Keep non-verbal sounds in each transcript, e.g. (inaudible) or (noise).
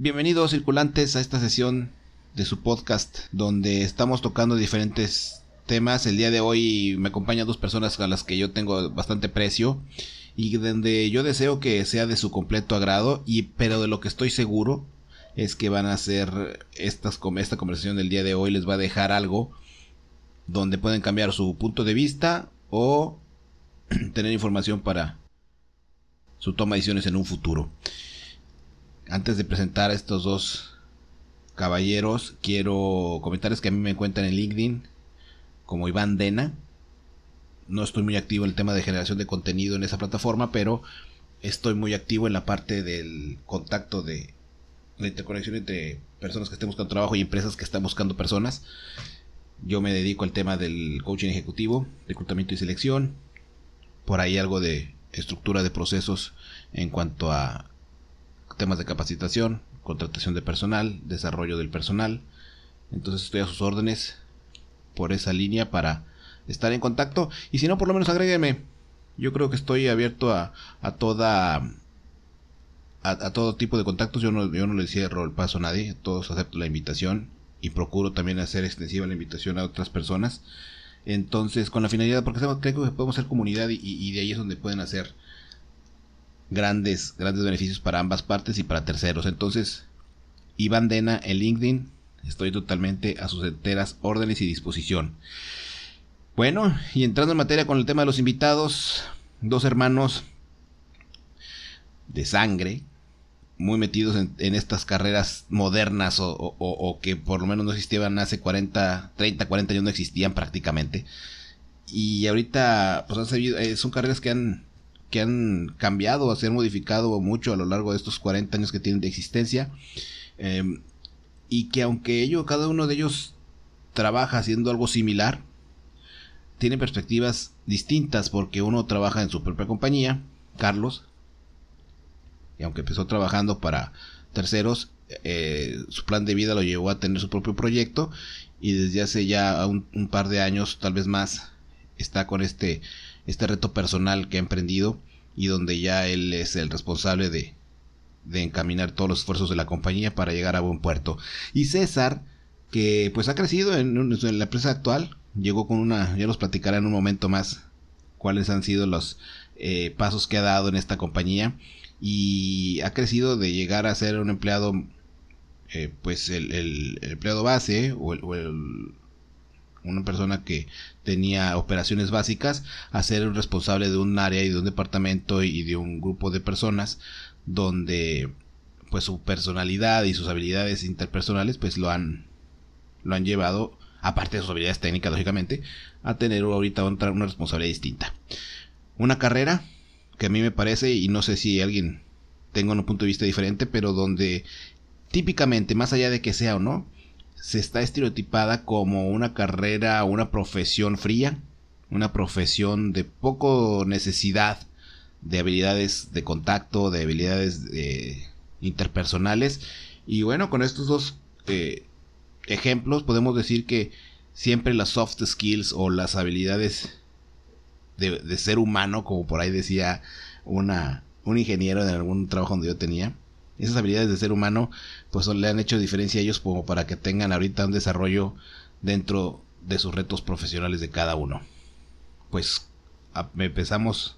Bienvenidos circulantes a esta sesión de su podcast donde estamos tocando diferentes temas. El día de hoy me acompañan dos personas a las que yo tengo bastante precio y donde yo deseo que sea de su completo agrado y pero de lo que estoy seguro es que van a hacer estas esta conversación del día de hoy les va a dejar algo donde pueden cambiar su punto de vista o (clears throat) tener información para su toma de decisiones en un futuro. Antes de presentar a estos dos caballeros, quiero comentarles que a mí me encuentran en LinkedIn como Iván Dena. No estoy muy activo en el tema de generación de contenido en esa plataforma, pero estoy muy activo en la parte del contacto de la interconexión entre personas que estén buscando trabajo y empresas que están buscando personas. Yo me dedico al tema del coaching ejecutivo, reclutamiento y selección. Por ahí algo de estructura de procesos en cuanto a temas de capacitación, contratación de personal, desarrollo del personal. Entonces estoy a sus órdenes por esa línea para estar en contacto. Y si no, por lo menos agrégueme. Yo creo que estoy abierto a, a toda a, todo tipo de contactos. Yo no, yo no le cierro el paso a nadie. Todos acepto la invitación y procuro también hacer extensiva la invitación a otras personas. Entonces, con la finalidad, porque creo que podemos ser comunidad y, de ahí es donde pueden hacer grandes, grandes beneficios para ambas partes y para terceros. Entonces, Iván Dena en LinkedIn, estoy totalmente a sus enteras órdenes y disposición. Bueno, y entrando en materia con el tema de los invitados, dos hermanos de sangre, muy metidos en, estas carreras modernas o, que por lo menos no existían hace 40, 30, 40 años, no existían prácticamente. Y ahorita pues eh, son carreras que han, que han cambiado, se han modificado mucho a lo largo de estos 40 años que tienen de existencia. Em, y que aunque ellos, cada uno de ellos trabaja haciendo algo similar, tiene perspectivas distintas porque uno trabaja en su propia compañía, Carlos, y aunque empezó trabajando para terceros, eh, su plan de vida lo llevó a tener su propio proyecto y desde hace ya un, par de años, tal vez más, está con este, este reto personal que ha emprendido y donde ya él es el responsable de, de encaminar todos los esfuerzos de la compañía para llegar a buen puerto. Y César, que pues ha crecido en, la empresa actual, llegó con una, ya nos platicará en un momento más cuáles han sido los eh, pasos que ha dado en esta compañía y ha crecido de llegar a ser un empleado, eh, pues el, empleado base o, una persona que tenía operaciones básicas a ser un responsable de un área y de un departamento y de un grupo de personas donde pues su personalidad y sus habilidades interpersonales pues lo han lo han llevado aparte de sus habilidades técnicas lógicamente a tener ahorita una responsabilidad distinta. Una carrera que a mí me parece, y no sé si alguien tenga un punto de vista diferente, pero donde típicamente, más allá de que sea o no, se está estereotipada como una carrera, una profesión fría, una profesión de poco necesidad de habilidades de contacto, de habilidades eh, interpersonales. Y bueno, con estos dos eh, ejemplos podemos decir que siempre las soft skills o las habilidades de, ser humano, como por ahí decía una, un ingeniero en algún trabajo donde yo tenía. Esas habilidades de ser humano, pues le han hecho diferencia a ellos como para que tengan ahorita un desarrollo dentro de sus retos profesionales de cada uno. Pues empezamos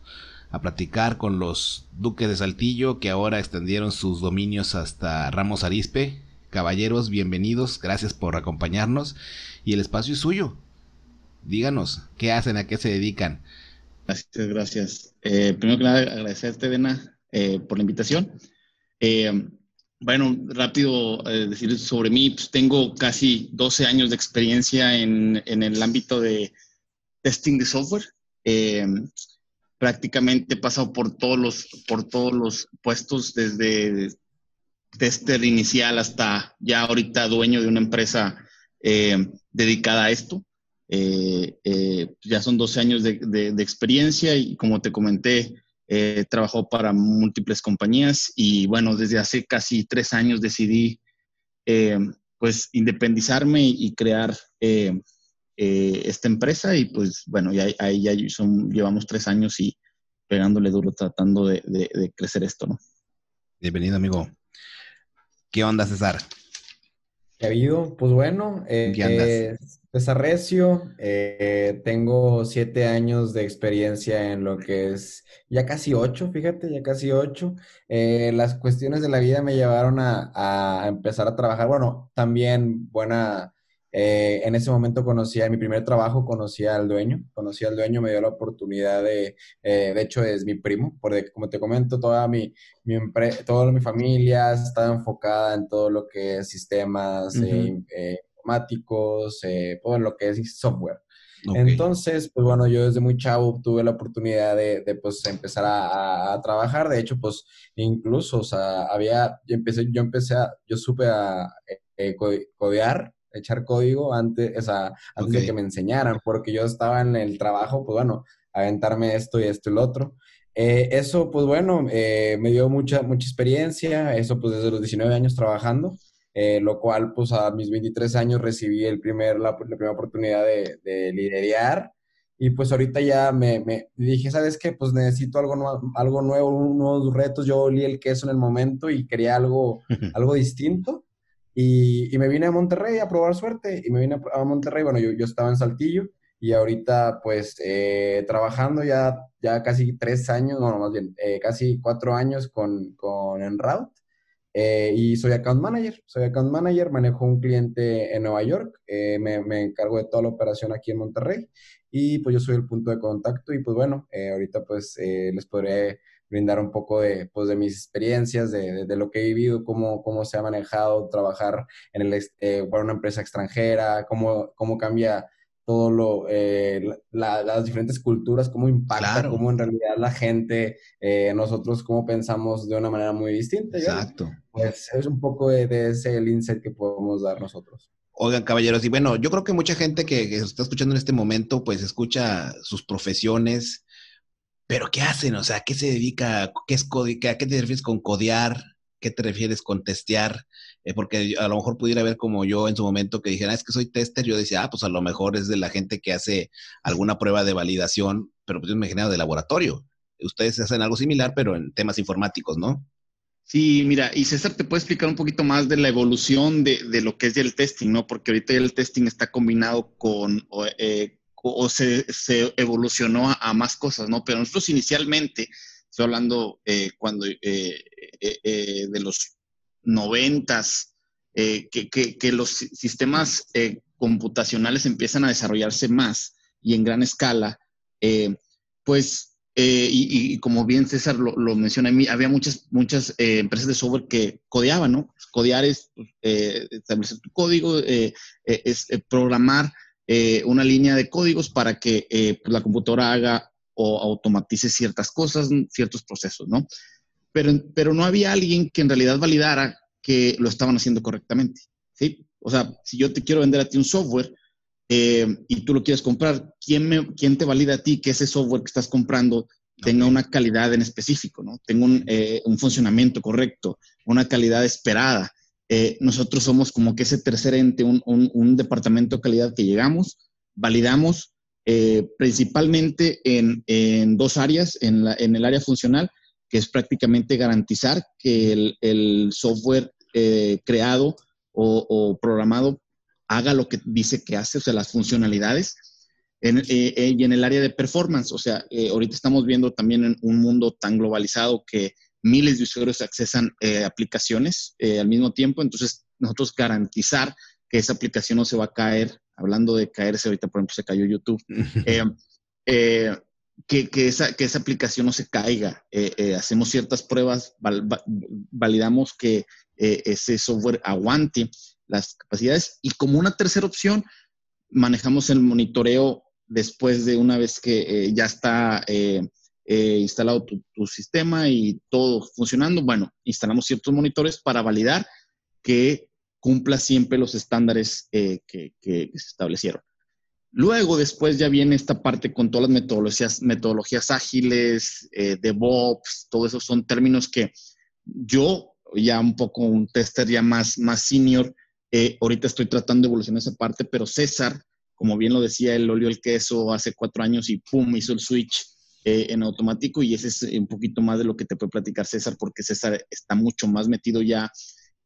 a platicar con los duques de Saltillo que ahora extendieron sus dominios hasta Ramos Arispe. Caballeros, bienvenidos, gracias por acompañarnos y el espacio es suyo. Díganos, ¿qué hacen? ¿A qué se dedican? Gracias, gracias. Eh, primero que nada, agradecerte, Dena, eh, por la invitación. Eh, bueno, rápido decir sobre mí, pues tengo casi 12 años de experiencia en, en el ámbito de testing de software. prácticamente he pasado por todos los, por todos los puestos, desde tester inicial hasta ya ahorita dueño de una empresa dedicada a esto. Eh, eh, ya son 12 años de, experiencia y como te comenté, eh, trabajó para múltiples compañías y bueno, desde hace casi tres años decidí eh, pues independizarme y crear esta empresa y pues bueno, ya, ahí ya son, llevamos tres años y pegándole duro tratando de, de crecer esto, ¿no? Bienvenido, amigo. ¿Qué onda, César? ¿Qué ha habido? Pues bueno, eh, ¿Qué andas? César Recio, eh, tengo siete años de experiencia en lo que es, ya casi ocho, fíjate, ya casi ocho. Eh, las cuestiones de la vida me llevaron a, a empezar a trabajar, bueno, también buena eh, en ese momento conocí a mi primer trabajo, conocí al dueño, conocí al dueño, me dio la oportunidad de, eh, de hecho es mi primo, porque como te comento, toda mi, mi toda mi familia estaba enfocada en todo lo que es sistemas eh, informáticos, todo lo que es software. Entonces, pues bueno, yo desde muy chavo tuve la oportunidad de, de pues empezar a, a, trabajar. De hecho, pues incluso, o sea, había, yo empecé, yo empecé a, yo supe a codear echar código antes, o sea, antes de que me enseñaran, porque yo estaba en el trabajo, pues bueno, aventarme esto y esto y lo otro. Eh, eso, pues bueno, eh, me dio mucha, mucha experiencia, eso pues desde los 19 años trabajando, eh, lo cual pues a mis 23 años recibí el primer, la, primera oportunidad de, de, liderear y pues ahorita ya me, me, dije, ¿sabes qué? Pues necesito algo, algo nuevo, unos retos, yo olí el queso en el momento y quería algo, algo distinto y, me vine a Monterrey a probar suerte y me vine a, Monterrey, bueno, yo, yo, estaba en Saltillo y ahorita pues eh, trabajando ya, ya casi tres años, no, más bien, eh, casi cuatro años con, con Enroute eh, y soy account manager, soy account manager, manejo un cliente en Nueva York, me, me, encargo de toda la operación aquí en Monterrey y pues yo soy el punto de contacto y pues bueno, ahorita pues les podré brindar un poco de, pues, de mis experiencias, de, de, lo que he vivido, cómo, cómo se ha manejado trabajar en el, eh, para una empresa extranjera, cómo, cómo cambia todo lo, eh, las diferentes culturas, cómo impacta, cómo en realidad la gente, eh, nosotros cómo pensamos de una manera muy distinta. Exacto. Pues es un poco de, de, ese el insight que podemos dar nosotros. Oigan, caballeros, y bueno, yo creo que mucha gente que, que está escuchando en este momento, pues escucha sus profesiones, pero ¿qué hacen? O sea, ¿qué se dedica? ¿Qué es ¿A qué te refieres con codear? ¿Qué te refieres con testear? Eh, porque a lo mejor pudiera ver como yo en su momento que dijera, ah, es que soy tester, yo decía, ah, pues a lo mejor es de la gente que hace alguna prueba de validación, pero pues yo me imagino de laboratorio. Ustedes hacen algo similar, pero en temas informáticos, ¿no? Sí, mira, y César te puede explicar un poquito más de la evolución de, de lo que es el testing, ¿no? Porque ahorita ya el testing está combinado con, eh, o se, se evolucionó a, más cosas, ¿no? Pero nosotros inicialmente, estoy hablando eh, cuando eh, eh, de los noventas, que, que, que, los sistemas computacionales empiezan a desarrollarse más y en gran escala, pues, y, y, como bien César lo, lo menciona, había muchas, muchas empresas de software que codeaban, ¿no? Codear es pues, establecer tu código, es programar eh, una línea de códigos para que eh, pues, la computadora haga o automatice ciertas cosas, ciertos procesos, ¿no? Pero, pero no había alguien que en realidad validara que lo estaban haciendo correctamente, ¿sí? O sea, si yo te quiero vender a ti un software eh, y tú lo quieres comprar, ¿quién, me, ¿quién te valida a ti que ese software que estás comprando tenga una calidad en específico, ¿no? Tenga un, un funcionamiento correcto, una calidad esperada. Eh, nosotros somos como que ese tercer ente, un, departamento de calidad que llegamos, validamos eh, principalmente en, dos áreas, en, el área funcional, que es prácticamente garantizar que el, software eh, creado o, programado haga lo que dice que hace, o sea, las funcionalidades. y en el área de performance, o sea, ahorita estamos viendo también en un mundo tan globalizado que miles de usuarios accesan eh, aplicaciones eh, al mismo tiempo, entonces nosotros garantizar que esa aplicación no se va a caer, hablando de caerse, ahorita por ejemplo se cayó YouTube, (laughs) eh, que, que, esa, que esa aplicación no se caiga, hacemos ciertas pruebas, validamos que ese software aguante las capacidades. Y como una tercera opción, manejamos el monitoreo después de una vez que ya está eh, instalado tu, sistema y todo funcionando, bueno, instalamos ciertos monitores para validar que cumpla siempre los estándares eh, que, se establecieron. Luego, después ya viene esta parte con todas las metodologías, metodologías ágiles, eh, DevOps, todo eso son términos que yo, ya un poco un tester ya más, más senior, ahorita estoy tratando de evolucionar esa parte, pero César, como bien lo decía, él olió el queso hace cuatro años y pum, hizo el switch eh, en automático y ese es un poquito más de lo que te puede platicar César, porque César está mucho más metido ya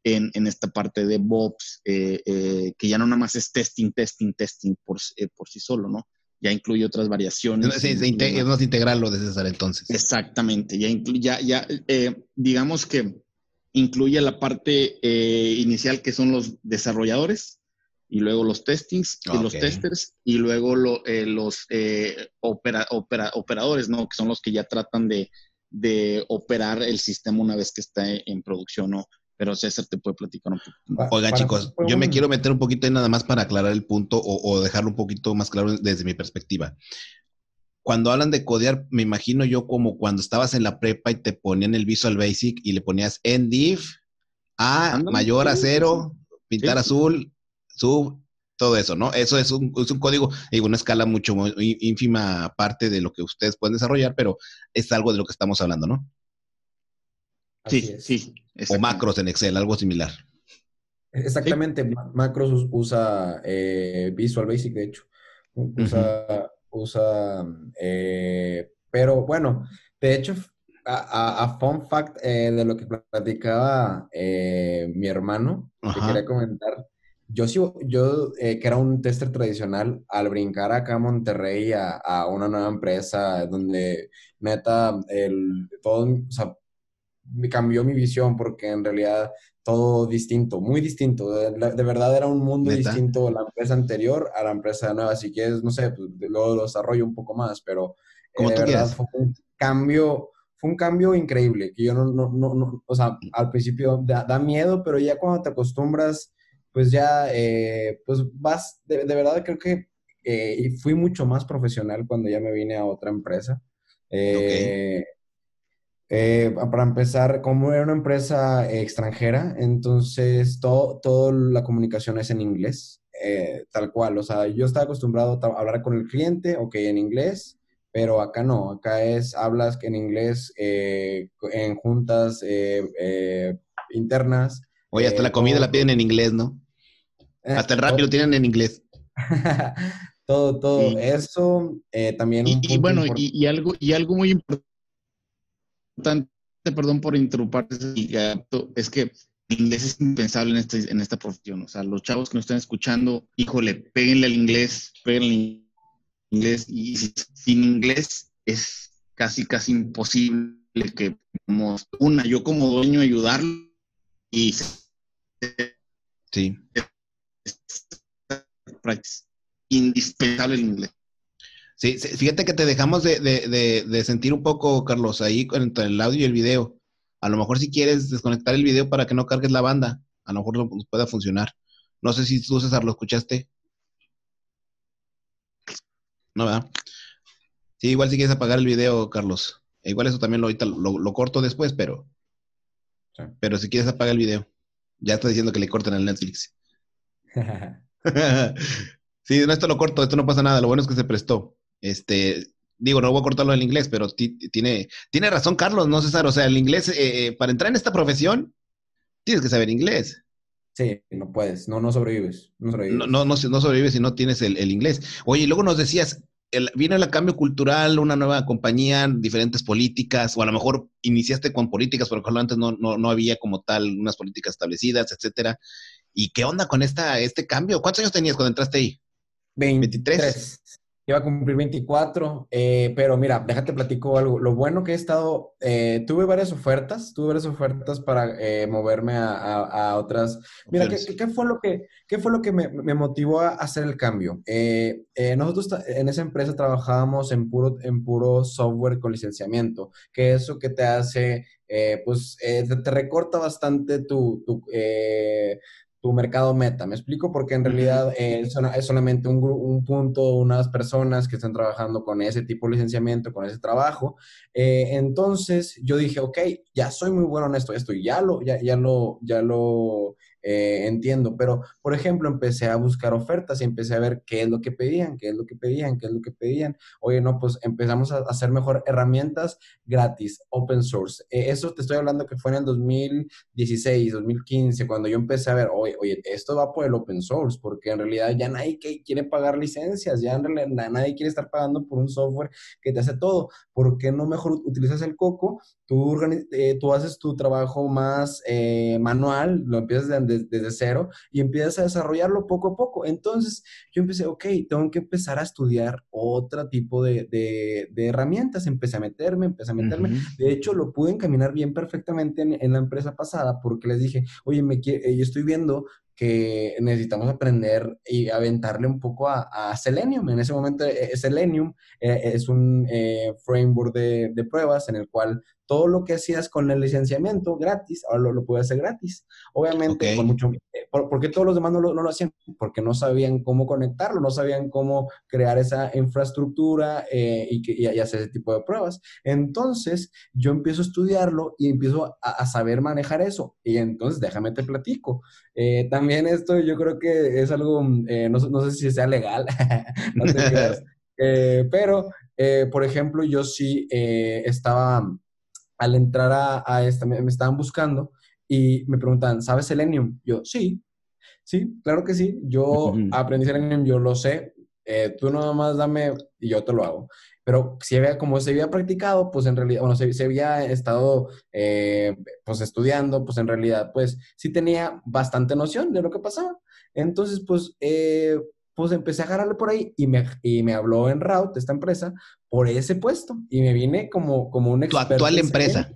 en, en esta parte de Bobs, eh, eh, que ya no nada más es testing, testing, testing por, eh, por sí solo, ¿no? Ya incluye otras variaciones. Es más integral lo de César entonces. Exactamente, ya, ya, ya digamos que incluye la parte inicial que son los desarrolladores, y luego los testings, y los testers, y luego lo, los opera, operadores, ¿no? Que son los que ya tratan de, de, operar el sistema una vez que está en producción, ¿no? Pero César te puede platicar un poco. Oigan, chicos, yo me quiero meter un poquito ahí nada más para aclarar el punto o, dejarlo un poquito más claro desde mi perspectiva. Cuando hablan de codear, me imagino yo como cuando estabas en la prepa y te ponían el Visual Basic y le ponías endif, A, mayor a cero, pintar azul, sub, todo eso, ¿no? Eso es un, es un código y una escala mucho ínfima parte de lo que ustedes pueden desarrollar, pero es algo de lo que estamos hablando, ¿no? sí, sí. O macros en Excel, algo similar. Exactamente, macros usa eh, Visual Basic, de hecho. Usa, usa eh, pero bueno, de hecho, a, fun fact eh, de lo que platicaba mi hermano, que quería comentar. Yo sí, yo que era un tester tradicional, al brincar acá a Monterrey a, a una nueva empresa donde neta, el, todo, o sea, me cambió mi visión porque en realidad todo distinto, muy distinto. De, verdad era un mundo distinto la empresa anterior a la empresa nueva. Si quieres, no sé, pues, luego lo desarrollo un poco más, pero eh, de verdad fue un cambio, fue un cambio increíble que yo no, no, no, o sea, al principio da, miedo, pero ya cuando te acostumbras, pues ya, eh, pues vas, de, verdad creo que eh, fui mucho más profesional cuando ya me vine a otra empresa. Eh, eh, para empezar, como era una empresa extranjera, entonces todo, toda la comunicación es en inglés, eh, tal cual. O sea, yo estaba acostumbrado a hablar con el cliente, ok, en inglés, pero acá no, acá es, hablas en inglés en juntas internas. Oye, hasta la comida la piden en inglés, ¿no? Hasta el rap lo tienen en inglés. (laughs) todo, todo eso también. Y, bueno, y, algo, y algo muy importante perdón por interrumpir, es que el inglés es impensable en, este, en esta profesión. O sea, los chavos que nos están escuchando, híjole, péguenle al inglés, péguenle al inglés. Y sin inglés es casi, casi imposible que, una, yo como dueño ayudarlo y sí. Indispensable el inglés. Sí, fíjate que te dejamos de, sentir un poco, Carlos, ahí entre el audio y el video. A lo mejor si quieres desconectar el video para que no cargues la banda, a lo mejor nos pueda funcionar. No sé si tú, César, lo escuchaste. No, ¿verdad? Sí, igual si quieres apagar el video, Carlos. E igual eso también lo, ahorita lo, corto después, pero... Pero si quieres apagar el video. Ya está diciendo que le corten al Netflix. (laughs) (laughs) sí, no, esto lo corto, esto no pasa nada. Lo bueno es que se prestó. Este, digo, no voy a cortarlo en inglés, pero tiene, tiene razón Carlos, ¿no, César? O sea, el inglés, eh, eh, para entrar en esta profesión, tienes que saber inglés. Sí, no puedes, no, no sobrevives. No, sobrevives. No, no, no, sobrevives si no tienes el, inglés. Oye, y luego nos decías, viene el cambio cultural, una nueva compañía, diferentes políticas, o a lo mejor iniciaste con políticas, porque antes no, no, no había como tal unas políticas establecidas, etcétera. ¿Y qué onda con esta, este cambio? ¿Cuántos años tenías cuando entraste ahí? 23 iba a cumplir 24, eh, pero mira, déjate platico algo. Lo bueno que he estado, eh, tuve varias ofertas, tuve varias ofertas para eh, moverme a, otras. Mira, ¿qué, fue lo que, qué fue lo que me, me motivó a hacer el cambio? nosotros en esa empresa trabajábamos en puro, en puro software con licenciamiento, que eso que te hace, pues, te, recorta bastante tu, tu tu mercado meta. ¿Me explico? Porque en realidad eh, es solamente un, un, punto, unas personas que están trabajando con ese tipo de licenciamiento, con ese trabajo. Eh, entonces yo dije, ok, ya soy muy bueno en esto, esto ya lo, ya, ya lo, ya lo eh, entiendo, pero por ejemplo, empecé a buscar ofertas y empecé a ver qué es lo que pedían, qué es lo que pedían, qué es lo que pedían. Oye, no, pues empezamos a hacer mejor herramientas gratis, open source. Eh, eso te estoy hablando que fue en el 2016, 2015, cuando yo empecé a ver, oye, oye, esto va por el open source, porque en realidad ya nadie quiere pagar licencias, ya en realidad nadie quiere estar pagando por un software que te hace todo. ¿Por qué no mejor utilizas el coco? Tú, eh, tú haces tu trabajo más manual, lo empiezas de desde cero y empiezas a desarrollarlo poco a poco. Entonces yo empecé, ok, tengo que empezar a estudiar otro tipo de, de, herramientas. Empecé a meterme, empecé a meterme. De hecho, lo pude encaminar bien perfectamente en, en, la empresa pasada porque les dije, oye, me eh, yo estoy viendo que necesitamos aprender y aventarle un poco a, a Selenium. En ese momento, eh, Selenium eh, es un framework de, de, pruebas en el cual todo lo que hacías con el licenciamiento gratis, ahora lo, lo puedes hacer gratis. Obviamente, con mucho, eh, ¿por, qué todos los demás no lo, no lo, hacían? Porque no sabían cómo conectarlo, no sabían cómo crear esa infraestructura eh, y, que, y, hacer ese tipo de pruebas. Entonces, yo empiezo a estudiarlo y empiezo a, a saber manejar eso. Y entonces, déjame te platico. Eh, también esto yo creo que es algo, no, no, sé si sea legal, (laughs) no (laughs) pero, por ejemplo, yo sí estaba al entrar a, esta, me, estaban buscando y me preguntan, ¿sabes Selenium? Yo, sí, sí, claro que sí. Yo aprendí Selenium, yo lo sé. Eh, tú nada más dame y yo te lo hago. Pero si había, como se había practicado, pues en realidad, bueno, se, se había estado eh, pues estudiando, pues en realidad, pues sí tenía bastante noción de lo que pasaba. Entonces, pues eh, pues empecé a agarrarle por ahí y me, y me habló en Route, esta empresa, por ese puesto. Y me vine como, como un experto. ¿Tu actual empresa?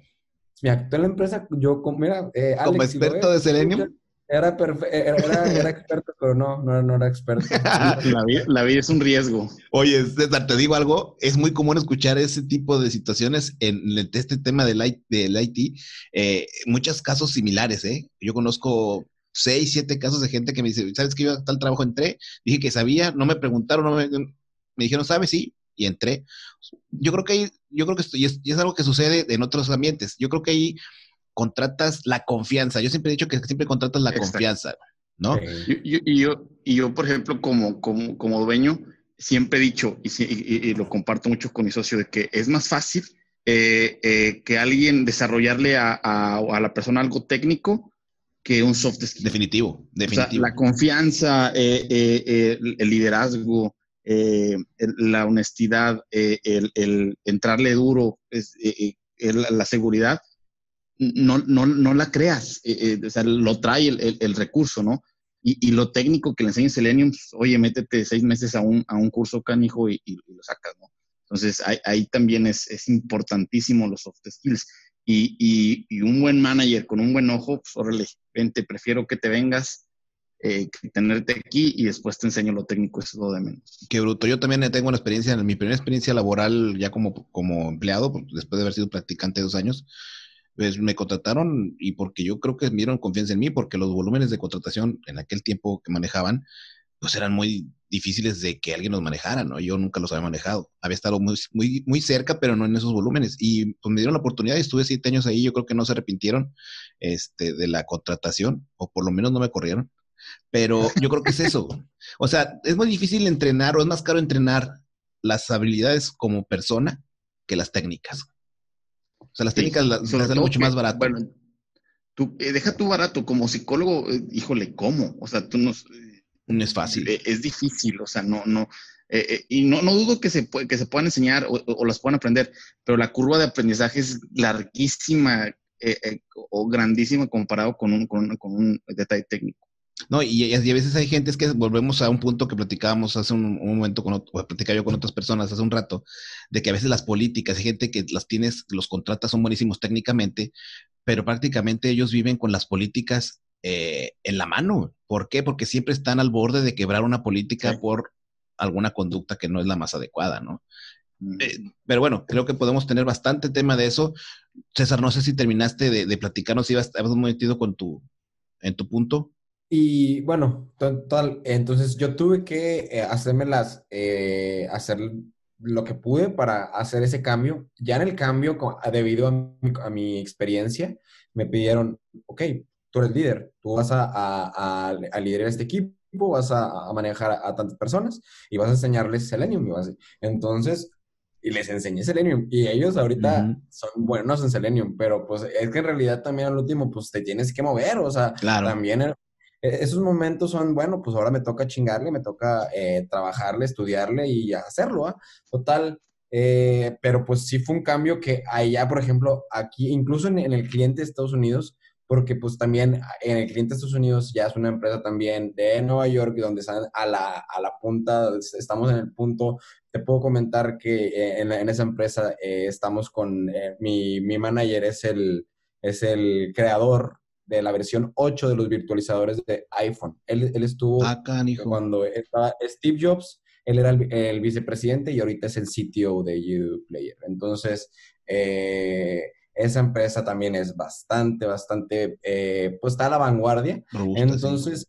Mi actual empresa, yo, mira, eh, ¿Como experto de Selenium? Era, era, era, experto, pero no, no, no era experto. (laughs) la, vida, la, vida, es un riesgo. Oye, César, te digo algo, es muy común escuchar ese tipo de situaciones en este tema del IT, del IT eh, muchos casos similares, ¿eh? Yo conozco seis, siete casos de gente que me dice, ¿sabes que yo a tal trabajo entré? Dije que sabía, no me preguntaron, no me, me dijeron, ¿sabes? Sí, y entré. Yo creo que ahí, yo creo que esto, y es, y es, algo que sucede en otros ambientes. Yo creo que ahí contratas la confianza. Yo siempre he dicho que siempre contratas la confianza, ¿no? Y, yo, y yo, por ejemplo, como, como, como dueño, siempre he dicho, y, y, lo comparto mucho con mi socio, de que es más fácil eh, eh, que alguien desarrollarle a, a, a, la persona algo técnico que un soft skill. Definitivo, definitivo. la confianza, eh, eh, eh, el liderazgo, la honestidad, el, entrarle duro, la seguridad, no, no, no la creas, o sea, lo trae el, recurso, ¿no? Y, lo técnico que le enseña Selenium, pues, oye, métete seis meses a un, a un curso canijo y, y, lo sacas, ¿no? Entonces, ahí, ahí también es, es importantísimo los soft skills. Y, y, un buen manager con un buen ojo, pues órale, vente, prefiero que te vengas eh, que tenerte aquí y después te enseño lo técnico, eso es lo de menos. Qué bruto. Yo también tengo una experiencia, en mi primera experiencia laboral ya como, como empleado, pues, después de haber sido practicante dos años, pues me contrataron y porque yo creo que me dieron confianza en mí, porque los volúmenes de contratación en aquel tiempo que manejaban, pues eran muy difíciles de que alguien los manejara, ¿no? Yo nunca los había manejado. Había estado muy, muy, muy cerca, pero no en esos volúmenes. Y pues me dieron la oportunidad y estuve siete años ahí. Yo creo que no se arrepintieron este, de la contratación, o por lo menos no me corrieron. Pero (laughs) yo creo que es eso. O sea, es muy difícil entrenar o es más caro entrenar las habilidades como persona que las técnicas. O sea, las técnicas las, salen mucho más barato. Bueno, tú, eh, deja tu barato como psicólogo, eh, híjole, ¿cómo? O sea, tú nos no es fácil. Eh, es difícil, o sea, no, no, eh, eh, y no, no, dudo que se, que se puedan enseñar o, las puedan aprender, pero la curva de aprendizaje es larguísima o grandísima comparado con un, con, con un detalle técnico. No, y, a veces hay gente, es que volvemos a un punto que platicábamos hace un, momento, con, o platicaba yo con otras personas hace un rato, de que a veces las políticas, hay gente que las tienes, los contratas son buenísimos técnicamente, pero prácticamente ellos viven con las políticas eh, en la mano. ¿Por qué? Porque siempre están al borde de quebrar una política por alguna conducta que no es la más adecuada, ¿no? Mm. Eh, pero bueno, creo que podemos tener bastante tema de eso. César, no sé si terminaste de, de platicarnos, si ibas, muy metido con tu, en tu punto. Y bueno, total, entonces yo tuve que eh, hacerme las, hacer lo que pude para hacer ese cambio. Ya en el cambio, debido a mi, a mi experiencia, me pidieron, ok, tú eres líder, tú vas a, a, a, liderar este equipo, vas a, manejar a, tantas personas y vas a enseñarles Selenium. Entonces, y les enseñé Selenium. Y ellos ahorita son buenos en Selenium, pero pues es que en realidad también al último, pues te tienes que mover, o sea, también e, esos momentos son, bueno, pues ahora me toca chingarle, me toca eh, trabajarle, estudiarle y hacerlo, ¿ah? Total, eh, pero pues sí fue un cambio que allá, por ejemplo, aquí, incluso en, el cliente de Estados Unidos, porque pues también en el cliente de Estados Unidos ya es una empresa también de Nueva York, donde están a la, a la punta, estamos en el punto, te puedo comentar que eh, en, esa empresa eh, estamos con, mi, mi, manager es el, es el creador de la versión 8 de los virtualizadores de iPhone. Él, él estuvo Acá, cuando estaba Steve Jobs él era el, vicepresidente y ahorita es el CTO de Player. Entonces, eh, esa empresa también es bastante, bastante, eh, pues está a la vanguardia. Entonces,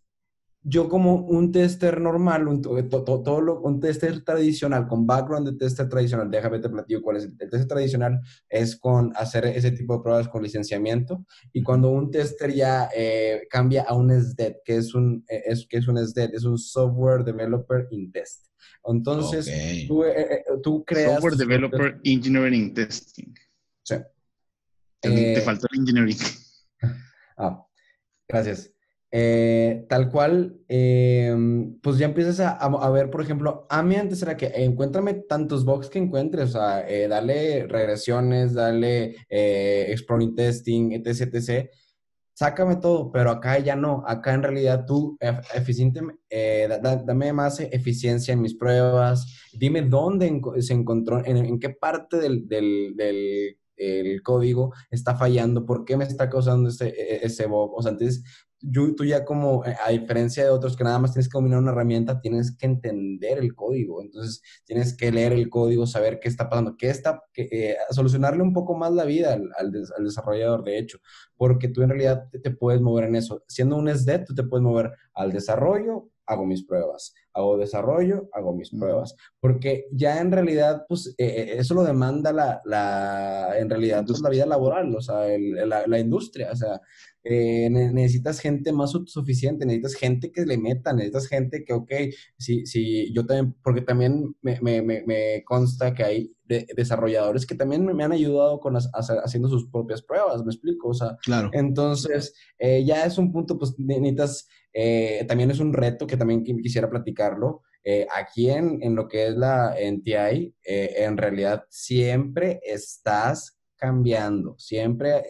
yo como un tester normal, un, todo, un tester tradicional, con background de tester tradicional, déjame te platico cuál es. El, tester tradicional es con hacer ese tipo de pruebas con licenciamiento y cuando un tester ya eh, cambia a un SDET, que es un, es, que es un SDET, es un Software Developer in Test. Entonces, tú, eh, eh, tú, creas... Software Developer Engineering Testing. Sí. Te, eh, faltó el engineering. (laughs) Ah, gracias. tal cual, pues ya empiezas a, ver, por ejemplo, a mí antes era que encuéntrame tantos bugs que encuentres, o sea, dale regresiones, dale exploring testing, etc, etc sácame todo, pero acá ya no, acá en realidad tú eficiente, eh, dame más eficiencia en mis pruebas, dime dónde se encontró, en, qué parte del, del, del código está fallando, por qué me está causando ese, e, ese bug. O sea, entonces tú ya como, eh, a diferencia de otros que nada más tienes que dominar una herramienta, tienes que entender el código. Entonces, tienes que leer el código, saber qué está pasando, qué está, eh, solucionarle un poco más la vida al, desarrollador, de hecho, porque tú en realidad te, puedes mover en eso. Siendo un SDET, tú te puedes mover al desarrollo, hago mis pruebas. Hago desarrollo, hago mis pruebas. Porque ya en realidad, pues, eh, eso lo demanda la, la en realidad, pues, la vida laboral, o sea, la, la, industria. O sea, eh, necesitas gente más autosuficiente, necesitas gente que le meta, necesitas gente que, ok, si, si yo también, porque también me, me, me consta que hay desarrolladores que también me, han ayudado con haciendo sus propias pruebas, me explico, o sea, claro. entonces eh, ya es un punto, pues necesitas, eh, también es un reto que también quisiera platicarlo, aquí en, en, lo que es la NTI, en realidad siempre estás cambiando, siempre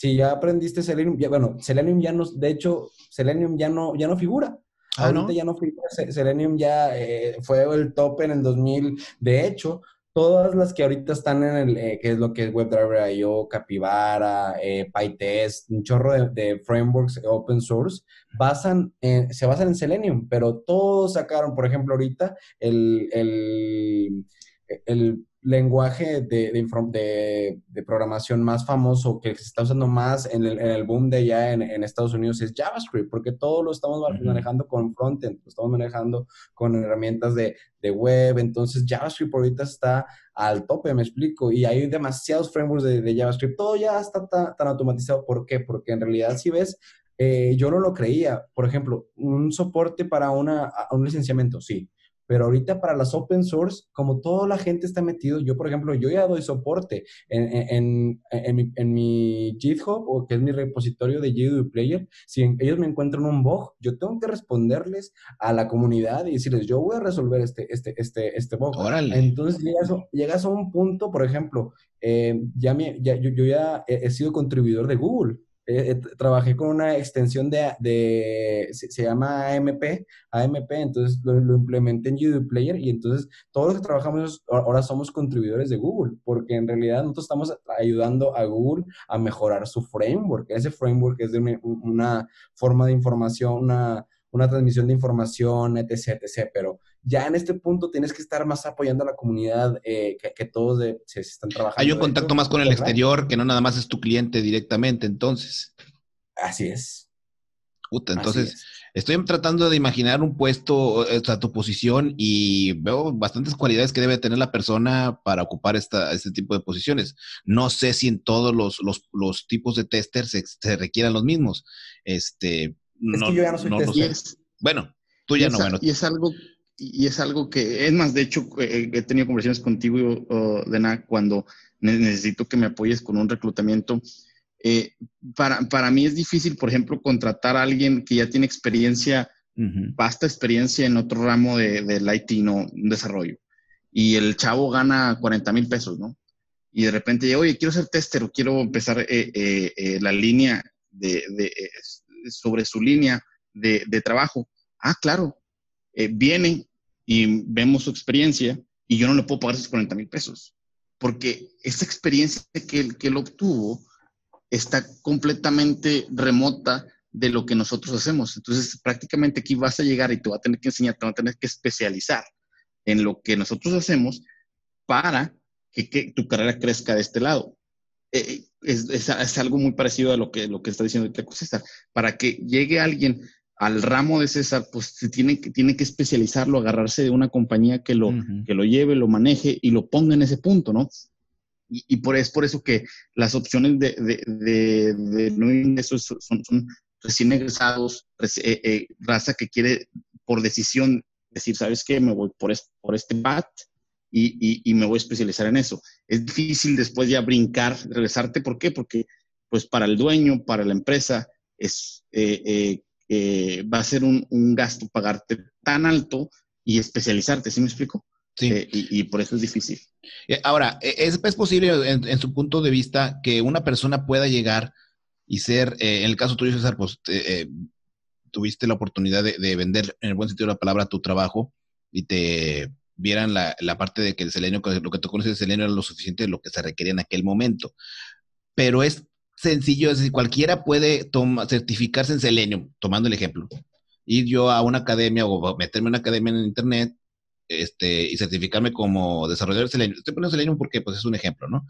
si ya aprendiste Selenium, ya, bueno, Selenium ya no, de hecho, Selenium ya no, ya no figura. Ah, Ahorita ya no figura, Selenium ya eh, fue el top en el 2000. De hecho, todas las que ahorita están en el, eh, que es lo que es WebDriver IO, Capybara, eh, PyTest, un chorro de, frameworks open source, basan se basan en Selenium, pero todos sacaron, por ejemplo, ahorita el, el, el lenguaje de, de, de, programación más famoso que se está usando más en el, en el boom de ya en, en, Estados Unidos es JavaScript, porque todo lo estamos manejando con frontend, lo estamos manejando con herramientas de, web, entonces JavaScript ahorita está al tope, me explico, y hay demasiados frameworks de, JavaScript, todo ya está tan, automatizado, ¿por qué? Porque en realidad si ves, eh, yo no lo creía, por ejemplo, un soporte para una, un licenciamiento, sí, pero ahorita para las open source, como toda la gente está metido, yo por ejemplo, yo ya doy soporte en, en, mi, GitHub, o que es mi repositorio de GDU Player, si ellos me encuentran un bug, yo tengo que responderles a la comunidad y decirles, yo voy a resolver este, este, este, este bug. Entonces llegas, llegas, a un punto, por ejemplo, eh, ya, ya yo, ya he sido contribuidor de Google. Eh, trabajé con una extensión de, se, llama AMP, AMP, entonces lo, implementé en YouTube Player y entonces todos los que trabajamos ahora somos contribuidores de Google, porque en realidad nosotros estamos ayudando a Google a mejorar su framework. Ese framework es de una, forma de información, una, una transmisión de información, etc., etc., pero ya en este punto tienes que estar más apoyando a la comunidad eh, que, todos se, están trabajando. Hay un contacto más con el exterior, que no nada más es tu cliente directamente, entonces. Así es. entonces, estoy tratando de imaginar un puesto, o sea, tu posición, y veo bastantes cualidades que debe tener la persona para ocupar esta, este tipo de posiciones. No sé si en todos los, los, tipos de tester se, requieran los mismos. Este, es no, que yo ya no soy tester. bueno, tú ya no, bueno. Y es algo y es algo que, es más, de hecho, eh, he tenido conversaciones contigo, uh, Dena, cuando necesito que me apoyes con un reclutamiento. Eh, para, para, mí es difícil, por ejemplo, contratar a alguien que ya tiene experiencia, vasta experiencia en otro ramo de, del IT, no un desarrollo. Y el chavo gana 40 mil pesos, ¿no? Y de repente, oye, quiero ser tester o quiero empezar eh, eh, la línea de, de, sobre su línea de, de trabajo. Ah, claro, viene y vemos su experiencia y yo no le puedo pagar esos 40 mil pesos porque esa experiencia que él, que él obtuvo está completamente remota de lo que nosotros hacemos. Entonces, prácticamente aquí vas a llegar y te va a tener que enseñar, te va a tener que especializar en lo que nosotros hacemos para que, tu carrera crezca de este lado. Eh, es, es, algo muy parecido a lo que, lo que está diciendo César. Para que llegue alguien al ramo de César, pues se tiene que, tiene que especializarlo, agarrarse de una compañía que lo, que lo lleve, lo maneje y lo ponga en ese punto, ¿no? Y, por, es por eso que las opciones de, de, de, no ingresos son, son, recién egresados, eh, eh, raza que quiere por decisión decir, ¿sabes qué? Me voy por, este, por este bat y, y, me voy a especializar en eso. Es difícil después ya brincar, regresarte. ¿Por qué? Porque pues para el dueño, para la empresa, es eh, va a ser un, un, gasto pagarte tan alto y especializarte, ¿sí me explico? Eh, y, por eso es difícil. Eh, ahora, e, ¿es, posible en, su punto de vista que una persona pueda llegar y ser, eh, en el caso tuyo, César, pues tuviste la oportunidad de, vender, en el buen sentido de la palabra, tu trabajo y te vieran la, parte de que el selenio, lo que tú conoces de selenio era lo suficiente de lo que se requería en aquel momento. Pero es sencillo, es decir, cualquiera puede certificarse en Selenium, tomando el ejemplo. Ir yo a una academia o meterme en una academia en internet este, y certificarme como desarrollador de Selenium. Estoy poniendo Selenium porque pues, es un ejemplo, ¿no?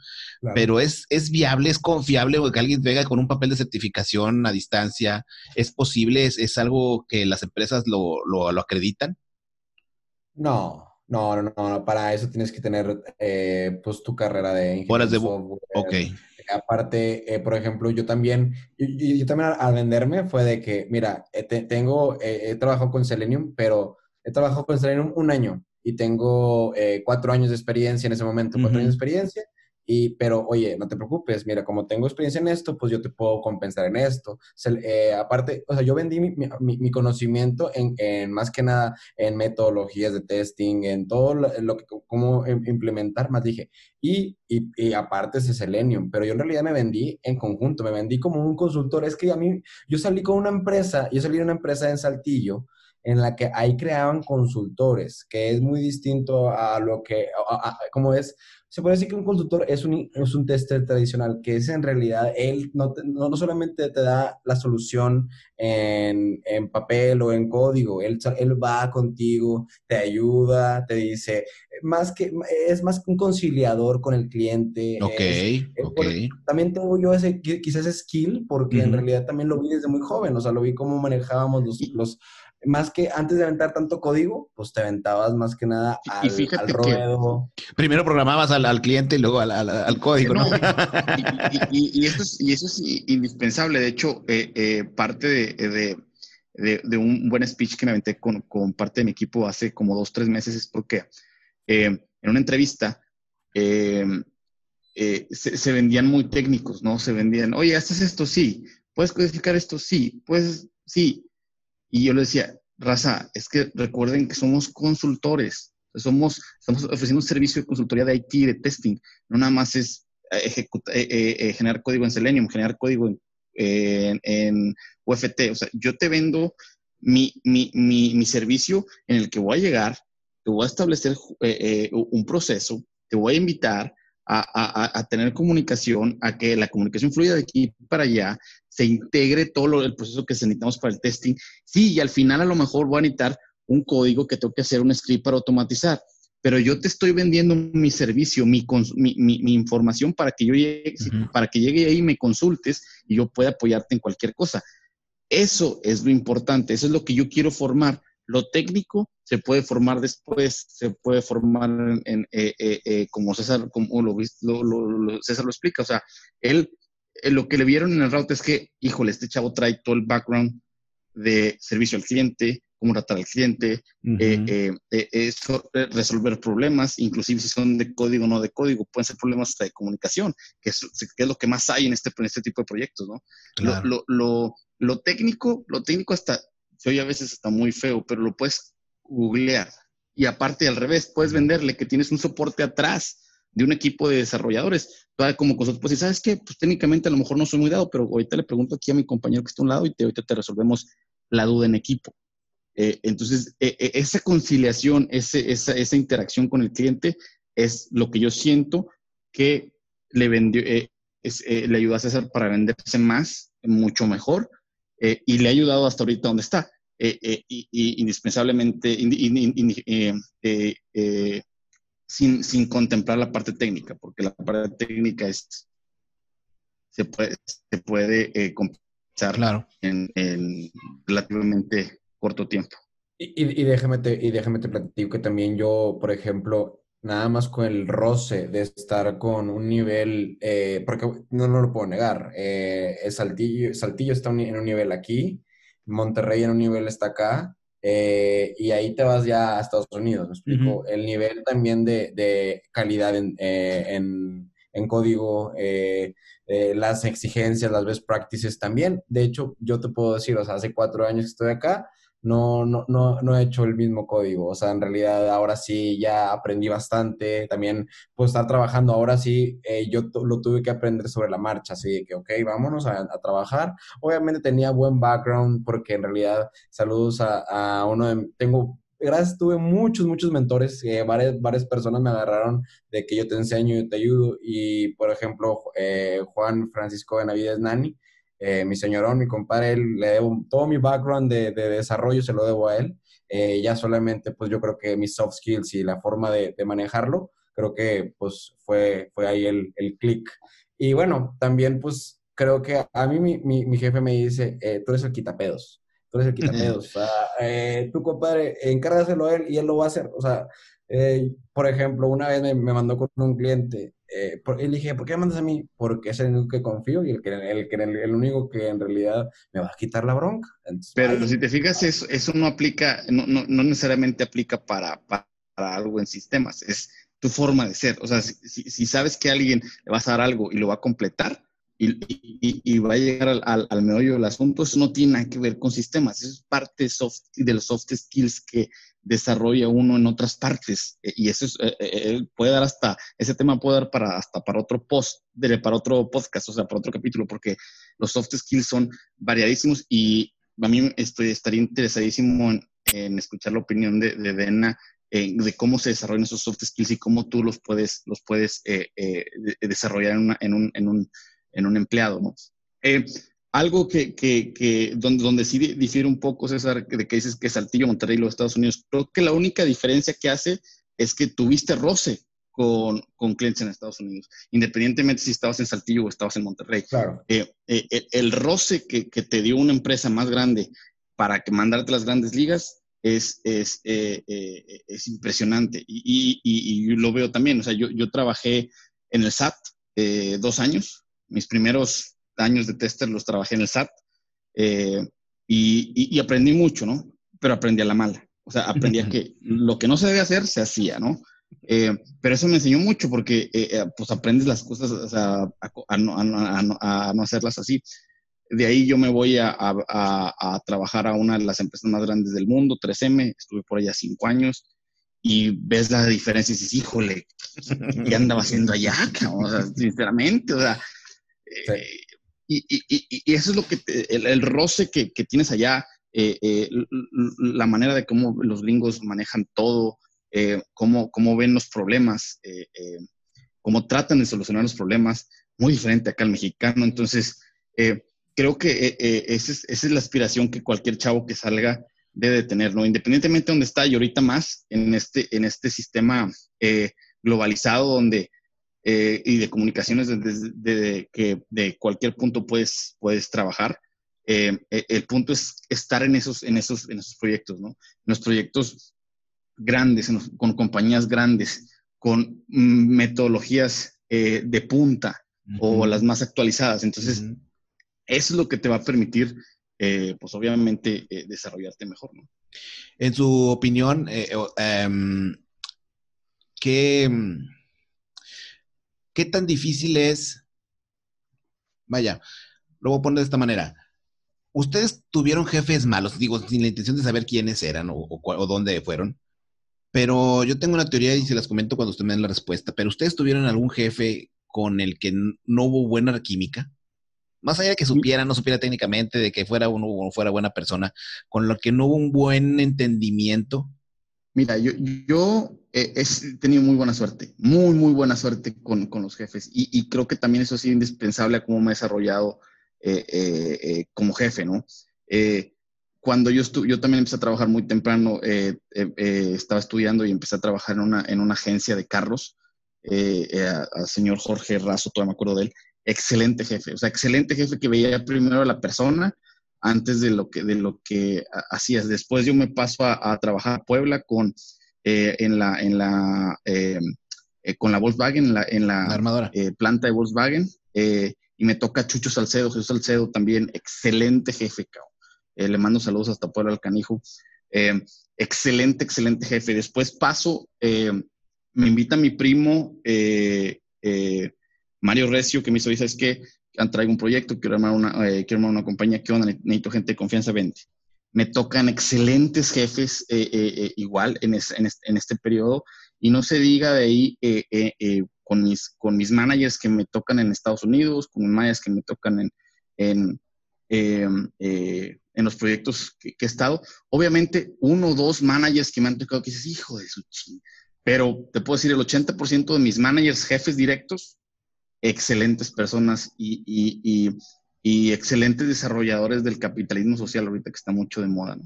Pero es, es viable, es confiable que alguien venga con un papel de certificación a distancia. ¿Es posible? ¿Es, algo que las empresas lo, lo, acreditan? No, no, no, no, para eso tienes que tener eh, pues tu carrera de Horas de software. Ok. Aparte, eh, por ejemplo, yo también, yo, también al venderme fue de que, mira, eh, tengo, he trabajado con Selenium, pero he trabajado con Selenium un año y tengo eh, cuatro años de experiencia en ese momento, cuatro años de experiencia. Y, pero, oye, no te preocupes, mira, como tengo experiencia en esto, pues yo te puedo compensar en esto. Eh, aparte, o sea, yo vendí mi, mi, conocimiento en, en, más que nada en metodologías de testing, en todo lo, que, cómo implementar, más dije. Y, y, aparte es Selenium, pero yo en realidad me vendí en conjunto, me vendí como un consultor. Es que a mí, yo salí con una empresa, yo salí de una empresa en Saltillo, en la que ahí creaban consultores, que es muy distinto a lo que, como es, se puede decir que un consultor es un, es un tester tradicional, que es en realidad, él no, no, solamente te da la solución en, en, papel o en código, él, él va contigo, te ayuda, te dice, más que, es más que un conciliador con el cliente. Ok, también tengo yo ese, quizás skill, porque en realidad también lo vi desde muy joven, o sea, lo vi cómo manejábamos los, los más que antes de aventar tanto código, pues te aventabas más que nada al, y fíjate ruedo. primero programabas al, cliente y luego al, código, ¿no? (laughs) y, eso es, indispensable. De hecho, eh, eh, parte de, un buen speech que me aventé con, parte de mi equipo hace como dos, tres meses es porque eh, en una entrevista se, se, vendían muy técnicos, ¿no? Se vendían, oye, haces esto, sí. ¿Puedes codificar esto? Sí. Pues sí y yo le decía, raza, es que recuerden que somos consultores, somos, estamos ofreciendo un servicio de consultoría de IT, de testing, no nada más es eh, eh, eh, generar código en Selenium, generar código en, en, UFT, o sea, yo te vendo mi, mi, mi, mi, servicio en el que voy a llegar, te voy a establecer un proceso, te voy a invitar, a, tener comunicación, a que la comunicación fluya de aquí para allá, se integre todo el proceso que necesitamos para el testing. Sí, y al final a lo mejor voy a necesitar un código que tengo que hacer un script para automatizar, pero yo te estoy vendiendo mi servicio, mi, mi, información para que yo llegue, para que llegue ahí y me consultes y yo pueda apoyarte en cualquier cosa. Eso es lo importante, eso es lo que yo quiero formar. Lo técnico se puede formar después, se puede formar en, eh, eh, eh, como César, como lo, lo, César lo explica. O sea, él, lo que le vieron en el route es que, híjole, este chavo trae todo el background de servicio al cliente, cómo tratar al cliente, resolver problemas, inclusive si son de código o no de código, pueden ser problemas hasta de comunicación, que es, que es lo que más hay en este, en este tipo de proyectos, ¿no? Lo, lo, lo, técnico, lo técnico hasta, se oye a veces está muy feo, pero lo puedes googlear. Y aparte al revés, puedes venderle que tienes un soporte atrás de un equipo de desarrolladores. Todavía como cosas, pues, ¿sabes qué? Pues técnicamente a lo mejor no soy muy dado, pero ahorita le pregunto aquí a mi compañero que está a un lado y te, ahorita te resolvemos la duda en equipo. Eh, entonces, e, e, esa conciliación, ese, esa, esa, interacción con el cliente es lo que yo siento que le vendió, eh, eh, le ayudó a César para venderse más, mucho mejor, y le ha ayudado hasta ahorita donde está. indispensablemente, sin, sin, contemplar la parte técnica, porque la parte técnica es, se puede, se puede compensar claro. en, en relativamente corto tiempo. Y, y, déjame, te, y déjame te platico que también yo, por ejemplo, nada más con el roce de estar con un nivel, eh, porque no, no lo puedo negar, eh, Saltillo, Saltillo está en un nivel aquí, Monterrey en un nivel está acá, eh, y ahí te vas ya a Estados Unidos, ¿me explico? El nivel también de, de calidad en, en, en código, las exigencias, las best practices también. De hecho, yo te puedo decir, o sea, hace cuatro años que estoy acá, no, no, no, no he hecho el mismo código. O sea, en realidad ahora sí ya aprendí bastante. También, pues estar trabajando ahora sí, eh, yo lo tuve que aprender sobre la marcha. Así que, ok, vámonos a, trabajar. Obviamente tenía buen background porque en realidad, saludos a, uno de, tengo gracias, tuve muchos, muchos mentores, eh, varias, varias personas me agarraron de que yo te enseño, yo te ayudo. Y, por ejemplo, eh, Juan Francisco Benavides Nani, eh, mi señorón, mi compadre, le debo todo mi background de, desarrollo, se lo debo a él. Eh, ya solamente, pues yo creo que mis soft skills y la forma de, manejarlo, creo que pues fue, fue ahí el, el clic. Y bueno, también pues creo que a mí mi, mi, jefe me dice, eh, tú eres el quitapedos, tú eres el quitapedos. o sea, tu compadre, encárgaselo a él y él lo va a hacer. O sea, por ejemplo, una vez me, me mandó con un cliente eh, por, dije, ¿por qué me mandas a mí? Porque es el único que confío y el, que, el, el, el único que en realidad me va a quitar la bronca. Pero si te fijas, eso, eso no aplica, no, no, no necesariamente aplica para, para, algo en sistemas, es tu forma de ser. O sea, si, si, sabes que a alguien le vas a dar algo y lo va a completar, y, y, y, va a llegar al, al, al, meollo del asunto, eso no tiene nada que ver con sistemas, eso es parte soft, de los soft skills que, desarrolla uno en otras partes. E, y eso eh, eh, puede dar hasta, ese tema puede dar para, hasta para otro post, para otro podcast, o sea, para otro capítulo, porque los soft skills son variadísimos y a mí estoy, estaría interesadísimo en, escuchar la opinión de, de Dena de cómo se desarrollan esos soft skills y cómo tú los puedes, los puedes eh, desarrollar en, en, un, en, un, en, un, empleado, ¿no? algo que, que, que, donde, donde sí difiere un poco, César, de que dices que Saltillo, Monterrey y los Estados Unidos, creo que la única diferencia que hace es que tuviste roce con, con clientes en Estados Unidos, independientemente si estabas en Saltillo o estabas en Monterrey. Claro. Eh, eh, el, roce que, que, te dio una empresa más grande para que mandarte las grandes ligas es, es, eh, es impresionante. Y, y, y, lo veo también, o sea, yo, yo trabajé en el SAT dos años, mis primeros años de tester los trabajé en el SAT eh, y, aprendí mucho, ¿no? Pero aprendí a la mala. O sea, aprendí a (laughs) que lo que no se debe hacer se hacía, ¿no? Eh, pero eso me enseñó mucho porque eh, pues aprendes las cosas o sea, a, no, a, no, hacerlas así. De ahí yo me voy a, trabajar a una de las empresas más grandes del mundo, 3M, estuve por allá cinco años y ves la diferencia y dices, híjole, ¿qué andaba haciendo allá? (laughs) O sea, sinceramente, o sea, y, y, y, eso es lo que, el, roce que, tienes allá, eh, eh, la manera de cómo los gringos manejan todo, eh, cómo, cómo, ven los problemas, cómo tratan de solucionar los problemas, muy diferente acá al mexicano. Entonces, creo que esa es, esa, es, la aspiración que cualquier chavo que salga debe tener, ¿no? Independientemente de dónde está y ahorita más en este, en este sistema globalizado donde eh, y de comunicaciones desde de, que de cualquier punto puedes, puedes trabajar. el punto es estar en esos, en esos, en esos proyectos, ¿no? En los proyectos grandes, con compañías grandes, con metodologías de punta o las más actualizadas. Entonces, eso es lo que te va a permitir, eh, pues obviamente, eh, desarrollarte mejor, ¿no? En su opinión, eh, em, ¿qué, ¿qué tan difícil es? Vaya, lo voy a poner de esta manera. Ustedes tuvieron jefes malos, digo, sin la intención de saber quiénes eran o, o, dónde fueron, pero yo tengo una teoría y se las comento cuando usted me den la respuesta, pero ustedes tuvieron algún jefe con el que no hubo buena química más allá de que supiera, no supiera técnicamente, de que fuera uno o fuera buena persona, con lo que no hubo un buen entendimiento? Mira, yo, yo he, tenido muy buena suerte, muy, muy buena suerte con, con los jefes y, creo que también eso ha sido indispensable a cómo me he desarrollado eh, eh, eh, como jefe, ¿no? cuando yo, yo también empecé a trabajar muy temprano, estaba estudiando y empecé a trabajar en una, en una agencia de carros, al señor Jorge Razo, todavía me acuerdo de él, excelente jefe, o sea, excelente jefe que veía primero a la persona antes de lo que, de lo que hacías. Después yo me paso a, trabajar a Puebla con, eh, en la, en la, em, eh, con la Volkswagen, en la, en la, eh, planta de Volkswagen, y me toca Chucho Salcedo, Jesús Salcedo también, excelente jefe, le mando saludos hasta Puebla al Canijo. Excelente, excelente jefe. Después paso, me invita mi primo, Mario Recio, que me hizo, es que traigo un proyecto, quiero armar una, eh, quiero armar una compañía, que onda? Necesito gente de confianza, 20. Me tocan excelentes jefes eh, eh, igual en, en, este, periodo y no se diga de ahí con, mis, con mis managers que me tocan en Estados Unidos, con mis managers que me tocan en, en, em, en los proyectos que, he estado. Obviamente, uno o dos managers que me han tocado que dices, hijo de su ching. Pero te puedo decir, el 80% de mis managers, jefes directos, excelentes personas y, excelentes desarrolladores del capitalismo social ahorita que está mucho de moda. ¿no?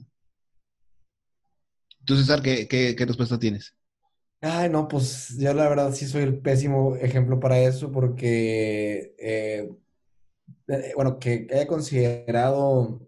Tú, César, ¿qué, qué, respuesta tienes? Ay, no, pues yo la verdad sí soy el pésimo ejemplo para eso porque, eh, eh, bueno, que haya considerado,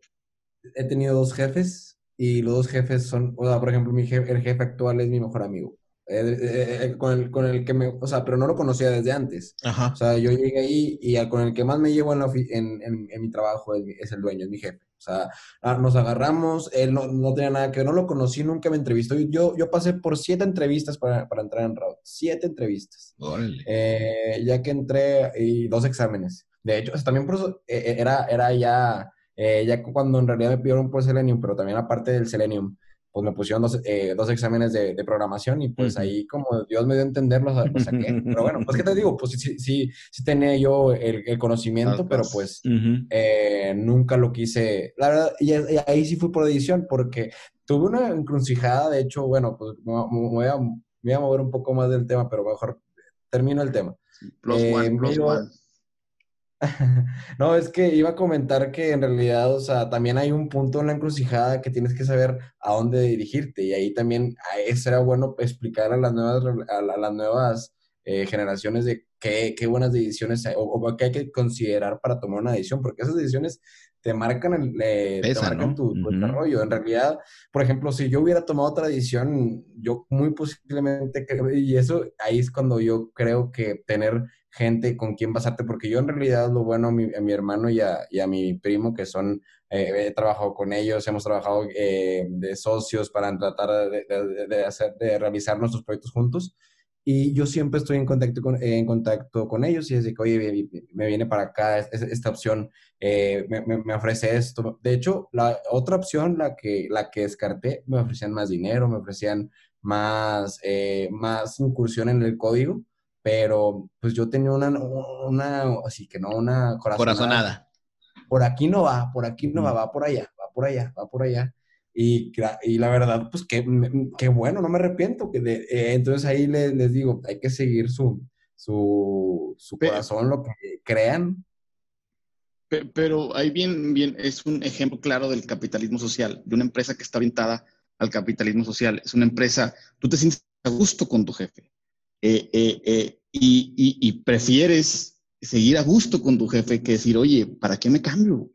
he tenido dos jefes y los dos jefes son, o sea, por ejemplo, mi jefe, el jefe actual es mi mejor amigo. Eh, eh, eh, con, el, con el que me, o sea, pero no lo conocía desde antes. Ajá. O sea, yo llegué ahí y con el que más me llevo en, en, en, mi trabajo es, el dueño, es mi jefe. O sea, ah, nos agarramos, él no, no, tenía nada que no lo conocí, nunca me entrevistó. Yo, yo pasé por siete entrevistas para, para entrar en Route, siete entrevistas. ya que entré y dos exámenes. De hecho, también por eso era, era ya, ya cuando en realidad me pidieron por Selenium, pero también aparte del Selenium pues me pusieron dos, eh, dos exámenes de, de, programación y pues ahí como Dios me dio a entender, lo, saqué. pero bueno, pues que te digo, pues sí, sí, sí tenía yo el, el conocimiento, pero pues eh, nunca lo quise. La verdad, y, ahí sí fui por edición porque tuve una encrucijada, de hecho, bueno, pues me voy a, voy a mover un poco más del tema, pero mejor termino el tema. Plus one, eh, plus one. (laughs) No, es que iba a comentar que en realidad, o sea, también hay un punto en la encrucijada que tienes que saber a dónde dirigirte y ahí también será bueno explicar a las nuevas, a las nuevas eh, generaciones de qué, qué, buenas decisiones o, o, qué hay que considerar para tomar una decisión, porque esas decisiones te marcan, el, eh, tu, desarrollo. En realidad, por ejemplo, si yo hubiera tomado otra decisión, yo muy posiblemente, y eso ahí es cuando yo creo que tener gente con quien basarte, porque yo en realidad lo bueno a mi, a mi hermano y a, y a, mi primo, que son, eh, he trabajado con ellos, hemos trabajado eh, de socios para tratar de, de, hacer, de realizar nuestros proyectos juntos. Y yo siempre estoy en contacto con, en contacto con ellos y es de que, oye, me viene para acá esta opción, eh, me, me, ofrece esto. De hecho, la otra opción, la que, la que descarté, me ofrecían más dinero, me ofrecían más, más incursión en el código pero pues yo tenía una, una así que no, una corazonada. Por aquí no va, por aquí no va, va por allá, va por allá, va por allá. Y, y la verdad, pues qué, qué bueno, no me arrepiento. Que eh, entonces ahí les, les, digo, hay que seguir su, su, su corazón, lo que crean. Pero, ahí bien, bien, es un ejemplo claro del capitalismo social, de una empresa que está orientada al capitalismo social. Es una empresa, tú te sientes a gusto con tu jefe. Eh, eh, eh, y, prefieres seguir a gusto con tu jefe que decir, oye, ¿para qué me cambio?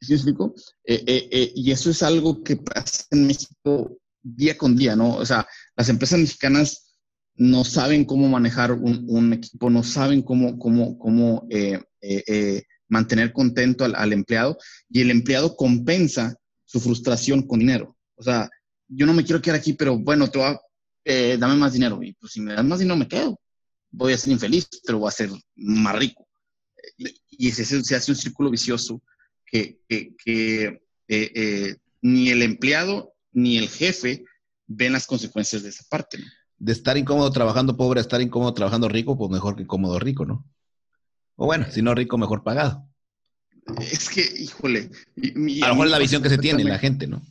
¿Sí, explico? y eso es algo que pasa en México día con día, ¿no? O sea, las empresas mexicanas no saben cómo manejar un, equipo, no saben cómo, cómo, cómo eh, eh, eh, mantener contento al, empleado y el empleado compensa su frustración con dinero. O sea, yo no me quiero quedar aquí, pero bueno, te voy dame más dinero. Y pues si me das más dinero, me quedo. Voy a ser infeliz, pero voy a ser más rico. Y se, se hace un círculo vicioso que, que ni el empleado ni el jefe ven las consecuencias de esa parte. De estar incómodo trabajando pobre a estar incómodo trabajando rico, pues mejor que incómodo rico, ¿no? O bueno, si no rico, mejor pagado. Es que, híjole. a lo mejor es la visión que se tiene la gente, ¿no?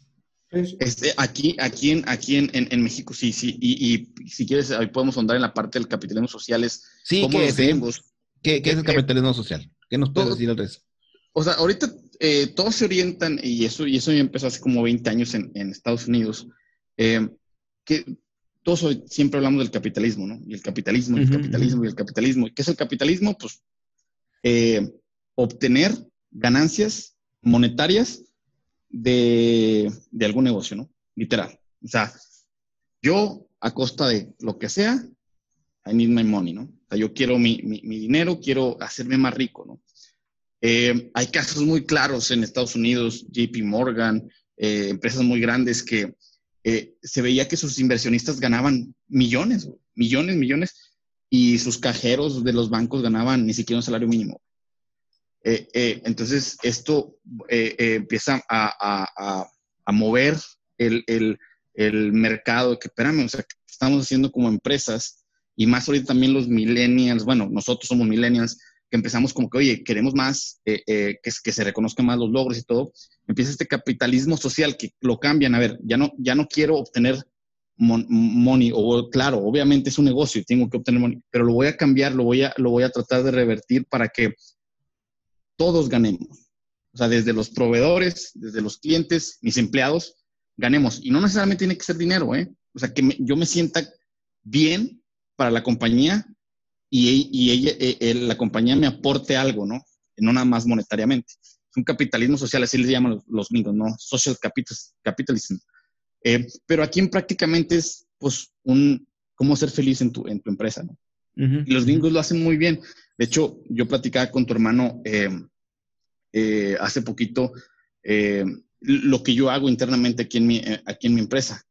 Este, aquí, aquí, en, aquí en, México, sí, sí. Y, si quieres, ahí podemos andar en la parte del capitalismo social. Es sí, ¿qué es, eh? ¿Qué, es el capitalismo social? ¿Qué nos puedes decir al resto? O sea, ahorita eh, todos se orientan, y eso, y eso ya empezó hace como 20 años en, Estados Unidos, eh, que todos hoy siempre hablamos del capitalismo, ¿no? Y el capitalismo, y el capitalismo, y el capitalismo. ¿Qué es el capitalismo? Pues eh, obtener ganancias monetarias de, de, algún negocio, ¿no? Literal. O sea, yo a costa de lo que sea, I need my money, ¿no? O sea, yo quiero mi, mi, dinero, quiero hacerme más rico, ¿no? Eh, hay casos muy claros en Estados Unidos, JP Morgan, eh, empresas muy grandes que eh, se veía que sus inversionistas ganaban millones, millones, millones, y sus cajeros de los bancos ganaban ni siquiera un salario mínimo. Entonces, esto empieza a, mover el, el, mercado, que espérame, o sea, estamos haciendo como empresas, y más ahorita también los millennials, bueno, nosotros somos millennials, que empezamos como que, oye, queremos más, eh, eh, que, que, se reconozcan más los logros y todo, empieza este capitalismo social que lo cambian. A ver, ya no, ya no quiero obtener money, o claro, obviamente es un negocio y tengo que obtener money, pero lo voy a cambiar, lo voy a, lo voy a tratar de revertir para que todos ganemos. O sea, desde los proveedores, desde los clientes, mis empleados, ganemos. Y no necesariamente tiene que ser dinero, ¿eh? O sea, que yo me sienta bien para la compañía y, ella, eh, la compañía me aporte algo, ¿no? No nada más monetariamente. Es un capitalismo social, así le llaman los, gringos, ¿no? Social capitalism. Eh, pero aquí prácticamente es, pues, un cómo ser feliz en tu, en tu empresa, ¿no? Y los gringos lo hacen muy bien. De hecho, yo platicaba con tu hermano eh, hace poquito lo que yo hago internamente aquí en mi, aquí en mi empresa.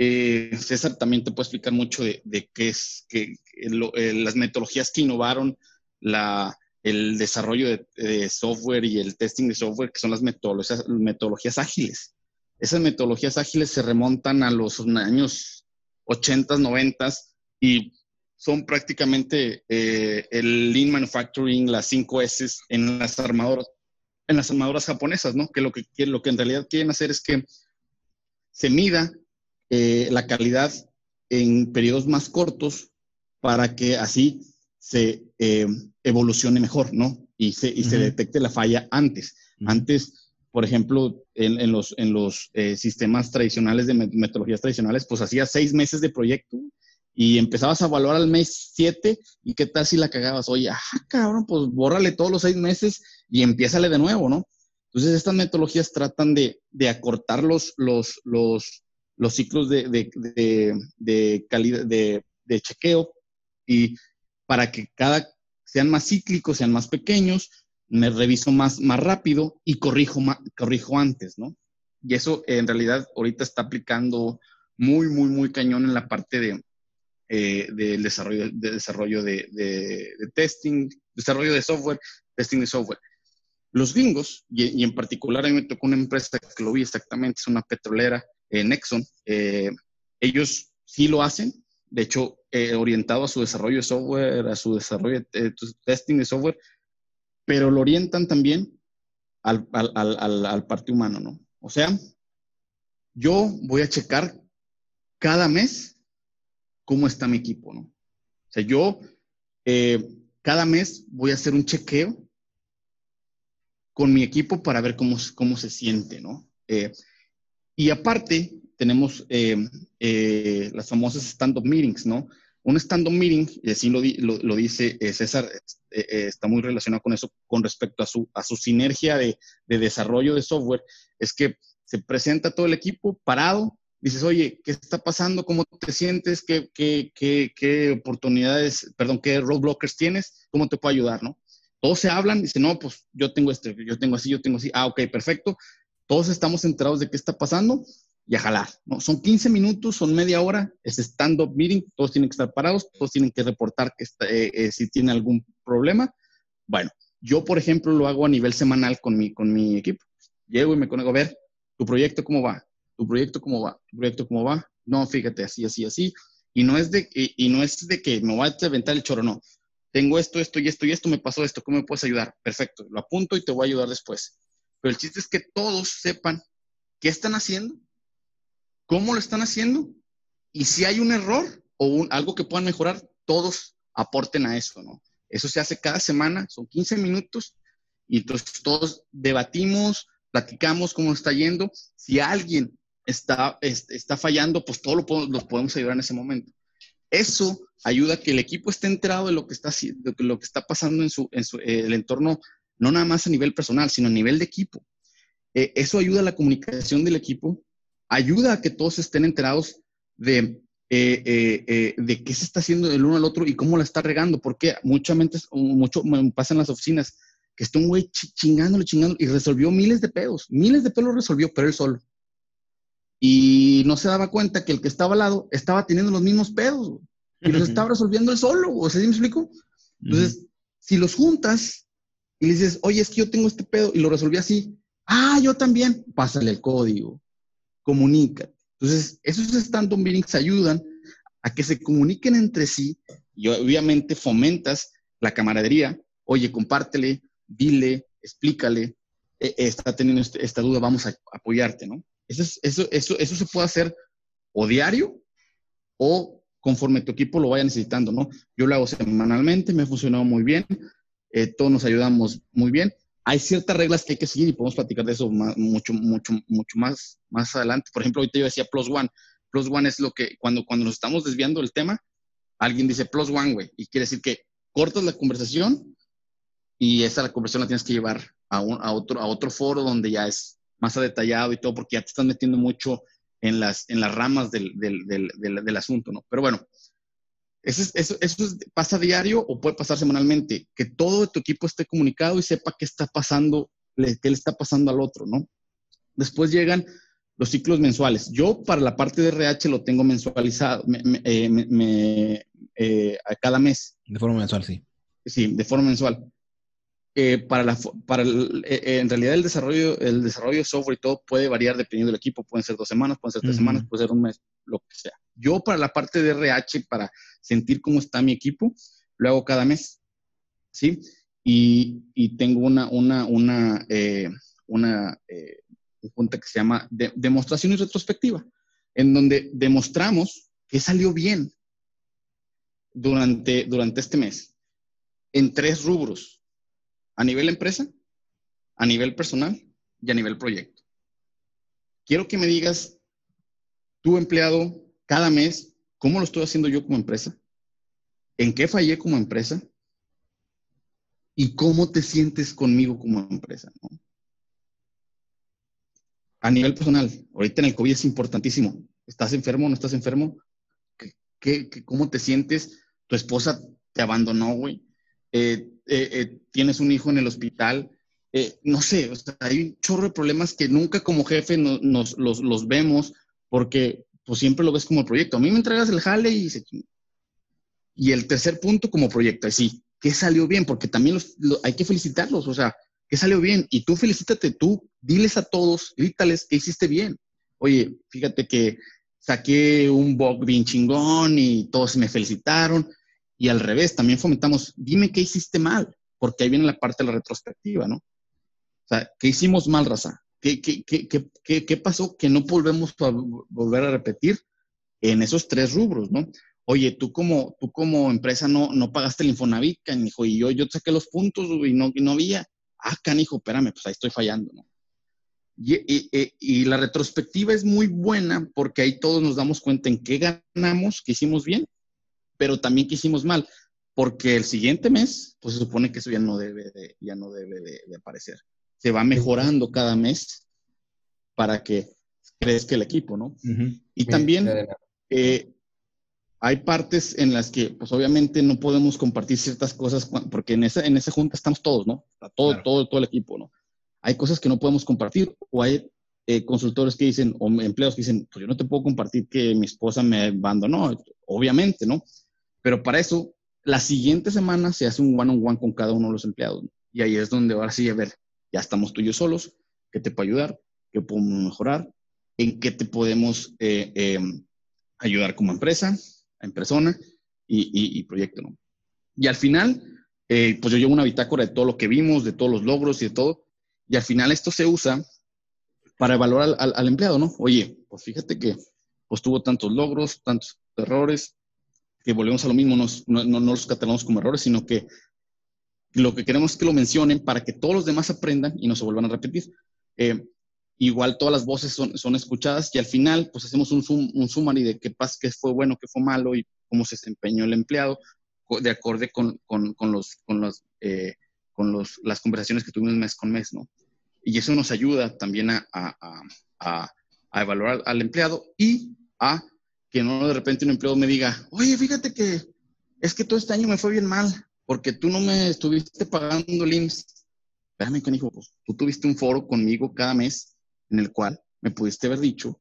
Eh, César también te puede explicar mucho de, qué es que, eh, las metodologías que innovaron la, el desarrollo de, software y el testing de software, que son las metodologías, metodologías ágiles. Esas metodologías ágiles se remontan a los años 80, 90 y son prácticamente eh, el lean manufacturing, las 5 S en las armadoras, en las armadoras japonesas, ¿no? Que lo que, lo que en realidad quieren hacer es que se mida eh, la calidad en periodos más cortos para que así se eh, evolucione mejor, ¿no? Y se, y se detecte la falla antes. Antes, por ejemplo, en, los, en los eh, sistemas tradicionales de metodologías tradicionales, pues hacía seis meses de proyecto y empezabas a evaluar al mes siete y qué tal si la cagabas. Oye, ah, cabrón, pues bórrale todos los seis meses y empiézale de nuevo, ¿no? Entonces, estas metodologías tratan de, de acortar los, los, los, los ciclos de, de, calidad, de, chequeo y para que cada sean más cíclicos, sean más pequeños, me reviso más, más rápido y corrijo, corrijo antes, ¿no? Y eso en realidad ahorita está aplicando muy, muy, muy cañón en la parte de, eh, del desarrollo, de, desarrollo de, de, testing, desarrollo de software, testing de software. Los gringos, y, en particular a mí me tocó una empresa que lo vi exactamente, es una petrolera eh, Nexon, eh, ellos sí lo hacen, de hecho, eh, orientado a su desarrollo de software, a su desarrollo de testing de software, pero lo orientan también al, al, parte humano, ¿no? O sea, yo voy a checar cada mes cómo está mi equipo, ¿no? O sea, yo cada mes voy a hacer un chequeo con mi equipo para ver cómo, cómo se siente, ¿no? Y aparte, tenemos eh, eh, las famosas stand-up meetings, ¿no? un stand-up meeting, y así lo, lo, dice eh, César, eh, eh, está muy relacionado con eso, con respecto a su, a su sinergia de, de, desarrollo de software, es que se presenta todo el equipo parado, dices, oye, ¿qué está pasando? ¿Cómo te sientes? ¿Qué, qué, qué, qué oportunidades, perdón, qué roadblockers tienes? ¿Cómo te puedo ayudar? ¿no? Todos se hablan, dicen, no, pues yo tengo este, yo tengo así, yo tengo así, ah, ok, perfecto. Todos estamos enterados de qué está pasando y a jalar, ¿no? Son 15 minutos, son media hora, es stand-up meeting, todos tienen que estar parados, todos tienen que reportar que eh, eh, si tiene algún problema. Bueno, yo, por ejemplo, lo hago a nivel semanal con mi, con mi equipo. Llego y me conecto a ver, ¿tu proyecto cómo va? ¿Tu proyecto cómo va? ¿Tu proyecto cómo va? No, fíjate, así, así, así. Y no es de, y, no es de que me voy a aventar el choro, no. Tengo esto, esto y esto y esto, me pasó esto, ¿cómo me puedes ayudar? Perfecto, lo apunto y te voy a ayudar después. Pero el chiste es que todos sepan qué están haciendo, cómo lo están haciendo y si hay un error o algo que puedan mejorar, todos aporten a eso, ¿no? Eso se hace cada semana, son 15 minutos y entonces todos debatimos, platicamos cómo está yendo. Si alguien está, está fallando, pues todos lo los podemos ayudar en ese momento. Eso ayuda a que el equipo esté enterado de lo que está, de lo que está pasando en, su, en su, eh, el entorno, no nada más a nivel personal, sino a nivel de equipo. Eh, eso ayuda a la comunicación del equipo ayuda a que todos estén enterados de, eh, de qué se está haciendo el uno al otro y cómo la está regando, porque muchas mucho pasa en las oficinas que está un güey chingándole, chingando y resolvió miles de pedos, miles de pedos resolvió, pero él solo. Y no se daba cuenta que el que estaba al lado estaba teniendo los mismos pedos y los estaba resolviendo él solo, o sea, ¿sí me explico? Entonces, si los juntas y le dices, oye, es que yo tengo este pedo y lo resolví así, ah, yo también, pásale el código comunica. Entonces, esos stand-up meetings ayudan a que se comuniquen entre sí y obviamente fomentas la camaradería. Oye, compártele, dile, explícale, e, está teniendo este, esta duda, vamos a apoyarte, ¿no? Eso, se puede hacer o diario o conforme tu equipo lo vaya necesitando, ¿no? Yo lo hago semanalmente, me ha funcionado muy bien, eh, todos nos ayudamos muy bien hay ciertas reglas que hay que seguir y podemos platicar de eso mucho, mucho, mucho más, más adelante. Por ejemplo, ahorita yo decía plus one. Plus one es lo que, cuando, cuando nos estamos desviando del tema, alguien dice plus one, güey, y quiere decir que cortas la conversación y esa la conversación la tienes que llevar a, a, otro, a otro foro donde ya es más detallado y todo, porque ya te estás metiendo mucho en las, en las ramas del, del, del, del asunto, ¿no? Pero bueno, eso, eso, eso pasa diario o puede pasar semanalmente, que todo tu equipo esté comunicado y sepa qué está pasando, qué le está pasando al otro, ¿no? Después llegan los ciclos mensuales. Yo para la parte de RH lo tengo mensualizado, eh, eh, a cada mes. De forma mensual, sí. Sí, de forma mensual. Eh, para la, para en realidad el desarrollo, el desarrollo de software y todo puede variar dependiendo del equipo. Pueden ser dos semanas, pueden ser tres semanas, puede ser un mes, lo que sea. Yo para la parte de RH, para sentir cómo está mi equipo, lo hago cada mes, ¿sí? Y, y tengo una, una, una, eh, una eh, junta que se llama demostración y retrospectiva, en donde demostramos que salió bien durante, durante este mes en tres rubros, a nivel empresa, a nivel personal y a nivel proyecto. Quiero que me digas, tu empleado, cada mes, ¿cómo lo estoy haciendo yo como empresa? ¿En qué fallé como empresa? ¿Y cómo te sientes conmigo como empresa? A nivel personal, ahorita en el COVID es importantísimo. ¿Estás enfermo o no estás enfermo? ¿Qué, cómo te sientes? Tu esposa te abandonó, güey. Eh, eh, eh, tienes un hijo en el hospital. no sé, hay un chorro de problemas que nunca como jefe nos, los, los, vemos porque pues siempre lo ves como proyecto. A mí me entregas el jale y se... Y el tercer punto como proyecto, sí, ¿qué salió bien? Porque también hay que felicitarlos, o sea, ¿qué salió bien? Y tú felicítate, tú diles a todos, grítales que hiciste bien. Oye, fíjate que saqué un bug bien chingón y todos me felicitaron. Y al revés, también fomentamos, dime qué hiciste mal, porque ahí viene la parte de la retrospectiva, ¿no? O sea, ¿qué hicimos mal, Raza? ¿Qué, qué, qué, qué, pasó que no volvemos a volver a repetir en esos tres rubros, no? Oye, tú como, tú como empresa no, no pagaste el Infonavit, canijo, y yo, yo saqué los puntos y no, y no había. Ah, canijo, espérame, pues ahí estoy fallando, ¿no? Y, y, y, la retrospectiva es muy buena porque ahí todos nos damos cuenta en qué ganamos, qué hicimos bien pero también que hicimos mal, porque el siguiente mes, pues se supone que eso ya no debe de, ya no debe de, aparecer. Se va mejorando cada mes para que crezca el equipo, ¿no? Y también eh, hay partes en las que, pues obviamente no podemos compartir ciertas cosas, porque en esa, en esa junta estamos todos, ¿no? Todo, todo, todo el equipo, ¿no? Hay cosas que no podemos compartir o hay eh, consultores que dicen, o empleados que dicen, pues yo no te puedo compartir que mi esposa me abandonó, obviamente, ¿no? Pero para eso, la siguiente semana se hace un one-on-one con cada uno de los empleados. Y ahí es donde ahora sí, a ver, ya estamos tú y yo solos, ¿qué te puede ayudar? ¿Qué podemos mejorar? ¿En qué te podemos eh, em, ayudar como empresa, en persona y, proyecto, ¿no? Y al final, eh, pues yo llevo una bitácora de todo lo que vimos, de todos los logros y de todo. Y al final esto se usa para evaluar al, empleado, ¿no? Oye, pues fíjate que pues tuvo tantos logros, tantos errores, que volvemos a lo mismo, no, no, los catalogamos como errores, sino que lo que queremos es que lo mencionen para que todos los demás aprendan y no se vuelvan a repetir. Eh, igual todas las voces son, son, escuchadas y al final pues hacemos un, un summary de qué pasa, qué fue bueno, qué fue malo y cómo se desempeñó el empleado de acorde con, con, con los, con, los, eh, con los, las conversaciones que tuvimos mes con mes, ¿no? Y eso nos ayuda también a, a, evaluar al empleado y a que no de repente un empleado me diga, oye, fíjate que es que todo este año me fue bien mal porque tú no me estuviste pagando el IMSS. Espérame, hijo, pues tú tuviste un foro conmigo cada mes en el cual me pudiste haber dicho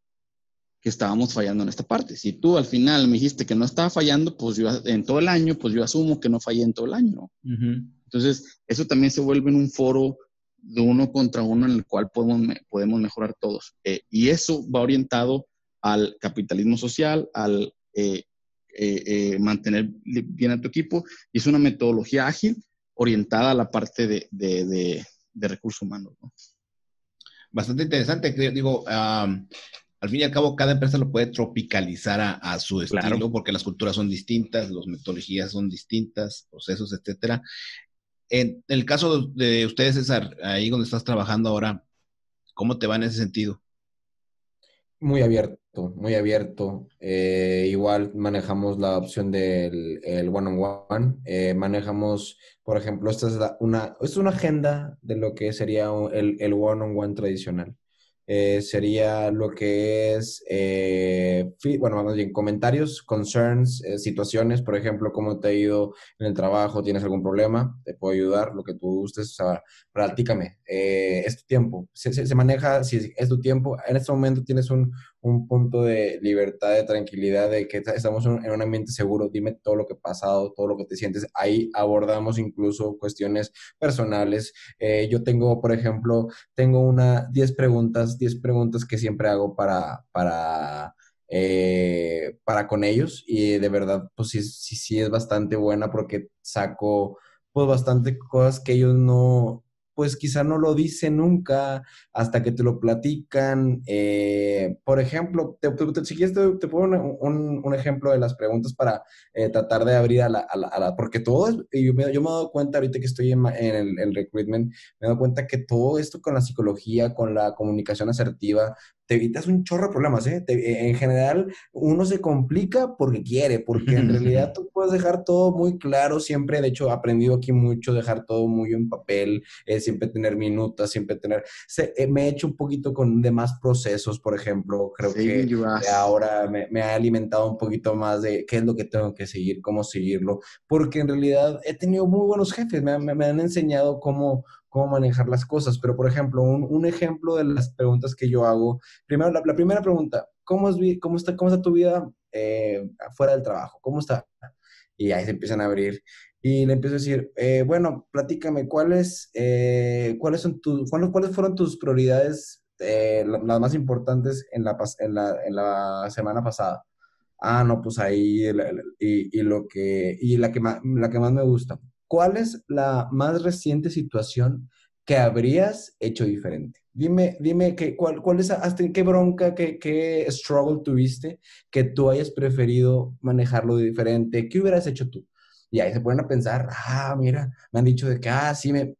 que estábamos fallando en esta parte. Si tú al final me dijiste que no estaba fallando, pues yo en todo el año, pues yo asumo que no fallé en todo el año, Entonces, eso también se vuelve en un foro de uno contra uno en el cual podemos, podemos mejorar todos. Eh, y eso va orientado al capitalismo social, al eh, eh, mantener bien a tu equipo, y es una metodología ágil orientada a la parte de, de, recursos humanos. Bastante interesante, digo, al fin y al cabo cada empresa lo puede tropicalizar a, su estilo, porque las culturas son distintas, las metodologías son distintas, procesos, etcétera. En el caso de ustedes, César, ahí donde estás trabajando ahora, ¿cómo te va en ese sentido? Muy abierto, muy abierto. Eh, igual manejamos la opción del one-on-one. Eh, manejamos, por ejemplo, esta es una, es una agenda de lo que sería el one-on-one tradicional. Eh, sería lo que es, eh, bueno, más bien comentarios, concerns, situaciones, por ejemplo, cómo te ha ido en el trabajo, tienes algún problema, te puedo ayudar, lo que tú gustes, o sea, practícame, es tu tiempo, se, maneja, si es tu tiempo, en este momento tienes un, un punto de libertad, de tranquilidad, de que estamos en un ambiente seguro, dime todo lo que ha pasado, todo lo que te sientes. Ahí abordamos incluso cuestiones personales. Eh, yo tengo, por ejemplo, tengo una 10 preguntas, 10 preguntas que siempre hago para, para, eh, para con ellos y de verdad, pues sí, sí, sí es bastante buena porque saco pues bastante cosas que ellos no, pues quizá no lo dice nunca hasta que te lo platican. Eh, por ejemplo, te, si quieres te, pongo un, ejemplo de las preguntas para eh, tratar de abrir a la, a la, porque todo, yo me, yo me he dado cuenta ahorita que estoy en, el, el, recruitment, me he dado cuenta que todo esto con la psicología, con la comunicación asertiva, te evitas un chorro de problemas, ¿eh? en general, uno se complica porque quiere, porque en (laughs) realidad tú puedes dejar todo muy claro, siempre, de hecho, he aprendido aquí mucho, dejar todo muy en papel, eh, siempre tener minutas, siempre tener, eh, me he hecho un poquito con demás procesos, por ejemplo, creo que ahora me, ha alimentado un poquito más de qué es lo que tengo que seguir, cómo seguirlo, porque en realidad he tenido muy buenos jefes, me, me han enseñado cómo, cómo manejar las cosas. Pero, por ejemplo, un, ejemplo de las preguntas que yo hago. Primero, la, primera pregunta, ¿cómo, es, cómo, está, ¿cómo está tu vida eh, fuera del trabajo? ¿Cómo está? Y ahí se empiezan a abrir. Y le empiezo a decir, eh, bueno, platícame, ¿cuáles, eh, ¿cuáles, son tus, cuáles, fueron tus prioridades, las más importantes en la, en la, en la semana pasada? Ah, no, pues ahí, y, y, lo que, y la que, la que más me gusta. ¿Cuál es la más reciente situación que habrías hecho diferente? Dime, dime que, cuál, cuál es, hasta qué bronca, qué, qué struggle tuviste que tú hayas preferido manejarlo de diferente. ¿Qué hubieras hecho tú? Y ahí se ponen a pensar, ah, mira, me han dicho de que, ah, sí, me,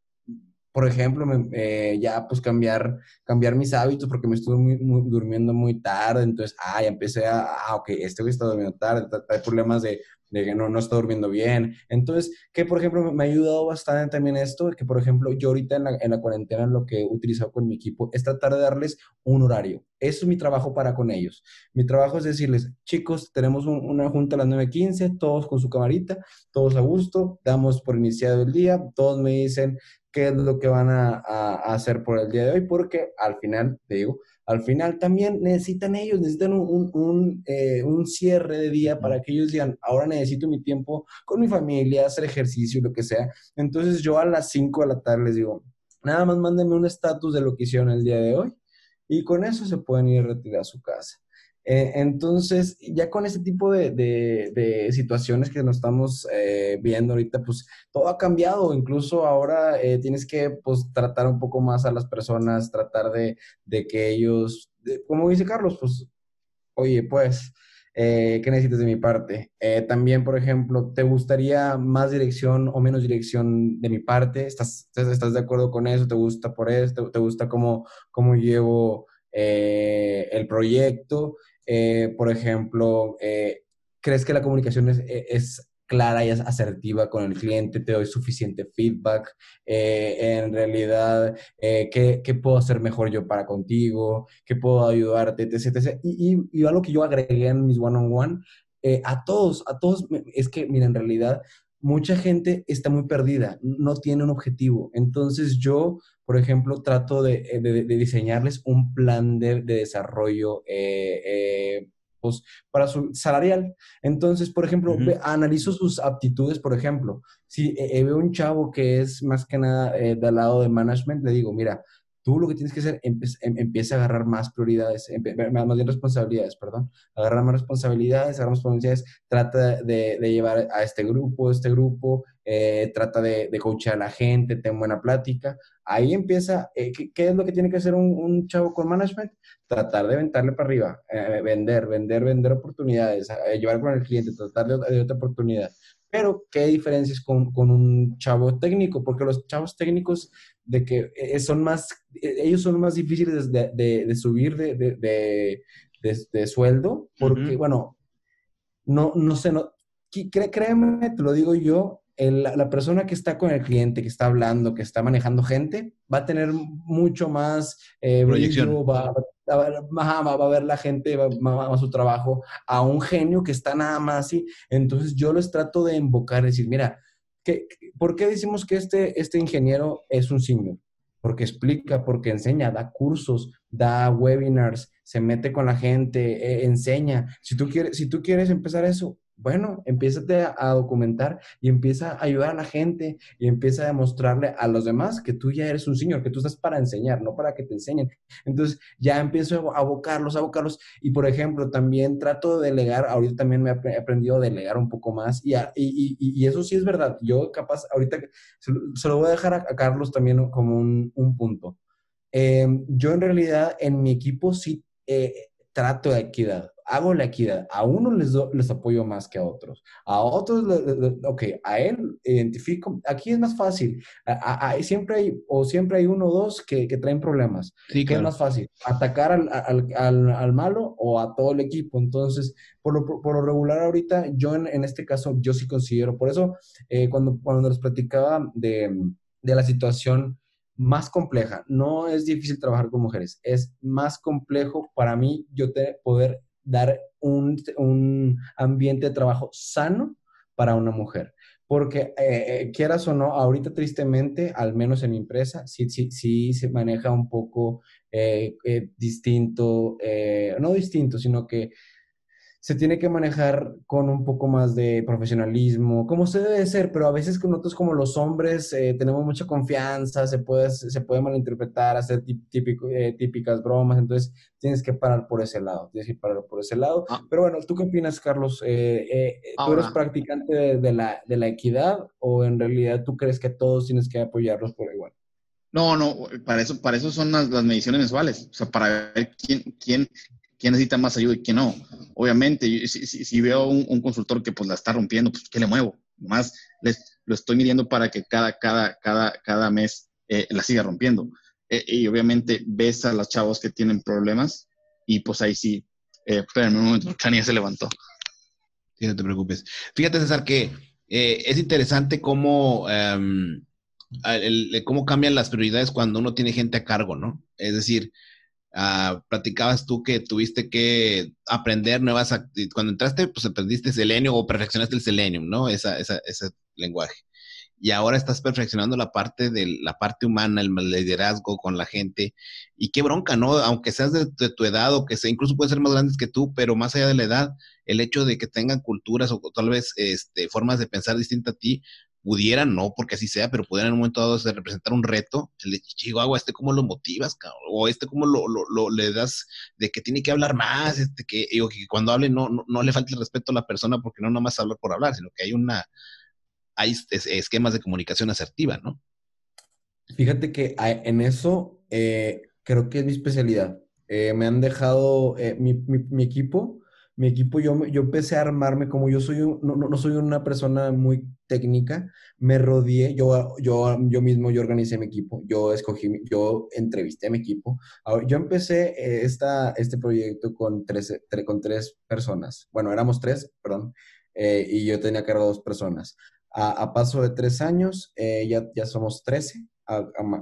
por ejemplo, eh, ya pues cambiar, cambiar mis hábitos porque me estuve durmiendo muy tarde, entonces, ah, ya empecé a, ah, ok, este güey está durmiendo tarde, hay problemas de de que no, no está durmiendo bien. Entonces, que por ejemplo me ha ayudado bastante también esto, que por ejemplo yo ahorita en la, en la cuarentena lo que he utilizado con mi equipo es tratar de darles un horario. Eso es mi trabajo para con ellos. Mi trabajo es decirles, chicos, tenemos una junta a las 9.15, todos con su camarita, todos a gusto, damos por iniciado el día, todos me dicen qué es lo que van a, a hacer por el día de hoy, porque al final, te digo, al final también necesitan ellos, necesitan un, eh, un, cierre de día para que ellos digan, ahora necesito mi tiempo con mi familia, hacer ejercicio, lo que sea. Entonces yo a las 5 de la tarde les digo, nada más mándenme un estatus de lo que hicieron el día de hoy y con eso se pueden ir a retirar a su casa. Eh, entonces, ya con ese tipo de, situaciones que nos estamos eh, viendo ahorita, pues todo ha cambiado. Incluso ahora eh, tienes que pues, tratar un poco más a las personas, tratar de, que ellos, como dice Carlos, pues, oye, pues, ¿qué necesitas de mi parte? también, por ejemplo, ¿te gustaría más dirección o menos dirección de mi parte? ¿Estás, estás de acuerdo con eso? ¿Te gusta por eso? ¿Te, gusta cómo, cómo llevo el proyecto? Eh, por ejemplo, eh, ¿crees que la comunicación e, es, clara y asertiva con el cliente? ¿Te doy suficiente feedback? Eh, en realidad, ¿qué, ¿qué, puedo hacer mejor yo para contigo? ¿Qué puedo ayudarte? Y, algo que yo agregué en mis one-on-one, a todos, a todos, es que, mira, en realidad, mucha gente está muy perdida, no tiene un objetivo. Entonces yo, por ejemplo, trato de, eh, diseñarles un plan de, desarrollo eh, eh, pues, para su salarial. Entonces, por ejemplo, analizo sus aptitudes, por ejemplo, si veo un chavo que es más que nada del lado de management, le digo, mira, tú lo que tienes que hacer, em, empieza a agarrar más prioridades, más bien responsabilidades, perdón, agarrar más responsabilidades, agarrar más responsabilidades, trata de, llevar a este grupo, este grupo, eh, trata de, de coachar a la gente, ten buena plática. Ahí empieza, eh, ¿qué, es lo que tiene que hacer un, chavo con management? Tratar de aventarle para arriba, eh, vender, vender, vender oportunidades, llevar con el cliente, tratar de, de otra oportunidad. Pero, ¿qué diferencias con, con, un chavo técnico? Porque los chavos técnicos, de que eh, son más, eh, ellos son más difíciles de, de, subir de, de, sueldo, porque, bueno, no, no sé, no, créeme, te lo digo yo, la persona que está con el cliente, que está hablando, que está manejando gente, va a tener mucho más eh, proyección. va, va, a ver la gente, va, a su trabajo, a un genio que está nada más así. Entonces yo les trato de invocar, decir, mira, ¿qué, ¿por qué decimos que este, este ingeniero es un senior? Porque explica, porque enseña, da cursos, da webinars, se mete con la gente, eh, enseña. Si tú, quieres, si tú quieres empezar eso, bueno, empieza a, documentar y empieza a ayudar a la gente y empieza a demostrarle a los demás que tú ya eres un señor, que tú estás para enseñar, no para que te enseñen. Entonces ya empiezo a abocarlos, a abocarlos y por ejemplo también trato de delegar, ahorita también me he aprendido a delegar un poco más y, y, eso sí es verdad, yo capaz, ahorita se, lo voy a dejar a, Carlos también como un, punto. Em, yo en realidad en mi equipo sí eh, trato de equidad hago la equidad. A uno les, les apoyo más que a otros. A otros, ok, a él identifico. Aquí es más fácil. siempre hay, o siempre hay uno o dos que, que traen problemas. Sí, ¿Qué es más fácil? ¿Atacar al, al, al, malo o a todo el equipo? Entonces, por lo, por lo regular ahorita, yo en, en, este caso, yo sí considero. Por eso, eh, cuando, cuando les platicaba de, de la situación más compleja. No es difícil trabajar con mujeres, es más complejo para mí yo te, poder dar un, ambiente de trabajo sano para una mujer. Porque eh, eh, quieras o no, ahorita tristemente, al menos en mi empresa, sí, sí, sí se maneja un poco eh, distinto, no distinto, sino que se tiene que manejar con un poco más de profesionalismo, como se debe ser, pero a veces con nosotros como los hombres eh, tenemos mucha confianza, se puede, se puede malinterpretar, hacer típico, eh, típicas bromas, entonces tienes que parar por ese lado, tienes que parar por ese lado. Ah. Pero bueno, ¿tú qué opinas, Carlos? Eh, ¿Tú eres practicante de, la, de la equidad o en realidad tú crees que todos tienes que apoyarlos por igual? No, no, para eso, para eso son las, las, mediciones mensuales, o sea, para ver quién, quién, quién necesita más ayuda y quién no. Obviamente, si, veo un, consultor que pues la está rompiendo, pues ¿qué le muevo? Más les, lo estoy midiendo para que cada, cada, cada, cada mes eh, la siga rompiendo. Eh, y obviamente ves a los chavos que tienen problemas y pues ahí sí, eh, espérame un momento, (laughs) Cania se levantó. Sí, no te preocupes. Fíjate, César, que eh, es interesante cómo, em, cómo cambian las prioridades cuando uno tiene gente a cargo, ¿no? Es decir, uh, platicabas tú que tuviste que aprender nuevas, cuando entraste, pues aprendiste Selenium o perfeccionaste el Selenium, ¿no? Esa, ese lenguaje y ahora estás perfeccionando la parte de la parte humana, el liderazgo con la gente. Y qué bronca, ¿no? Aunque seas de, tu edad o que sea, incluso pueden ser más grandes que tú, pero más allá de la edad, el hecho de que tengan culturas o tal vez este, formas de pensar distintas a ti, pudieran, no porque así sea, pero pudieran en un momento dado representar un reto, el de Chihuahua, este cómo lo motivas, o este cómo lo, lo, le das de que tiene que hablar más, este que, digo, que cuando hable no, no, no le falte el respeto a la persona porque no nomás hablar por hablar, sino que hay una, hay esquemas de comunicación asertiva, ¿no? Fíjate que en eso eh, creo que es mi especialidad. Eh, me han dejado eh, mi, equipo, mi equipo, yo, yo empecé a armarme como yo soy, no, no, soy una persona muy técnica, me rodeé, yo, yo, yo mismo, yo organicé mi equipo, yo escogí, yo entrevisté a mi equipo. yo empecé esta, este proyecto con tres, con tres personas, bueno, éramos tres, perdón, y yo tenía cargo dos personas a, paso de tres años, eh, ya, ya somos 13.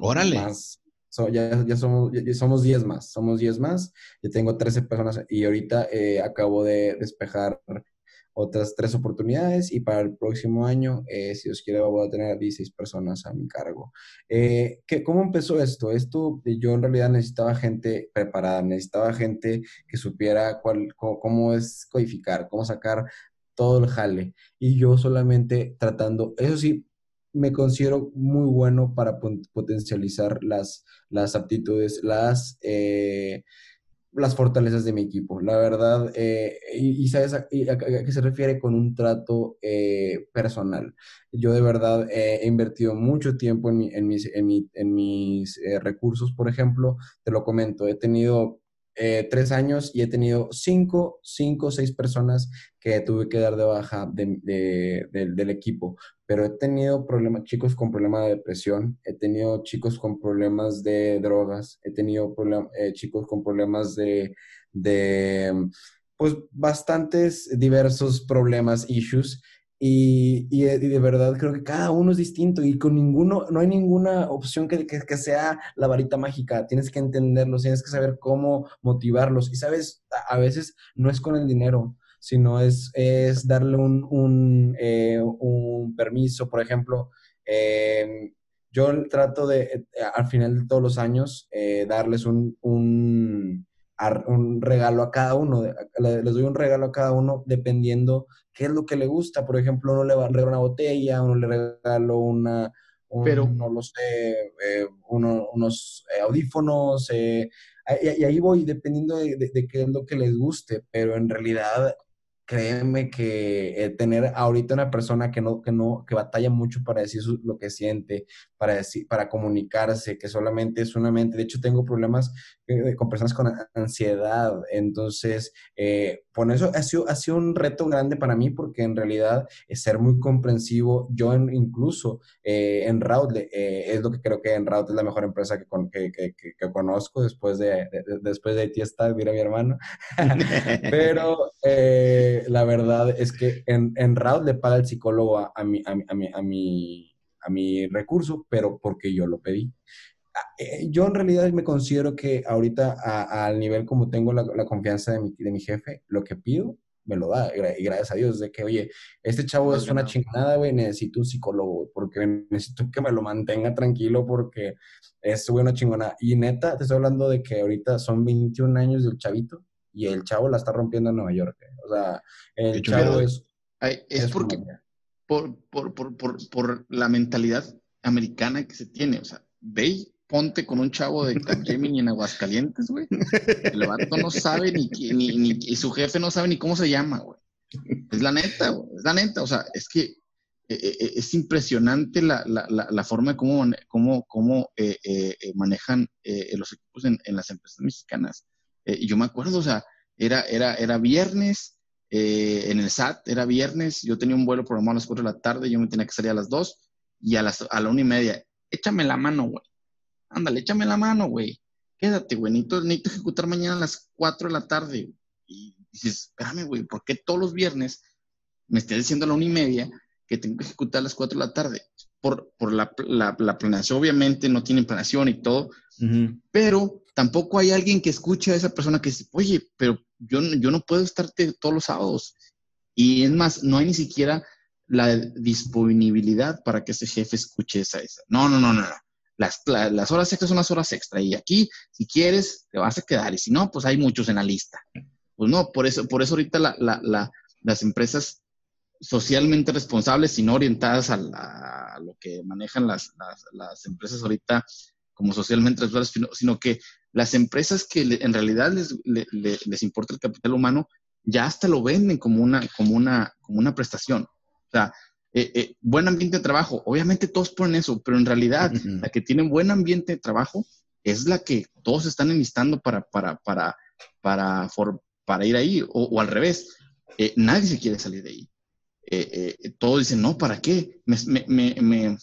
Órale. ya, somos, ya, somos 10 más, somos 10 más. Yo tengo 13 personas y ahorita eh, acabo de despejar otras tres oportunidades y para el próximo año, eh, si Dios quiere, voy a tener 16 personas a mi cargo. ¿qué, ¿Cómo empezó esto? Esto yo en realidad necesitaba gente preparada, necesitaba gente que supiera cuál, cómo es codificar, cómo sacar todo el jale. Y yo solamente tratando, eso sí, me considero muy bueno para potencializar las, las aptitudes, las, eh, las fortalezas de mi equipo. La verdad, eh, y, sabes a, qué se refiere con un trato eh, personal. Yo de verdad he invertido mucho tiempo en, en mis, en mis recursos, por ejemplo, te lo comento, he tenido eh, tres años y he tenido cinco, cinco, seis personas que tuve que dar de baja del equipo. Pero he tenido problemas, chicos con problemas de depresión, he tenido chicos con problemas de drogas, he tenido eh, chicos con problemas de, pues, bastantes diversos problemas, issues. Y, y, de verdad creo que cada uno es distinto y con ninguno, no hay ninguna opción que, que, sea la varita mágica. Tienes que entenderlos, tienes que saber cómo motivarlos. Y sabes, a veces no es con el dinero, sino es, es darle un, un, eh, un permiso. Por ejemplo, eh, yo trato de, eh, al final de todos los años, darles un, un un regalo a cada uno, les doy un regalo a cada uno dependiendo qué es lo que le gusta. Por ejemplo, uno le va a regalar una botella, uno le regalo una, Pero, no lo sé, eh, unos eh, audífonos, eh, y, ahí voy dependiendo de, de, qué es lo que les guste, pero en realidad créeme que eh, tener ahorita una persona que no, que no, que batalla mucho para decir lo que siente, para decir, para comunicarse, que solamente es una mente. De hecho, tengo problemas con personas con ansiedad. Entonces, eh, por eso ha sido, ha sido un reto grande para mí, porque en realidad es ser muy comprensivo. Yo incluso en Route, es lo que creo que en Route es la mejor empresa que, que, que, conozco después de, después de Tiesta, dirá mi hermano. (laughs) Pero la verdad es que en, en le paga el psicólogo a, mi, a, mi, a, mi, a, mi, recurso, pero porque yo lo pedí. Eh, yo en realidad me considero que ahorita al nivel como tengo la, confianza de mi, de mi, jefe, lo que pido me lo da. Y gracias a Dios, de que, oye, este chavo es una chingada, güey, necesito un psicólogo, porque necesito que me lo mantenga tranquilo, porque es una chingona. Y neta, te estoy hablando de que ahorita son 21 años del chavito y el chavo la está rompiendo en Nueva York. Eh. O sea, el chavo es... Es, porque por, por, por, por, la mentalidad americana que se tiene. O sea, ve ponte con un chavo de Capgemini en Aguascalientes, güey. El vato no sabe ni, ni, y su jefe no sabe ni cómo se llama, güey. Es la neta, güey. Es la neta. O sea, es que eh, eh, es impresionante la, la, forma de cómo, cómo, cómo manejan los equipos en, las empresas mexicanas. yo me acuerdo, o sea, era, era, era viernes eh, en el SAT, era viernes, yo tenía un vuelo programado a las 4 de la tarde, yo me tenía que salir a las 2 y a, las, a la 1 y media, échame la mano, güey. Ándale, échame la mano, güey. Quédate, güey. Necesito, necesito, ejecutar mañana a las 4 de la tarde. Y dices, espérame, güey, ¿por qué todos los viernes me estés diciendo a la una y media que tengo que ejecutar a las cuatro de la tarde. Por, por la, la, la, planeación, obviamente, no tienen planeación y todo, pero tampoco hay alguien que escuche a esa persona que dice, oye, pero yo, yo no puedo estarte todos los sábados. Y es más, no hay ni siquiera la disponibilidad para que ese jefe escuche esa. esa. No, no, no, no. Las, las horas extras son las horas extra. Y aquí, si quieres, te vas a quedar. Y si no, pues hay muchos en la lista. Pues no, por eso, por eso ahorita la, la, las empresas socialmente responsables y no orientadas a, lo que manejan las, las, empresas ahorita como socialmente responsables, sino, que las empresas que en realidad les, les, importa el capital humano ya hasta lo venden como una, como una, como una prestación. O sea, eh, eh, buen ambiente de trabajo, obviamente todos ponen eso, pero en realidad la que tiene buen ambiente de trabajo es la que todos están enlistando para, para, para, para, para ir ahí, o, al revés, eh, nadie se quiere salir de ahí. todos dicen, no, ¿para qué? Me, me, me,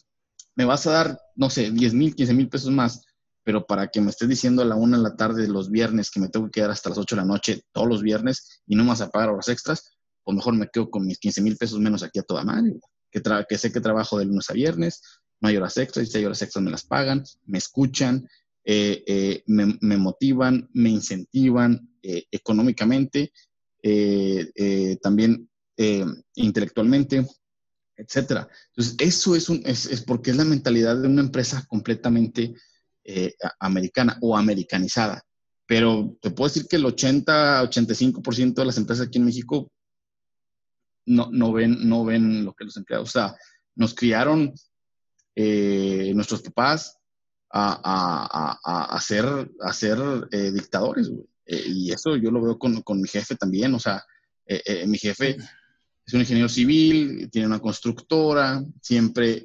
me, vas a dar, no sé, 10 mil, 15 mil pesos más, pero para que me estés diciendo a la una de la tarde los viernes que me tengo que quedar hasta las 8 de la noche todos los viernes y no me vas a pagar horas extras, pues mejor me quedo con mis 15 mil pesos menos aquí a toda madre que, sé que trabajo de lunes a viernes, no hay horas extras, si hay horas extras me las pagan, me escuchan, eh, eh, me, motivan, me incentivan eh, económicamente, también intelectualmente, etcétera. Entonces, eso es, un, es, porque es la mentalidad de una empresa completamente americana o americanizada. Pero te puedo decir que el 80-85% de las empresas aquí en México no, no, ven, no ven lo que los empleados, o sea, nos criaron eh, nuestros papás a, a, a, ser, a ser eh, dictadores, eh, y eso yo lo veo con, con, mi jefe también, o sea, mi jefe es un ingeniero civil, tiene una constructora, siempre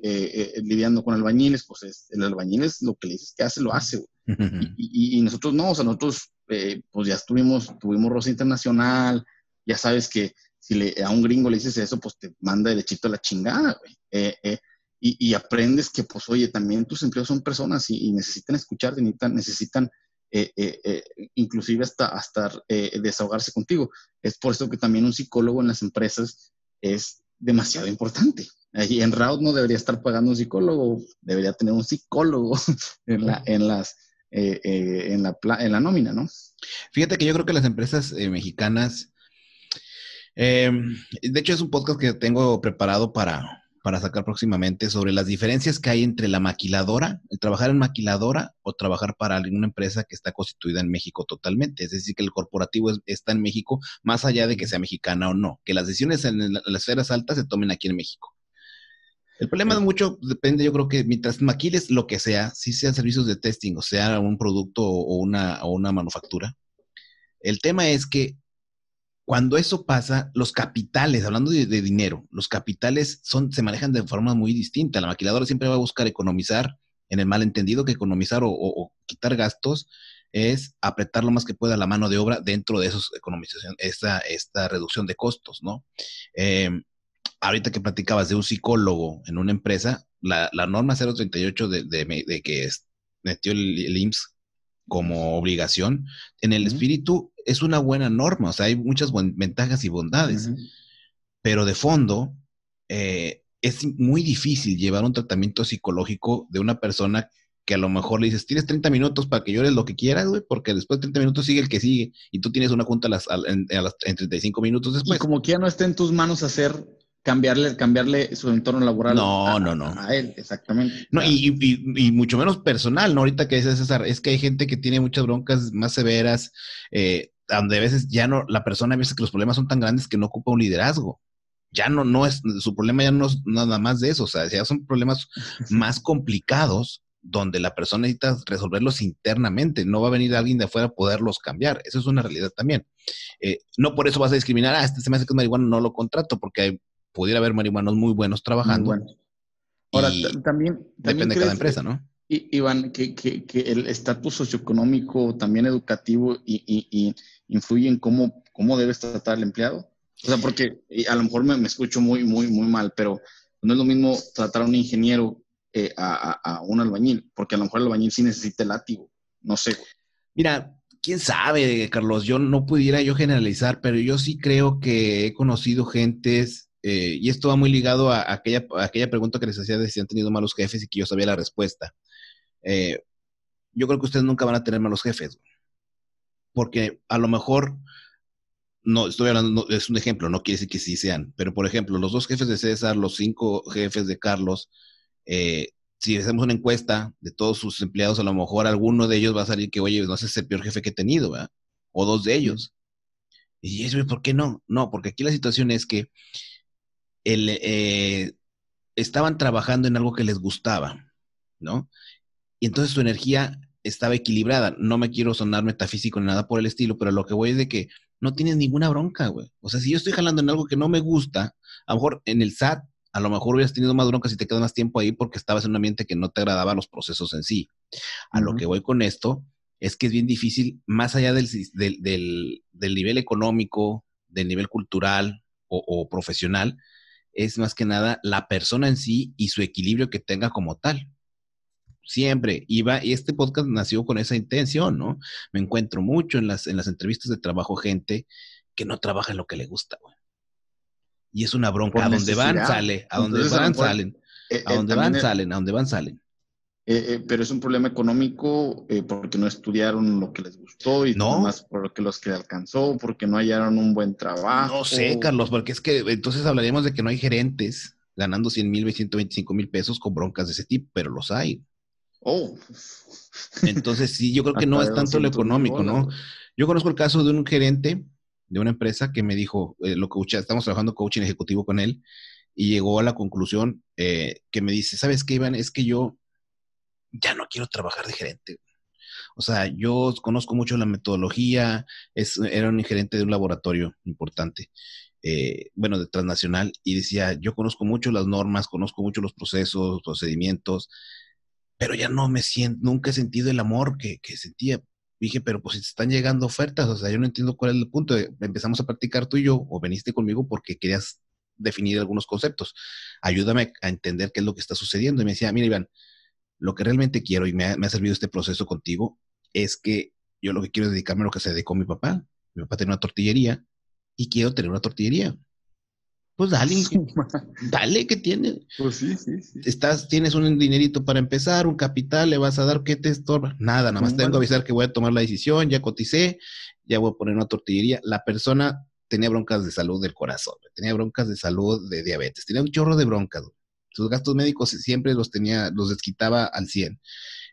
lidiando con albañiles, pues es, el albañil es lo que le dices que hace, lo hace. (laughs) Y, y, nosotros no, o sea, nosotros pues ya estuvimos, tuvimos Rosa Internacional, ya sabes que si le, a un gringo le dices eso, pues te manda derechito a la chingada, güey. Eh, eh, y, y, aprendes que, pues, oye, también tus empleados son personas y, necesitan escuchar, necesitan, necesitan eh, inclusive hasta, hasta desahogarse contigo. Es por eso que también un psicólogo en las empresas es demasiado importante. Y en Raud no debería estar pagando un psicólogo, debería tener un psicólogo (laughs) en, la, en las... en, la, en la nómina, ¿no? Fíjate que yo creo que las empresas mexicanas Em, de hecho, es un podcast que tengo preparado para, para sacar próximamente sobre las diferencias que hay entre la maquiladora, el trabajar en maquiladora o trabajar para alguna empresa que está constituida en México totalmente. Es decir, que el corporativo está en México, más allá de que sea mexicana o no, que las decisiones en las esferas altas se tomen aquí en México. El problema de mucho depende, yo creo que mientras maquiles lo que sea, si sean servicios de testing o sea un producto o una, o una manufactura, el tema es que cuando eso pasa, los capitales, hablando de, dinero, los capitales son, se manejan de forma muy distinta. La maquiladora siempre va a buscar economizar, en el malentendido que economizar o, quitar gastos es apretar lo más que pueda la mano de obra dentro de esos economización, esta, esta reducción de costos, ¿no? Em, ahorita que platicabas de un psicólogo en una empresa, la, norma 038 de, de, que metió el, el IMSS como obligación, en el espíritu es una buena norma, o sea, hay muchas ventajas y bondades, pero de fondo eh, es muy difícil llevar un tratamiento psicológico de una persona que a lo mejor le dices, tienes 30 minutos para que llores lo que quieras, güey, porque después de 30 minutos sigue el que sigue y tú tienes una junta a las, en, 35 minutos después. Y como que ya no está en tus manos hacer cambiarle, cambiarle su entorno laboral. No, no, no. A él, exactamente. No, y, y, mucho menos personal, ¿no? Ahorita que dices César, es que hay gente que tiene muchas broncas más severas, eh, donde a veces ya no, la persona a veces que los problemas son tan grandes que no ocupa un liderazgo. Ya no, no es, su problema ya no es nada más de eso, o sea, ya son problemas más complicados donde la persona necesita resolverlos internamente, no va a venir alguien de afuera a poderlos cambiar, eso es una realidad también. Eh, no por eso vas a discriminar, ah, este se me hace que es marihuana, no lo contrato, porque hay pudiera haber marihuanos muy buenos trabajando. Ahora, también, Depende de cada empresa, ¿no? Iván, que, que, que el estatus socioeconómico, también educativo, y, influye en cómo, cómo debes tratar al empleado. O sea, porque a lo mejor me, escucho muy, muy, muy mal, pero no es lo mismo tratar a un ingeniero eh, a, a, un albañil, porque a lo mejor el albañil sí necesita el látigo. No sé. Mira, quién sabe, Carlos, yo no pudiera yo generalizar, pero yo sí creo que he conocido gentes eh, y esto va muy ligado a aquella, aquella pregunta que les hacía de si han tenido malos jefes y que yo sabía la respuesta. Eh, yo creo que ustedes nunca van a tener malos jefes, porque a lo mejor, no, estoy hablando, es un ejemplo, no quiere decir que sí sean, pero por ejemplo, los dos jefes de César, los cinco jefes de Carlos, eh, si hacemos una encuesta de todos sus empleados, a lo mejor alguno de ellos va a salir que, oye, no sé, es el peor jefe que he tenido, ¿verdad? O dos de ellos. Y eso, ¿por qué no? No, porque aquí la situación es que el, eh, estaban trabajando en algo que les gustaba, ¿no? Y entonces su energía estaba equilibrada. No me quiero sonar metafísico ni nada por el estilo, pero lo que voy es de que no tienes ninguna bronca, güey. O sea, si yo estoy jalando en algo que no me gusta, a lo mejor en el SAT, a lo mejor hubieras tenido más bronca si te quedas más tiempo ahí porque estabas en un ambiente que no te agradaba los procesos en sí. A lo que voy con esto es que es bien difícil, más allá del, del, del, nivel económico, del nivel cultural o, profesional, es más que nada la persona en sí y su equilibrio que tenga como tal. Siempre iba, y este podcast nació con esa intención, ¿no? Me encuentro mucho en las, en las entrevistas de trabajo gente que no trabaja en lo que le gusta, güey. Y es una bronca. A donde van, sale. A donde van, salen. Eh, a donde van, salen. A donde van, salen. Eh, eh, pero es un problema económico eh, porque no estudiaron lo que les gustó y no más porque los que alcanzó, porque no hallaron un buen trabajo. No sé, Carlos, porque es que entonces hablaríamos de que no hay gerentes ganando 100 mil, 125 mil pesos con broncas de ese tipo, pero los hay. Oh. Entonces sí, yo creo que (laughs) no es tanto lo económico, ¿no? Yo conozco el caso de un gerente de una empresa que me dijo, lo coach, estamos trabajando coaching ejecutivo con él y llegó a la conclusión que me dice, ¿sabes qué, Iván? Es que yo ya no quiero trabajar de gerente. O sea, yo conozco mucho la metodología, es, era un gerente de un laboratorio importante, eh, bueno, de transnacional, y decía, yo conozco mucho las normas, conozco mucho los procesos, procedimientos, pero ya no me siento, nunca he sentido el amor que, que sentía. Dije, pero pues si te están llegando ofertas, o sea, yo no entiendo cuál es el punto. Empezamos a practicar tú y yo, o veniste conmigo porque querías definir algunos conceptos. Ayúdame a entender qué es lo que está sucediendo. Y me decía, mira, Iván, lo que realmente quiero y me ha, servido este proceso contigo es que yo lo que quiero es dedicarme a lo que se dedicó mi papá. Mi papá tiene una tortillería y quiero tener una tortillería. Pues dale, dale, ¿qué tienes? Pues sí, sí, sí. Estás, tienes un dinerito para empezar, un capital, le vas a dar, ¿qué te estorba? Nada, nada más tengo que avisar que voy a tomar la decisión, ya coticé, ya voy a poner una tortillería. La persona tenía broncas de salud del corazón, tenía broncas de salud de diabetes, tenía un chorro de broncas. Sus gastos médicos siempre los tenía, los desquitaba al 100.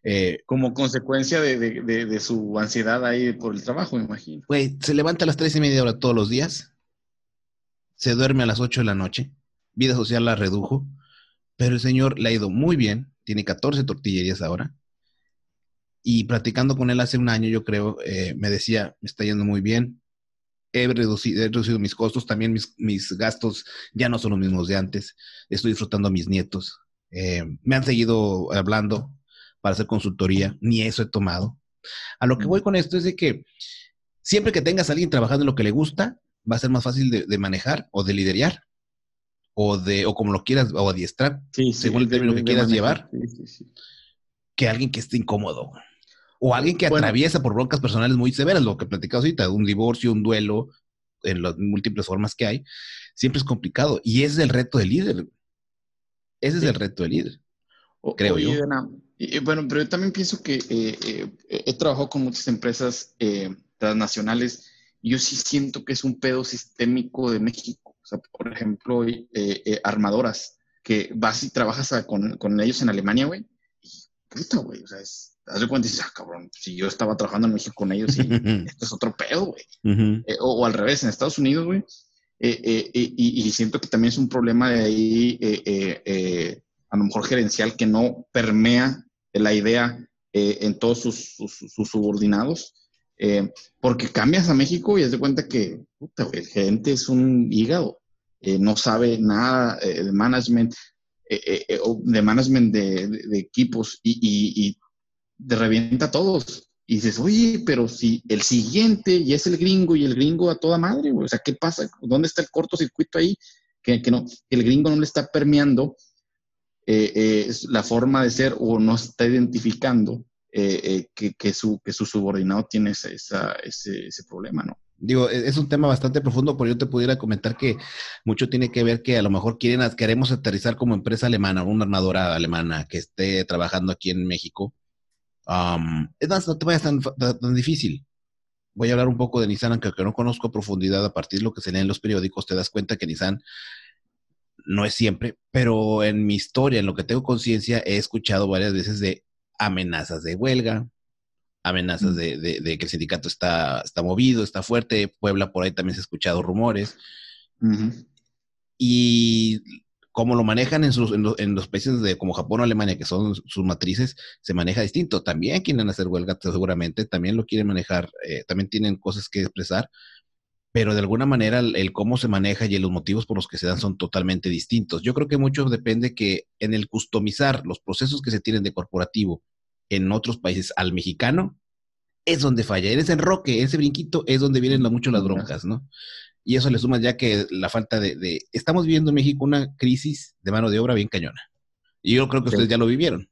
Eh, Como consecuencia de, su ansiedad ahí por el trabajo, me imagino. Güey, se levanta a las tres y media hora todos los días, se duerme a las 8 de la noche, vida social la redujo, pero el señor le ha ido muy bien, tiene 14 tortillerías ahora, y platicando con él hace un año, yo creo, eh, me decía, me está yendo muy bien, he reducido, mis costos, también mis, gastos ya no son los mismos de antes, estoy disfrutando a mis nietos, eh, me han seguido hablando para hacer consultoría, ni eso he tomado. A lo que voy con esto es de que siempre que tengas a alguien trabajando en lo que le gusta, va a ser más fácil de, manejar o de liderar o de o como lo quieras o adiestrar, según el término que quieras llevar, que alguien que esté incómodo. O alguien que atraviesa por broncas personales muy severas, lo que platicamos ahorita, un divorcio, un duelo, en las múltiples formas que hay, siempre es complicado. Y ese es el reto del líder. Ese es el reto del líder, creo yo. bueno, pero yo también pienso que eh, eh, he trabajado con muchas empresas eh, transnacionales y yo sí siento que es un pedo sistémico de México. O sea, por ejemplo, armadoras, que vas y trabajas con, con ellos en Alemania, güey, y puta, güey, o sea, es haz de cuenta y dices, ah, cabrón, si yo estaba trabajando en México con ellos, y (laughs) esto es otro pedo, güey. Eh, o, al revés, en Estados Unidos, güey. Eh, eh, y, siento que también es un problema de ahí, a lo mejor gerencial, que no permea la idea en todos sus, subordinados. Porque cambias a México y haz de cuenta que el gerente es un hígado, no sabe nada de management, de management de, equipos y, de revienta a todos. Y dices, oye, pero si el siguiente ya es el gringo y el gringo a toda madre, güey. O sea, ¿qué pasa? ¿Dónde está el cortocircuito ahí? Que, no, que el gringo no le está permeando eh, eh, la forma de ser o no está identificando eh, que, que, su, que su subordinado tiene ese, ese, ese, problema, ¿no? Digo, e, es un tema bastante profundo, pero yo te pudiera comentar que mucho tiene que ver que a lo mejor quieren, queremos aterrizar como empresa alemana, una armadora alemana que esté trabajando aquí en México. es más, no te vayas tan, tan, difícil. Voy a hablar un poco de Nissan, aunque no conozco a profundidad a partir de lo que se lee en los periódicos, te das cuenta que Nissan no es siempre, pero en mi historia, en lo que tengo conciencia, he escuchado varias veces de amenazas de huelga, amenazas mm. de, que el sindicato está, está movido, está fuerte. Puebla por ahí también se ha escuchado rumores. Y como lo manejan en, sus, en, los países de, como Japón o Alemania, que son sus matrices, se maneja distinto. También quieren hacer huelga, seguramente, también lo quieren manejar, eh, también tienen cosas que expresar, pero de alguna manera el, cómo se maneja y los motivos por los que se dan son totalmente distintos. Yo creo que mucho depende que en el customizar los procesos que se tienen de corporativo en otros países al mexicano, es donde falla. En ese enroque, ese brinquito, es donde vienen mucho las broncas, ¿no? Y eso le suma ya que la falta de, Estamos viviendo en México una crisis de mano de obra bien cañona. Y yo creo que ustedes ya lo vivieron,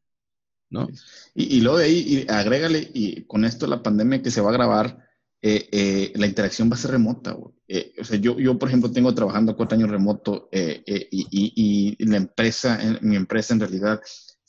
¿no? Y, luego de ahí, agrégale, y con esto la pandemia que se va a grabar, eh, eh, la interacción va a ser remota. Eh, o sea, yo, yo, por ejemplo, tengo trabajando cuatro años remoto y, y, la empresa, mi empresa en realidad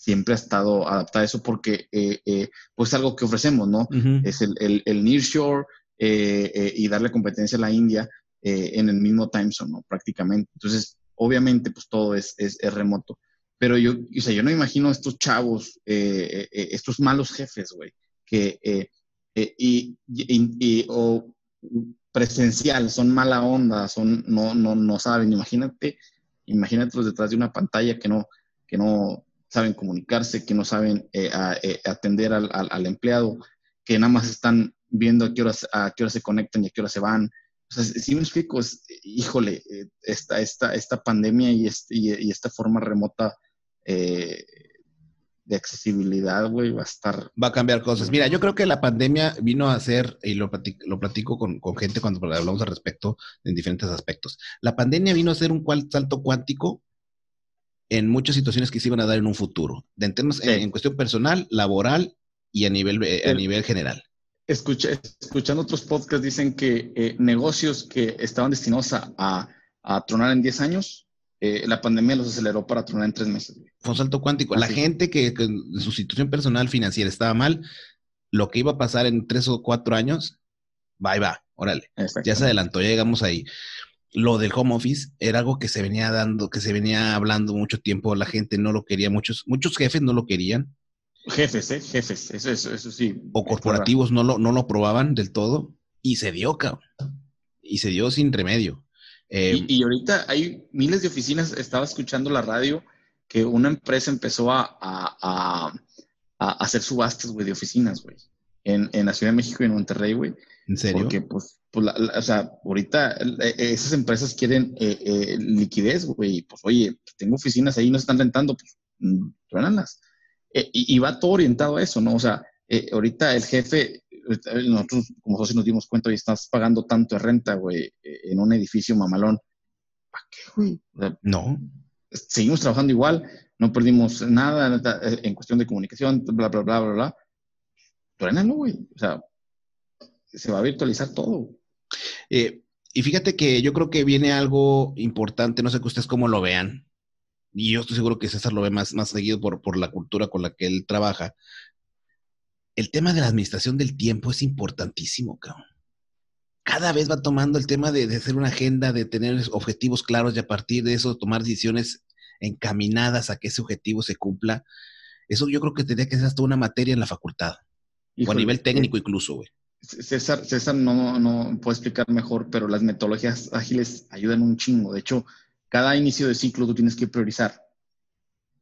siempre ha estado adaptada a eso porque eh, eh, pues algo que ofrecemos, ¿no? Es el, el, el nearshore eh, y darle competencia a la India en el mismo time zone, ¿no? Prácticamente. Entonces, obviamente, pues todo es, es, remoto. Pero yo, o sea, yo no imagino estos chavos, estos malos jefes, güey, que y, y, o presencial, son mala onda, son, no, no, no saben. Imagínate, imagínate detrás de una pantalla que no, que no, saben comunicarse, que no saben eh, eh, atender al, al, empleado, que nada más están viendo a qué horas, a qué se conectan y a qué hora se van. O sea, si me explico, es, híjole, eh, esta, esta, esta pandemia y, este, y, esta forma remota de accesibilidad, güey, va a estar... Va a cambiar cosas. Mira, yo creo que la pandemia vino a ser, y lo platico, lo platico con, con, gente cuando hablamos al respecto en diferentes aspectos, la pandemia vino a ser un salto cuántico en muchas situaciones que se iban a dar en un futuro, en, temas, en, cuestión personal, laboral y a nivel, eh, a nivel general. escuchando otros podcasts dicen que eh, negocios que estaban destinados a, a, tronar en 10 años, eh, la pandemia los aceleró para tronar en 3 meses. Fue un salto cuántico. La gente que, que, su situación personal financiera estaba mal, lo que iba a pasar en 3 o 4 años, va y va, órale. Ya se adelantó, ya llegamos ahí lo del home office era algo que se venía dando, que se venía hablando mucho tiempo, la gente no lo quería, muchos, muchos jefes no lo querían. Jefes, ¿eh? Jefes, eso, eso, eso sí. O corporativos no lo, no lo aprobaban del todo y se dio, cabrón. Y se dio sin remedio. Eh, y, ahorita hay miles de oficinas, estaba escuchando la radio, que una empresa empezó a, a, a, hacer subastas, güey, de oficinas, güey, en, en la Ciudad de México y en Monterrey, güey. ¿En serio? Porque, pues, pues, o sea, ahorita eh, eh, esas empresas quieren eh, liquidez, güey. Pues, oye, tengo oficinas ahí, no están rentando, pues, mm, truénanlas. Y, y, va todo orientado a eso, ¿no? O sea, ahorita el jefe, nosotros como socios nos dimos cuenta y estás pagando tanto de renta, güey, en un edificio mamalón. ¿Para qué, güey? no. Seguimos trabajando igual, no perdimos nada en cuestión de comunicación, bla, bla, bla, bla, bla. Truénalo, güey. O sea, se va a virtualizar todo. Eh, y fíjate que yo creo que viene algo importante, no sé que ustedes cómo lo vean, y yo estoy seguro que César lo ve más, más seguido por, por la cultura con la que él trabaja. El tema de la administración del tiempo es importantísimo, cabrón. Cada vez va tomando el tema de, de hacer una agenda, de tener objetivos claros y a partir de eso tomar decisiones encaminadas a que ese objetivo se cumpla. Eso yo creo que tendría que ser hasta una materia en la facultad. o a nivel técnico incluso, güey. César, César no, no puede explicar mejor, pero las metodologías ágiles ayudan un chingo. De hecho, cada inicio de ciclo tú tienes que priorizar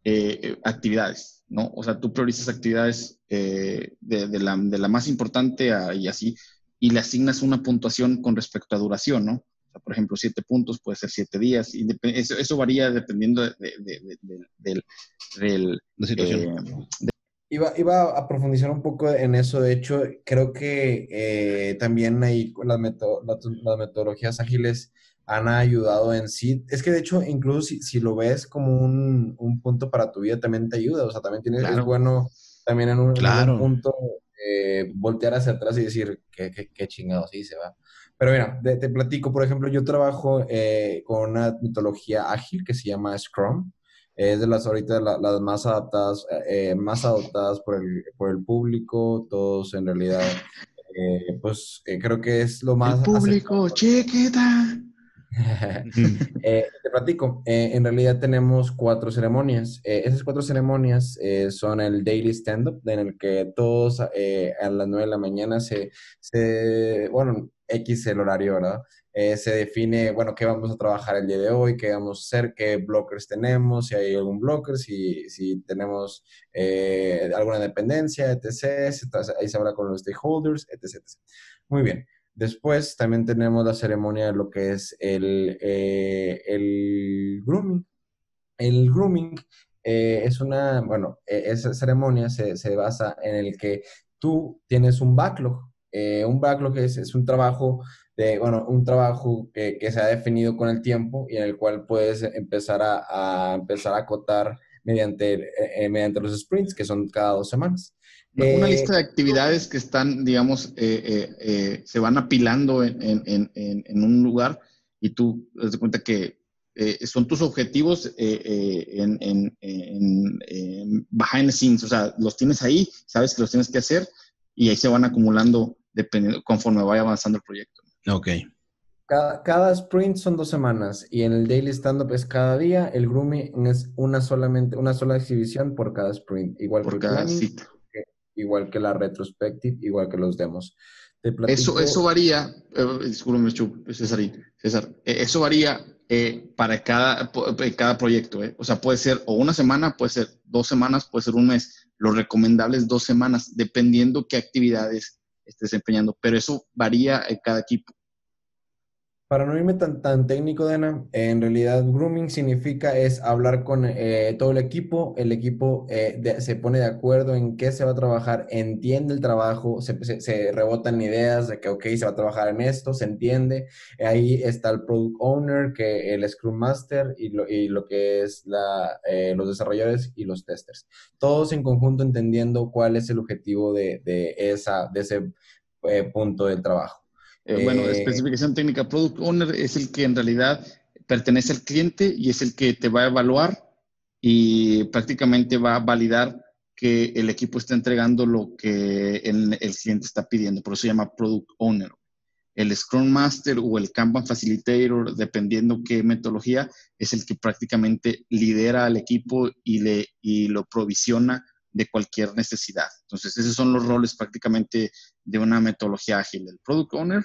eh, eh, actividades, ¿no? O sea, tú priorizas actividades eh, de, la, de, la, más importante y así, y le asignas una puntuación con respecto a duración, ¿no? O sea, por ejemplo, siete puntos puede ser siete días, y eso, eso, varía dependiendo de, del, del, la situación. Iba, iba, a profundizar un poco en eso. De hecho, creo que eh, también ahí las, las, metodologías ágiles han ayudado en sí. Es que de hecho, incluso si, si lo ves como un, un, punto para tu vida, también te ayuda. O sea, también tienes, es bueno también en un, punto eh, voltear hacia atrás y decir, qué, qué, qué chingados hice, va. Pero mira, te, platico, por ejemplo, yo trabajo eh, con una metodología ágil que se llama Scrum. Es de las ahorita las más adaptadas, eh, más adoptadas por el, por el público, todos en realidad, eh, pues creo que es lo más... El público, chiquita. (laughs) te platico, en realidad tenemos cuatro ceremonias. esas cuatro ceremonias son el daily stand-up, en el que todos a las nueve de la mañana se, se, bueno, X el horario, ¿verdad? Eh, se define, bueno, qué vamos a trabajar el día de hoy, qué vamos a hacer, qué blockers tenemos, si hay algún blocker, si, si tenemos eh, alguna dependencia, etc. Ahí se habla con los stakeholders, etc. Muy bien. Después también tenemos la ceremonia de lo que es el, eh, el grooming. El grooming es una, bueno, e, esa ceremonia se, se basa en el que tú tienes un backlog eh, un backlog es, es un trabajo de, bueno, un trabajo que, que, se ha definido con el tiempo y en el cual puedes empezar a, a empezar a acotar mediante, eh, mediante los sprints, que son cada dos semanas. Una eh, lista de actividades que están, digamos, se van apilando en, en, en, en, un lugar y tú te das cuenta que son tus objetivos en, behind the scenes, o sea, los tienes ahí, sabes que los tienes que hacer y ahí se van acumulando dependiendo, conforme vaya avanzando el proyecto. Ok. Cada, sprint son dos semanas y en el daily stand-up es cada día. El grooming es una solamente una sola exhibición por cada sprint, igual por cada cita. igual que la retrospective, igual que los demos. Eso, eso varía, eh, César, César eh, eso varía eh, para cada, cada proyecto. Eh. O sea, puede ser o una semana, puede ser dos semanas, puede ser un mes. Lo recomendable es dos semanas, dependiendo qué actividades estés desempeñando, pero eso varía en cada equipo. Para no irme tan, tan técnico, Dana, en realidad grooming significa es hablar con eh, todo el equipo, el equipo eh, se pone de acuerdo en qué se va a trabajar, entiende el trabajo, se, se, rebotan ideas de que, ok, se va a trabajar en esto, se entiende. Ahí está el product owner, que el Scrum Master y lo, y lo que es la, eh, los desarrolladores y los testers. Todos en conjunto entendiendo cuál es el objetivo de, de esa, de ese punto del trabajo. Eh, bueno, eh, especificación técnica, Product Owner es el que en realidad pertenece al cliente y es el que te va a evaluar y prácticamente va a validar que el equipo está entregando lo que el, cliente está pidiendo. Por eso se llama Product Owner. El Scrum Master o el Kanban Facilitator, dependiendo qué metodología, es el que prácticamente lidera al equipo y, le, y lo provisiona de cualquier necesidad. Entonces, esos son los roles prácticamente de una metodología ágil. El Product Owner,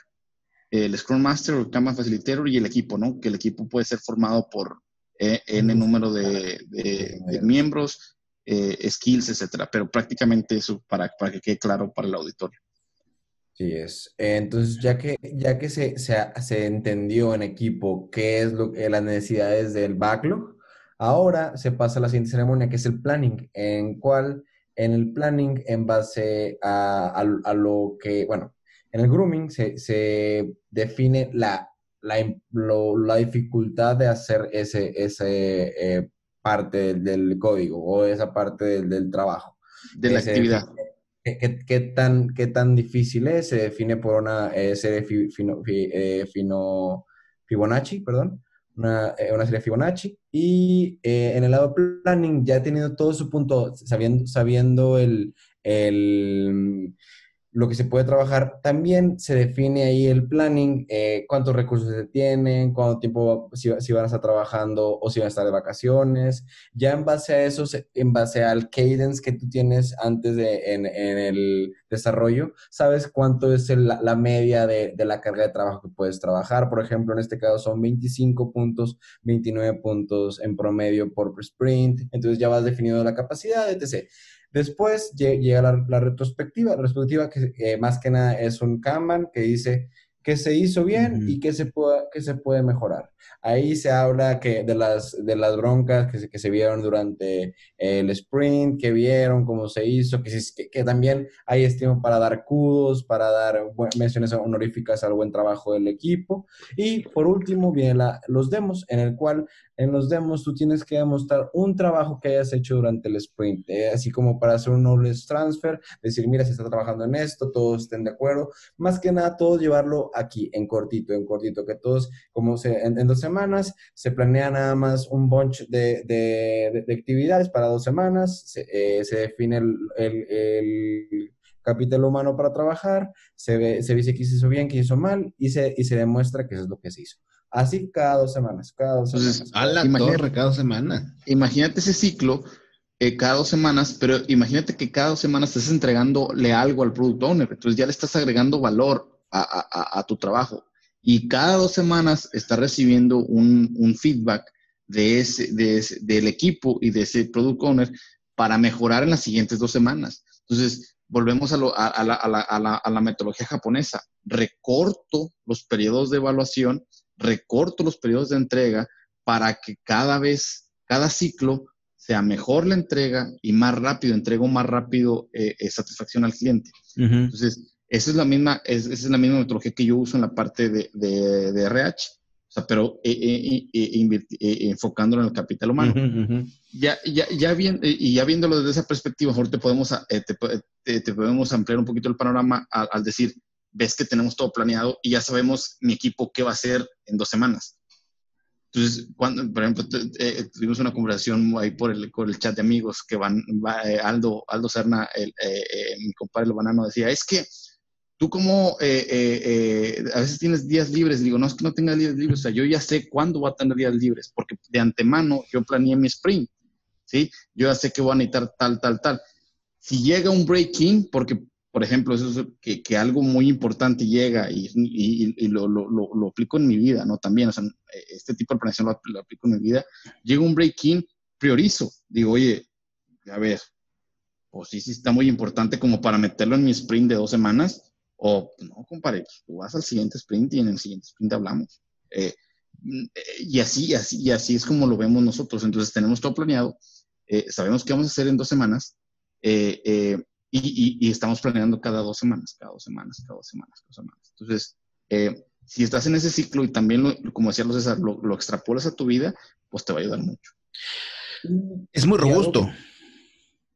el Scrum Master, el Kanban Facilitator y el equipo, ¿no? Que el equipo puede ser formado por eh, N número de, miembros, eh, skills, etcétera. Pero prácticamente eso para, para que quede claro para el auditorio. Sí es. Entonces, ya que, ya que se, se, se entendió en equipo qué es lo, las necesidades del backlog, Ahora se pasa a la siguiente ceremonia, que es el planning, en cual en el planning, en base a, lo que, bueno, en el grooming se, define la, la, dificultad de hacer ese, ese eh, parte del, código o esa parte del, trabajo. De la actividad. Qué, tan, ¿Qué tan difícil es? Se define por una serie fino, eh, fino, Fibonacci, perdón una, eh, una serie Fibonacci. Y eh, en el lado planning, ya teniendo todo su punto, sabiendo, sabiendo el, el lo que se puede trabajar. También se define ahí el planning, eh, cuántos recursos se tienen, cuánto tiempo, si, si, van a estar trabajando o si van a estar de vacaciones. Ya en base a eso, en base al cadence que tú tienes antes de en, el desarrollo, sabes cuánto es la media de, de, la carga de trabajo que puedes trabajar. Por ejemplo, en este caso son 25 puntos, 29 puntos en promedio por sprint. Entonces ya vas definiendo la capacidad, etc. Después llega la, retrospectiva, la retrospectiva que más que nada es un Kanban que dice qué se hizo bien y qué se, puede, qué se puede mejorar. Ahí se habla que de, las, de las broncas que se, que se vieron durante el sprint, que vieron, cómo se hizo, que, que, también hay estímulo para dar kudos, para dar menciones honoríficas al buen trabajo del equipo. Y por último, vienen los demos, en el cual en los demos tú tienes que demostrar un trabajo que hayas hecho durante el sprint, eh, así como para hacer un knowledge transfer, decir, mira, se está trabajando en esto, todos estén de acuerdo. Más que nada, todos llevarlo aquí, en cortito, en cortito, que todos, como se, en, dos semanas, se planea nada más un bunch de, de, de, actividades para dos semanas, se, eh, se define el, el, el capital humano para trabajar, se, ve, se dice que se hizo bien, que se hizo mal y se, y se demuestra que eso es lo que se hizo. Así cada dos semanas, cada dos semanas. A la torre, cada dos semanas. Imagínate ese ciclo eh, cada dos semanas, pero imagínate que cada dos semanas estás entregándole algo al product owner, entonces ya le estás agregando valor a, tu trabajo. Y cada dos semanas estás recibiendo un, feedback de ese, del equipo y de ese product owner para mejorar en las siguientes dos semanas. Entonces, volvemos a, a, la, a, la, metodología japonesa. Recorto los periodos de evaluación recorto los periodos de entrega para que cada vez, cada ciclo sea mejor la entrega y más rápido, entrego más rápido eh, eh, satisfacción al cliente. Entonces, esa es la misma, esa es la misma metodología que yo uso en la parte de, de, RH, o sea, pero eh, enfocándolo en el capital humano. Ya, ya, ya bien, y ya viéndolo desde esa perspectiva, mejor te podemos, te, te, podemos ampliar un poquito el panorama al decir, ves que tenemos todo planeado y ya sabemos mi equipo qué va a hacer en dos semanas. Entonces, cuando, por ejemplo, eh, tuvimos una conversación ahí por el, por el chat de amigos que van, eh, Aldo, Aldo Serna, el, eh, mi compadre el banano, decía, es que tú como a veces tienes días libres, digo, no es que no tenga días libres, o sea, yo ya sé cuándo voy a tener días libres, porque de antemano yo planeé mi sprint, ¿sí? Yo ya sé que voy a necesitar tal, tal, tal. Si llega un break-in, porque por ejemplo, eso es que, algo muy importante llega y, lo, lo, aplico en mi vida, ¿no? También, o sea, este tipo de planeación lo, aplico en mi vida. Llega un break-in, priorizo. Digo, oye, a ver, pues sí, sí está muy importante como para meterlo en mi sprint de dos semanas. O, no, compadre, pues, tú vas al siguiente sprint y en el siguiente sprint hablamos. Eh, y así, así, y así es como lo vemos nosotros. Entonces tenemos todo planeado, eh, sabemos qué vamos a hacer en dos semanas. Eh, y, estamos planeando cada dos semanas, cada dos semanas, cada dos semanas, cada dos semanas. Entonces, eh, si estás en ese ciclo y también, como decía César, lo, lo, extrapolas a tu vida, pues te va a ayudar mucho. Es muy robusto.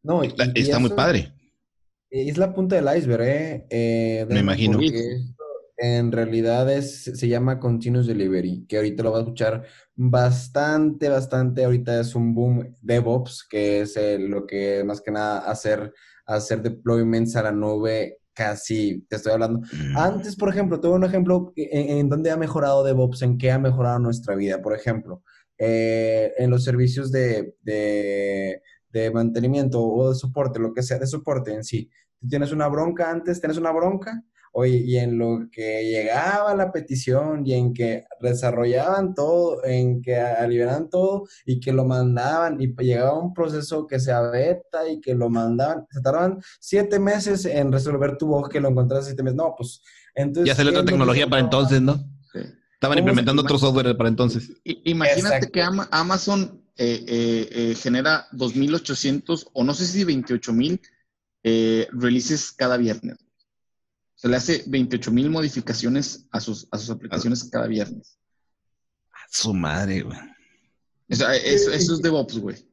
No, está muy padre. Es la punta del iceberg, ¿eh? eh Me imagino. En realidad es, se llama Continuous Delivery, que ahorita lo vas a escuchar bastante, bastante. Ahorita es un boom DevOps, que es lo que más que nada hacer hacer deployments a la nube casi, te estoy hablando. Mm. Antes, por ejemplo, tuve un ejemplo en, donde ha mejorado DevOps, en qué ha mejorado nuestra vida. Por ejemplo, eh, en los servicios de, de, de, mantenimiento o de soporte, lo que sea, de soporte en sí. Tú tienes una bronca antes, tienes una bronca, Oye, y en lo que llegaba la petición y en que desarrollaban todo, en que liberaban todo y que lo mandaban y llegaba un proceso que se abeta y que lo mandaban, se tardaban siete meses en resolver tu bug que lo encontraste siete meses. No, pues entonces... Ya salió otra tecnología para entonces, ¿no? Estaban implementando otro software para entonces. Imagínate que Amazon eh, eh, eh, genera 2.800 o no sé si 28.000 releases cada viernes se le hace 28 mil modificaciones a sus, a sus aplicaciones cada viernes. A su madre, güey. eso, eso es DevOps, güey.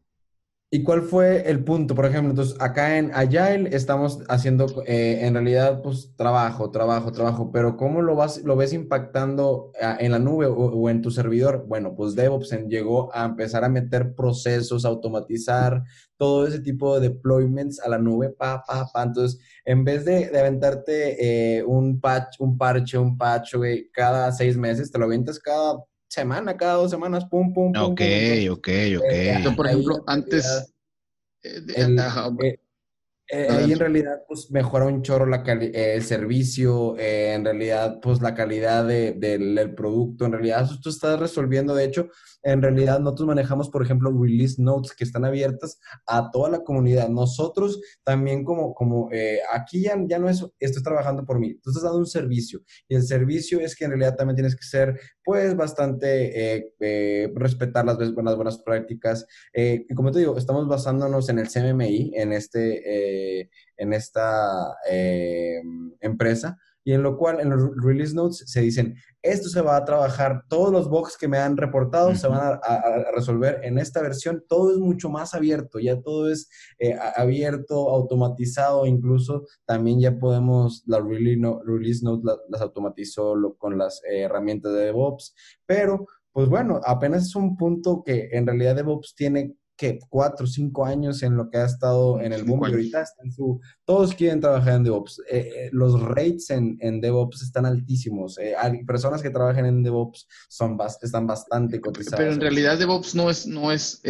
¿Y cuál fue el punto? Por ejemplo, entonces acá en Agile estamos haciendo eh, en realidad pues trabajo, trabajo, trabajo, pero ¿cómo lo, vas, lo ves impactando ah, en la nube o, en tu servidor? Bueno, pues DevOps llegó a empezar a meter procesos, automatizar todo ese tipo de deployments a la nube, pa, pa, pa. Entonces, en vez de, de aventarte eh, un patch, un parche, un patch, güey, cada seis meses, te lo aventas cada semana, cada dos semanas, pum, pum, pum. Ok, ok, ok. por ejemplo, antes... Eh, Eh, ahí en realidad, pues mejora un chorro la eh, el servicio, eh, en realidad, pues la calidad de, del producto, en realidad, tú estás resolviendo, de hecho, en realidad nosotros manejamos, por ejemplo, release notes que están abiertas a toda la comunidad. Nosotros también como, como aquí ya, ya no es, estoy trabajando por mí, tú estás dando un servicio y el servicio es que en realidad también tienes que ser, pues, bastante, respetar las buenas, buenas prácticas. y como te digo, estamos basándonos en el CMMI, en este en esta eh, empresa, y en lo cual en los release notes se dicen, esto se va a trabajar, todos los bugs que me han reportado se van a, resolver en esta versión, todo es mucho más abierto, ya todo es eh, abierto, automatizado, incluso también ya podemos, la release, release note las automatizó con las eh, herramientas de DevOps, pero pues bueno, apenas es un punto que en realidad DevOps tiene que cuatro o cinco años en lo que ha estado en el boom y ahorita está en su... Todos quieren trabajar en DevOps. Eh, eh, los rates en, en, DevOps están altísimos. Eh, hay personas que trabajan en DevOps son están bastante cotizadas. Pero en realidad DevOps no es, no es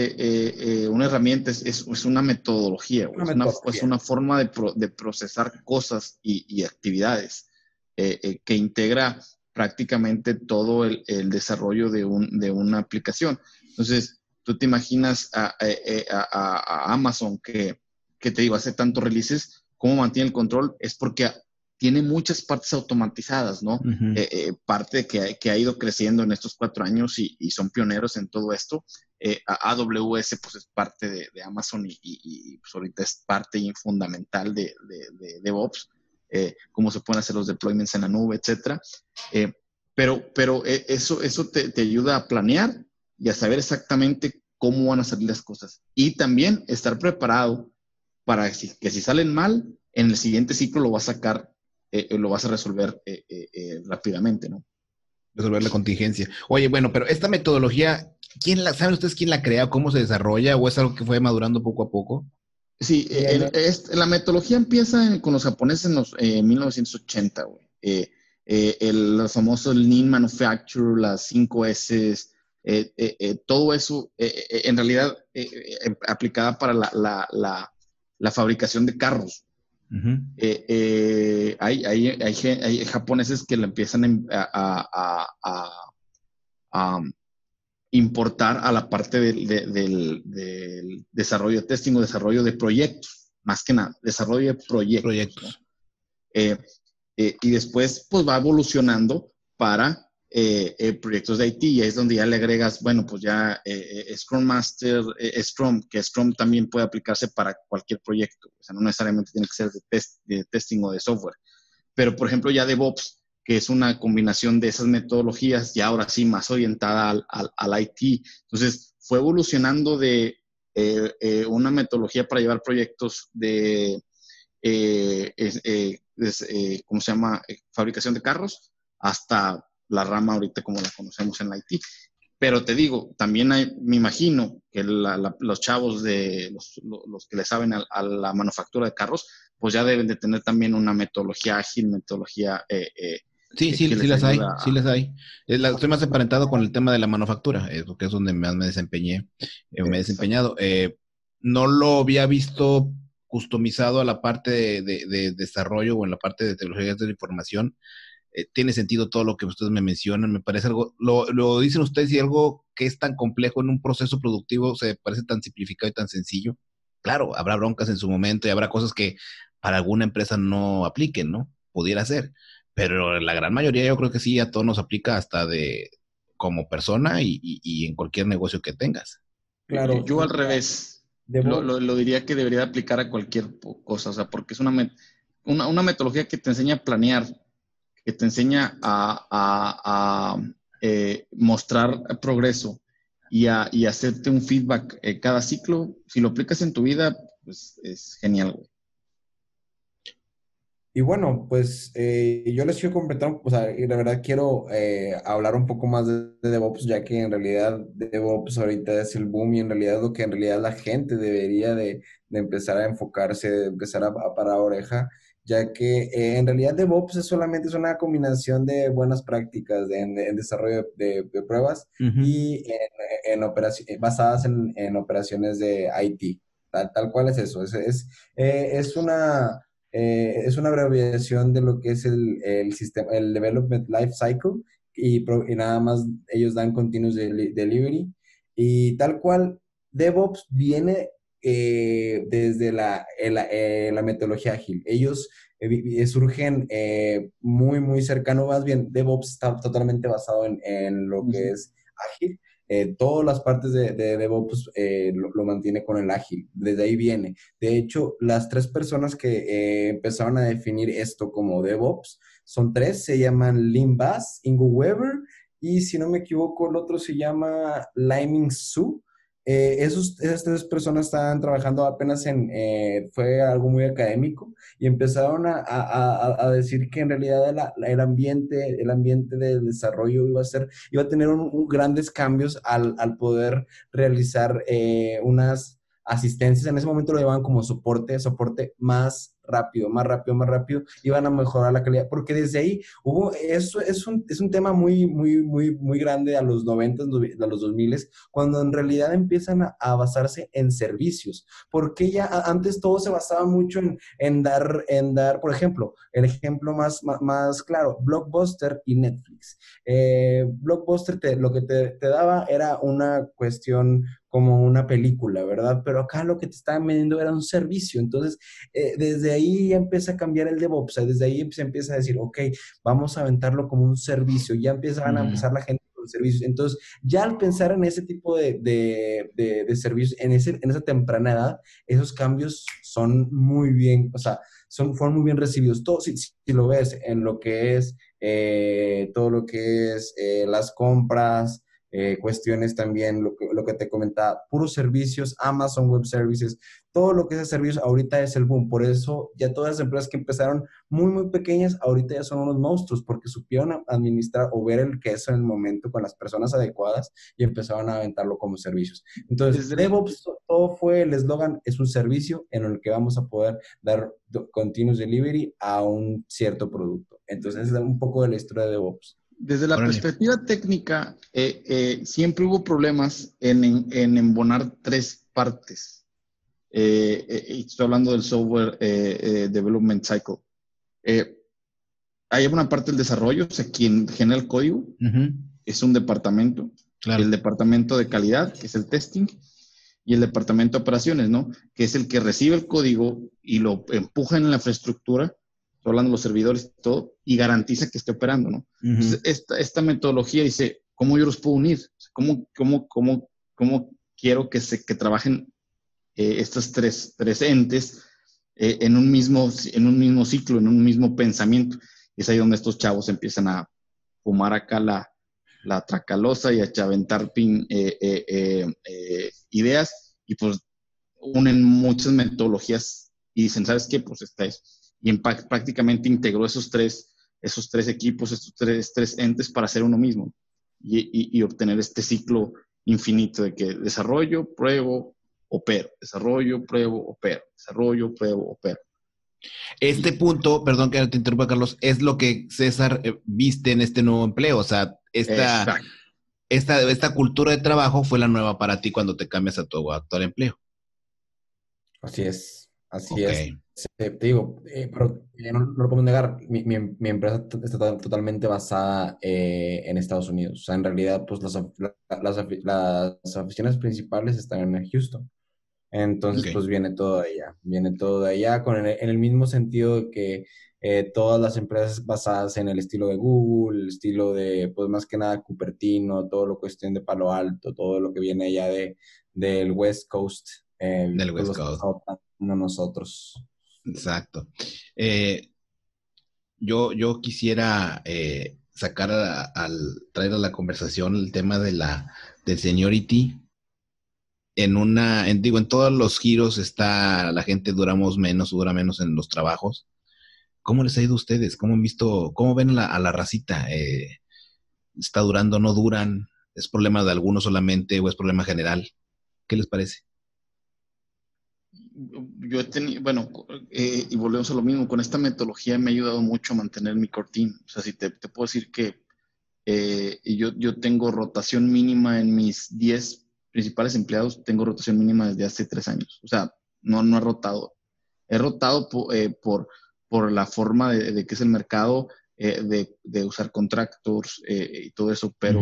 una herramienta, es, es una metodología. es, Una, es, una, forma de, de procesar cosas y, y actividades que integra prácticamente todo el, el desarrollo de, un, de una aplicación. Entonces, tú te imaginas a, Amazon que, te digo, hace tantos releases, ¿cómo mantiene el control? Es porque tiene muchas partes automatizadas, ¿no? Eh, eh, parte que, que, ha ido creciendo en estos cuatro años y, son pioneros en todo esto. Eh, AWS, pues es parte de, Amazon y, pues, ahorita es parte fundamental de, de, DevOps, cómo se pueden hacer los deployments en la nube, etcétera. pero pero eso, eso te, te, ayuda a planear y a saber exactamente cómo van a salir las cosas. Y también estar preparado para que si, salen mal, en el siguiente ciclo lo vas a sacar, eh, eh, lo vas a resolver eh, rápidamente, ¿no? Resolver la contingencia. Oye, bueno, pero esta metodología, ¿quién la, ¿saben ustedes quién la crea? ¿Cómo se desarrolla? ¿O es algo que fue madurando poco a poco? Sí, la metodología empieza con los japoneses en los 1980, güey. el, los famosos Lean Manufacture, las 5 S, eh, eh, eh, todo eso en realidad em, aplicada para la, fabricación de carros. hay, hay, japoneses que la empiezan a, importar a la parte del, desarrollo de testing o desarrollo de proyectos, más que nada, desarrollo de proyectos. y después, pues va evolucionando para eh, eh, proyectos de IT y es donde ya le agregas, bueno, pues ya eh, Scrum Master, Scrum, que Scrum también puede aplicarse para cualquier proyecto, o sea, no necesariamente tiene que ser de, test, de testing o de software, pero por ejemplo ya DevOps, que es una combinación de esas metodologías y ahora sí más orientada al, al, IT, entonces fue evolucionando de una metodología para llevar proyectos de, ¿cómo se llama?, fabricación de carros, hasta la rama ahorita como la conocemos en la IT. Pero te digo, también hay, me imagino que los chavos de los, que le saben a, la manufactura de carros, pues ya deben de tener también una metodología ágil, metodología... Eh, eh, sí, sí, sí las hay, sí las hay. Estoy más emparentado con el tema de la manufactura, eh, porque es donde más me desempeñé, me he desempeñado. no lo había visto customizado a la parte de, de, desarrollo o en la parte de tecnologías de la información eh, tiene sentido todo lo que ustedes me mencionan, me parece algo, lo, lo, dicen ustedes y algo que es tan complejo en un proceso productivo se parece tan simplificado y tan sencillo. Claro, habrá broncas en su momento y habrá cosas que para alguna empresa no apliquen, ¿no? Pudiera ser, pero la gran mayoría yo creo que sí, a todos nos aplica hasta de como persona y, y, en cualquier negocio que tengas. Claro. Yo al revés, lo, lo, diría que debería aplicar a cualquier cosa, o sea, porque es una, una, una metodología que te enseña a planear, que te enseña a, eh, mostrar progreso y a y hacerte un feedback eh, cada ciclo, si lo aplicas en tu vida, pues es genial, Y bueno, pues eh, yo les quiero completar, o sea, y la verdad quiero hablar un poco más de, DevOps, ya que en realidad DevOps ahorita es el boom y en realidad lo que en realidad la gente debería de, empezar a enfocarse, de empezar a, a parar oreja ya que eh, en realidad DevOps es solamente es una combinación de buenas prácticas en, desarrollo de, pruebas y en, en basadas en, operaciones de IT. tal, cual es eso. Es, es, eh, es una... Eh, es una abreviación de lo que es el, el sistema, el Development Life Cycle, y, y, nada más ellos dan continuous delivery. Y tal cual, DevOps viene eh, desde la, eh, la, metodología ágil. Ellos eh, surgen muy, muy cercano, más bien DevOps está totalmente basado en, en lo que es ágil. todas las partes de, de DevOps lo, lo, mantiene con el ágil, desde ahí viene. De hecho, las tres personas que empezaron a definir esto como DevOps son tres, se llaman Lynn Bass, Ingo Weber y si no me equivoco, el otro se llama Liming Su. Eh, esos, esas tres personas estaban trabajando apenas en, eh, fue algo muy académico y empezaron a, a, a decir que en realidad el ambiente, el ambiente de desarrollo iba a ser, iba a tener un, grandes cambios al, al poder realizar eh, unas asistencias. En ese momento lo llamaban como soporte, soporte más rápido, más rápido, más rápido, y van a mejorar la calidad, porque desde ahí hubo, eso es un, es un tema muy, muy, muy, muy grande a los 90, a los 2000, cuando en realidad empiezan a, basarse en servicios, porque ya antes todo se basaba mucho en, en, dar, en dar, por ejemplo, el ejemplo más, más, claro, Blockbuster y Netflix. Eh, Blockbuster te, lo que te daba era una cuestión como una película, ¿verdad? Pero acá lo que te estaban vendiendo era un servicio. Entonces, eh, desde ahí ya empieza a cambiar el DevOps, desde ahí se empieza a decir, ok, vamos a aventarlo como un servicio, ya empiezan a empezar la gente con servicios. Entonces, ya al pensar en ese tipo de, de, servicios, en, ese, en esa temprana edad, esos cambios son muy bien, o sea, son, fueron muy bien recibidos. Todo, si, si lo ves en lo que es eh, todo lo que es eh, las compras, eh, cuestiones también, lo que, lo que te comentaba, puros servicios, Amazon Web Services, todo lo que es servicios ahorita es el boom. Por eso ya todas las empresas que empezaron muy, muy pequeñas, ahorita ya son unos monstruos porque supieron administrar o ver el queso en el momento con las personas adecuadas y empezaron a aventarlo como servicios. Entonces, DevOps, todo fue el eslogan, es un servicio en el que vamos a poder dar continuous delivery a un cierto producto. Entonces, es un poco de la historia de DevOps. Desde la perspectiva técnica, eh, eh, siempre hubo problemas en, en, embonar tres partes. Eh, estoy hablando del software development cycle. hay una parte del desarrollo, o sea, quien genera el código es un departamento. El departamento de calidad, que es el testing, y el departamento de operaciones, ¿no? Que es el que recibe el código y lo empuja en la infraestructura hablando de los servidores y todo, y garantiza que esté operando, ¿no? esta, esta, metodología dice, ¿cómo yo los puedo unir? ¿Cómo, cómo, cómo, cómo quiero que, se, que trabajen eh, estos tres, tres entes eh, en, un mismo, en un mismo ciclo, en un mismo pensamiento? Es ahí donde estos chavos empiezan a fumar acá la, la tracalosa y a chaventar pin, eh, ideas y pues unen muchas metodologías y dicen, ¿sabes qué? Pues esta es y prácticamente integró esos tres, esos tres equipos, estos tres, tres entes para hacer uno mismo y, y, obtener este ciclo infinito de que desarrollo, pruebo, opero, desarrollo, pruebo, opero, desarrollo, pruebo, opero. Este punto, perdón que te interrumpa, Carlos, es lo que César eh, viste en este nuevo empleo. O sea, esta, esta, esta cultura de trabajo fue la nueva para ti cuando te cambias a tu actual empleo. Así es, así es. Te digo, eh, pero no, lo puedo negar, mi, mi, empresa está totalmente basada eh, en Estados Unidos. O sea, en realidad, pues las, las, las oficinas principales están en Houston. Entonces, pues viene todo de allá. Viene todo de allá con el, en el mismo sentido de que eh, todas las empresas basadas en el estilo de Google, el estilo de, pues más que nada, Cupertino, todo lo cuestión de Palo Alto, todo lo que viene allá de, del West Coast. del West Coast. No nosotros. Exacto. Eh, yo, yo quisiera eh, sacar al traer a la conversación el tema de la del seniority. En una, en, digo, en todos los giros está la gente duramos menos, dura menos en los trabajos. ¿Cómo les ha ido a ustedes? ¿Cómo han visto, cómo ven a la racita? Eh, ¿Está durando, no duran? ¿Es problema de algunos solamente o es problema general? ¿Qué les parece? Yo he tenido, bueno, eh, y volvemos a lo mismo, con esta metodología me ha ayudado mucho a mantener mi core team. O sea, si te, puedo decir que eh, yo, yo tengo rotación mínima en mis 10 principales empleados, tengo rotación mínima desde hace tres años. O sea, no, no he rotado. He rotado eh, por, por, la forma de, que es el mercado, de, de, usar contractors y todo eso, pero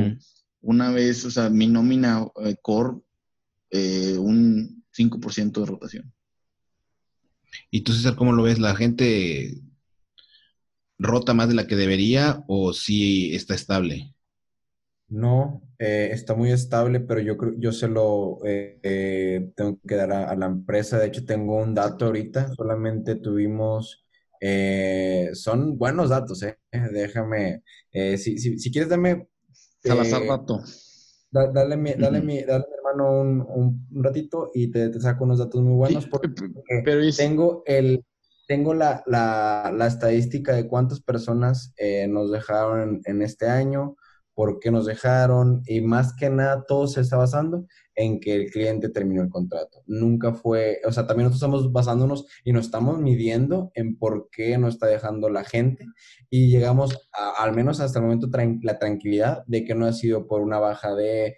una vez, o sea, mi nómina core, un 5% de rotación. ¿Y tú, César, cómo lo ves? ¿La gente rota más de la que debería o sí está estable? No, eh, está muy estable, pero yo creo, yo se lo eh, eh, tengo que dar a, la empresa. De hecho, tengo un dato ahorita. Solamente tuvimos, son buenos datos, eh. Déjame, si, si, si, quieres, dame. Salazar dato. Dale, mi, dale, mi, dale mi hermano un, un, ratito y te, te, saco unos datos muy buenos porque, pero tengo el tengo la, la, la, estadística de cuántas personas nos dejaron en, este año, por qué nos dejaron y más que nada todo se está basando en que el cliente terminó el contrato. Nunca fue, o sea, también nosotros estamos basándonos y nos estamos midiendo en por qué nos está dejando la gente y llegamos al menos hasta el momento la tranquilidad de que no ha sido por una baja de,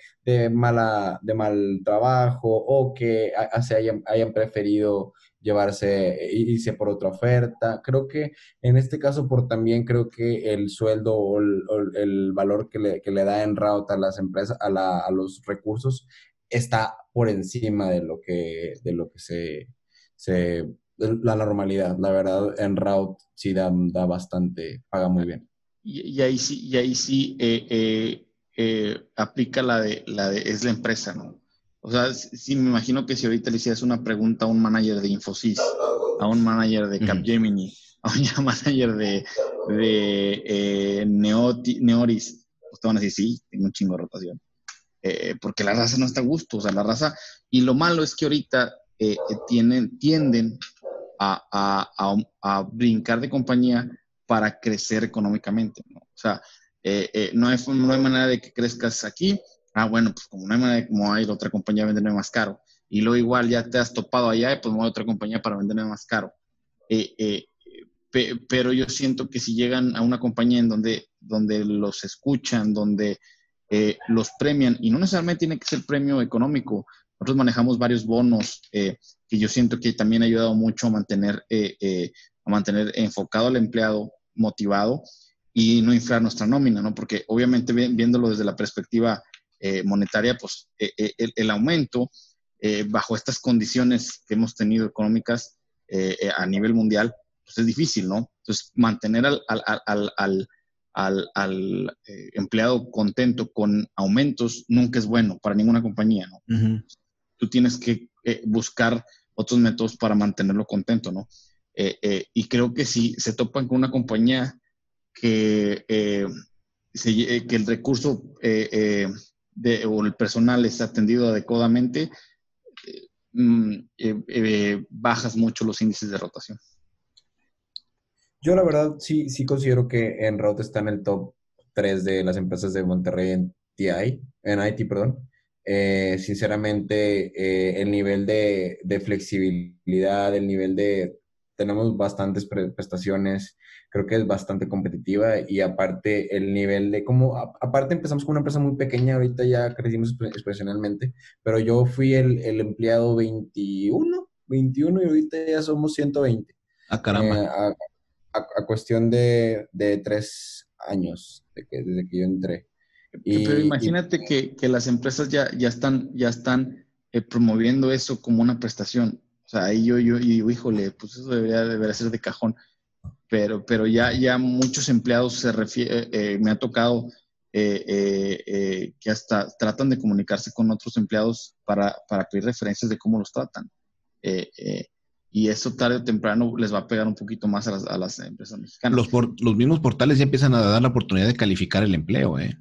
mala, de mal trabajo o que se hayan preferido llevarse, irse por otra oferta. Creo que en este caso, por también creo que el sueldo o el, valor que le, que le, da en route a las empresas, a, la, a, los recursos, está por encima de lo que, de lo que se, se la normalidad. La verdad, en route sí da, da bastante, paga muy bien. Y, ahí sí, y ahí sí eh, eh, eh, aplica la de, la de, es la empresa, ¿no? O sea, sí me imagino que si ahorita le hicieras una pregunta a un manager de Infosys, a un manager de Capgemini, a un (laughs) manager de, de eh, Neoris, pues te van a decir, sí, tengo un chingo de rotación. Eh, porque la raza no está a gusto, o sea, la raza, y lo malo es que ahorita eh, tienen, tienden a, a, a, brincar de compañía para crecer económicamente, ¿no? O sea, no, hay, no hay manera de que crezcas aquí, ah, bueno, pues como no hay manera como hay otra compañía venderme más caro. Y luego igual ya te has topado allá, pues voy a otra compañía para venderme más caro. Eh, eh, pero yo siento que si llegan a una compañía en donde, donde los escuchan, donde eh, los premian, y no necesariamente tiene que ser premio económico, nosotros manejamos varios bonos que yo siento que también ha ayudado mucho a mantener, a mantener enfocado al empleado, motivado y no inflar nuestra nómina, ¿no? Porque obviamente viéndolo desde la perspectiva eh, monetaria, pues eh, eh, el, aumento bajo estas condiciones que hemos tenido económicas a nivel mundial, pues es difícil, ¿no? Entonces, mantener al, al, al, al empleado contento con aumentos nunca es bueno para ninguna compañía, ¿no? Tú tienes que buscar otros métodos para mantenerlo contento, ¿no? y creo que si se topan con una compañía que, que el recurso o el personal es atendido adecuadamente, eh, mm, eh, eh, bajas mucho los índices de rotación. Yo la verdad sí, sí considero que en Route está en el top 3 de las empresas de Monterrey en TI, en IT, perdón. sinceramente, el nivel de, de, flexibilidad, el nivel de... Tenemos bastantes prestaciones, creo que es bastante competitiva y aparte el nivel de como, aparte empezamos con una empresa muy pequeña, ahorita ya crecimos expresionalmente, pero yo fui el, el empleado 21, 21 y ahorita ya somos 120. Ah, caramba. Eh, a, a, cuestión de, de, tres años de que, desde que yo entré. pero imagínate que, que, las empresas ya, ya están, ya están eh, promoviendo eso como una prestación. O sea, ahí yo, yo, yo digo, híjole, pues eso debería, debería ser de cajón pero, pero ya, ya muchos empleados se refiere, eh, me ha tocado eh, eh, que hasta tratan de comunicarse con otros empleados para, para pedir referencias de cómo los tratan. y eso tarde o temprano les va a pegar un poquito más a las, empresas mexicanas. Los, los mismos portales ya empiezan a dar la oportunidad de calificar el empleo. ¿eh?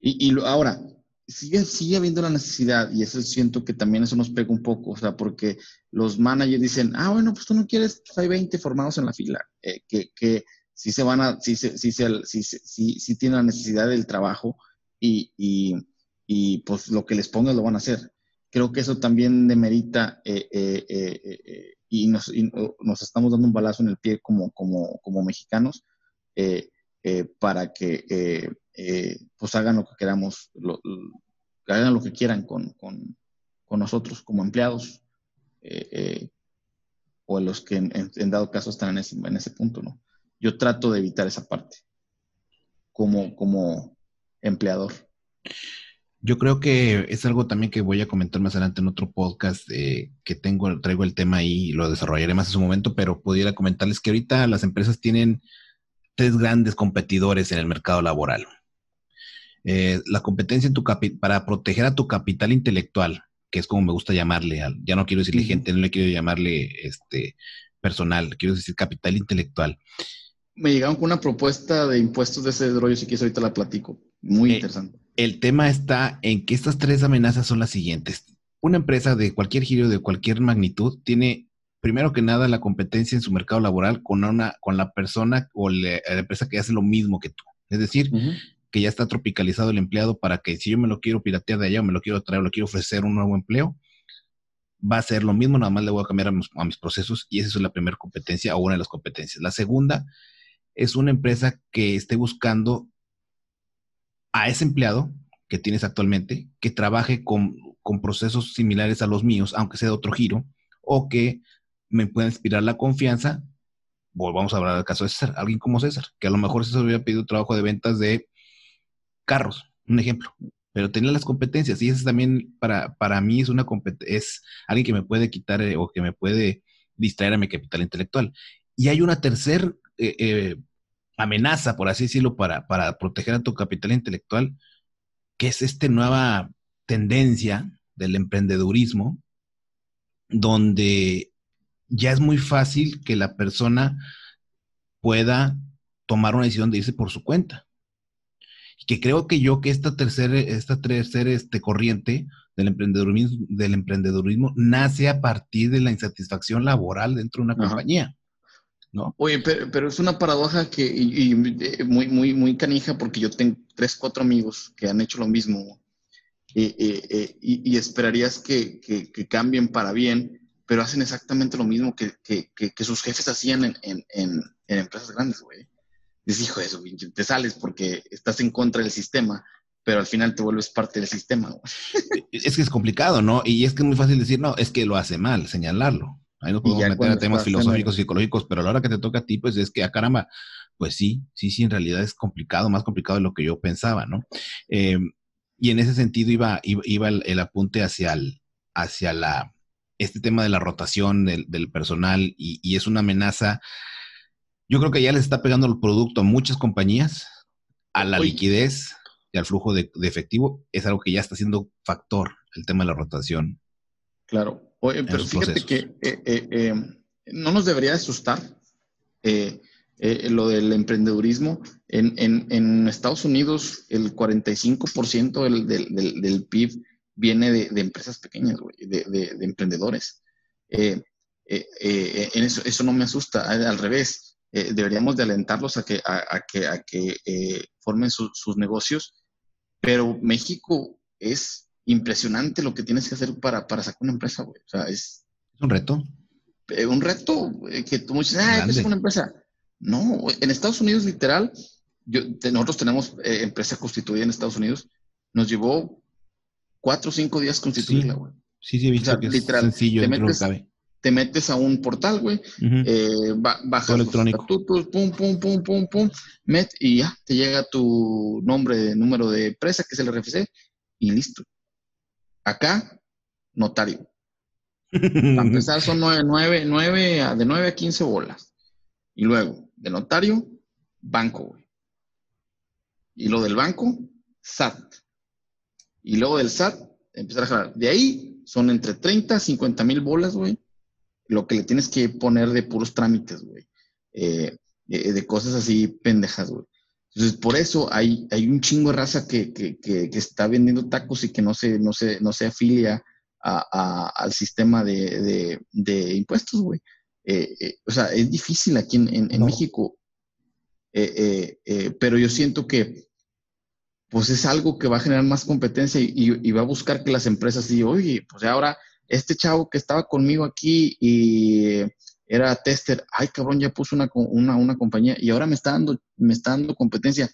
y, y ahora, sigue, sigue habiendo la necesidad y eso siento que también eso nos pega un poco, o sea, porque los managers dicen, ah, bueno, pues tú no quieres, pues hay 20 formados en la fila, eh, que, que sí se van a, sí, sí, sí, sí, tienen la necesidad del trabajo y, y, y, pues lo que les pongas lo van a hacer. Creo que eso también demerita eh, eh, y, nos, nos, estamos dando un balazo en el pie como, como, como mexicanos para que eh, pues hagan lo que queramos, hagan lo que quieran con, nosotros como empleados. o los que en, dado caso están en ese, en ese punto, ¿no? Yo trato de evitar esa parte como, como empleador. Yo creo que es algo también que voy a comentar más adelante en otro podcast eh, que tengo, traigo el tema ahí y lo desarrollaré más en su momento, pero pudiera comentarles que ahorita las empresas tienen tres grandes competidores en el mercado laboral. Eh, la competencia en tu para proteger a tu capital intelectual, que es como me gusta llamarle, ya no quiero decirle gente, no le quiero llamarle este personal, quiero decir capital intelectual me llegaron con una propuesta de impuestos de ese rollo, si quieres ahorita la platico. Muy eh, interesante. El tema está en que estas tres amenazas son las siguientes. Una empresa de cualquier giro, de cualquier magnitud, tiene primero que nada la competencia en su mercado laboral con una, con la persona o la, empresa que hace lo mismo que tú. Es decir, que ya está tropicalizado el empleado para que si yo me lo quiero piratear de allá o me lo quiero traer o lo quiero ofrecer un nuevo empleo, va a ser lo mismo, nada más le voy a cambiar a mis, a mis procesos y esa es la primera competencia o una de las competencias. La segunda es una empresa que esté buscando a ese empleado que tienes actualmente, que trabaje con, procesos similares a los míos, aunque sea de otro giro, o que me pueda inspirar la confianza. Volvamos a hablar del caso de César, alguien como César, que a lo mejor César hubiera pedido trabajo de ventas de carros, un ejemplo, pero tenía las competencias y eso también para, para mí es una es alguien que me puede quitar eh, o que me puede distraer a mi capital intelectual. Y hay una tercera eh, eh, amenaza, por así decirlo, para, para proteger a tu capital intelectual, que es esta nueva tendencia del emprendedurismo, donde ya es muy fácil que la persona pueda tomar una decisión de irse por su cuenta. Y que creo que yo que esta tercera, esta tercera este, corriente del emprendedurismo, del emprendedurismo nace a partir de la insatisfacción laboral dentro de una compañía. Oye, pero, es una paradoja que, y, muy, muy, muy canija, porque yo tengo tres, cuatro amigos que han hecho lo mismo, eh, eh, eh, y, esperarías que, cambien para bien, pero hacen exactamente lo mismo que, sus jefes hacían en, empresas grandes, güey. Dices, hijo de eso, te sales porque estás en contra del sistema, pero al final te vuelves parte del sistema. (laughs) Es que es complicado, ¿no? Y es que es muy fácil decir, no, es que lo hace mal, señalarlo. Ahí nos podemos meter a temas filosóficos, psicológicos, pero a la hora que te toca a ti, pues es que, a ah, caramba, pues sí, sí, sí, en realidad es complicado, más complicado de lo que yo pensaba, ¿no? Eh, y en ese sentido iba, iba, el, apunte hacia, el, hacia la, este tema de la rotación del, personal y, es una amenaza. Yo creo que ya les está pegando el producto a muchas compañías, a la liquidez y al flujo de, de efectivo. Es algo que ya está siendo factor, el tema de la rotación. Claro. Oye, pero fíjate que eh, eh, eh, no nos debería asustar lo del emprendedurismo. En, Estados Unidos, el 45% del, del, del, PIB viene de, empresas pequeñas, de, emprendedores. en eso, eso, no me asusta, al revés. deberíamos de alentarlos a que, a, que, a que formen sus negocios, pero México es impresionante lo que tienes que hacer para, para sacar una empresa, güey. O sea, es... ¿Es un reto? Eh, un reto eh, que tú dices, ah, es una empresa. No, en Estados Unidos, literal, yo, nosotros tenemos eh, empresa constituida en Estados Unidos, nos llevó cuatro o cinco días constituirla, güey. Sí. sí, he visto que es sencillo, te metes, te metes a un portal, güey, bajas los estatutos, pum, pum, pum, pum, pum, met, y ya, te llega tu nombre, número de empresa, que es el RFC, y listo. Acá, notario. Para empezar (laughs) son nueve, nueve, de 9 a 15 bolas. Y luego, de notario, banco, güey. Y lo del banco, SAT. Y luego del SAT, empezar a jalar. De ahí son entre 30 a 50 mil bolas, güey. Lo que le tienes que poner de puros trámites, güey. Eh, de, cosas así pendejas, güey. Entonces, por eso hay, hay un chingo de raza que, está vendiendo tacos y que no se, no se, no se afilia al sistema de, impuestos, güey. Eh, eh, o sea, es difícil aquí en, México, eh, pero yo siento que pues es algo que va a generar más competencia y, va a buscar que las empresas digan, oye, pues ahora este chavo que estaba conmigo aquí y era tester, ay cabrón, ya puso una, una, compañía y ahora me está dando, me está dando competencia.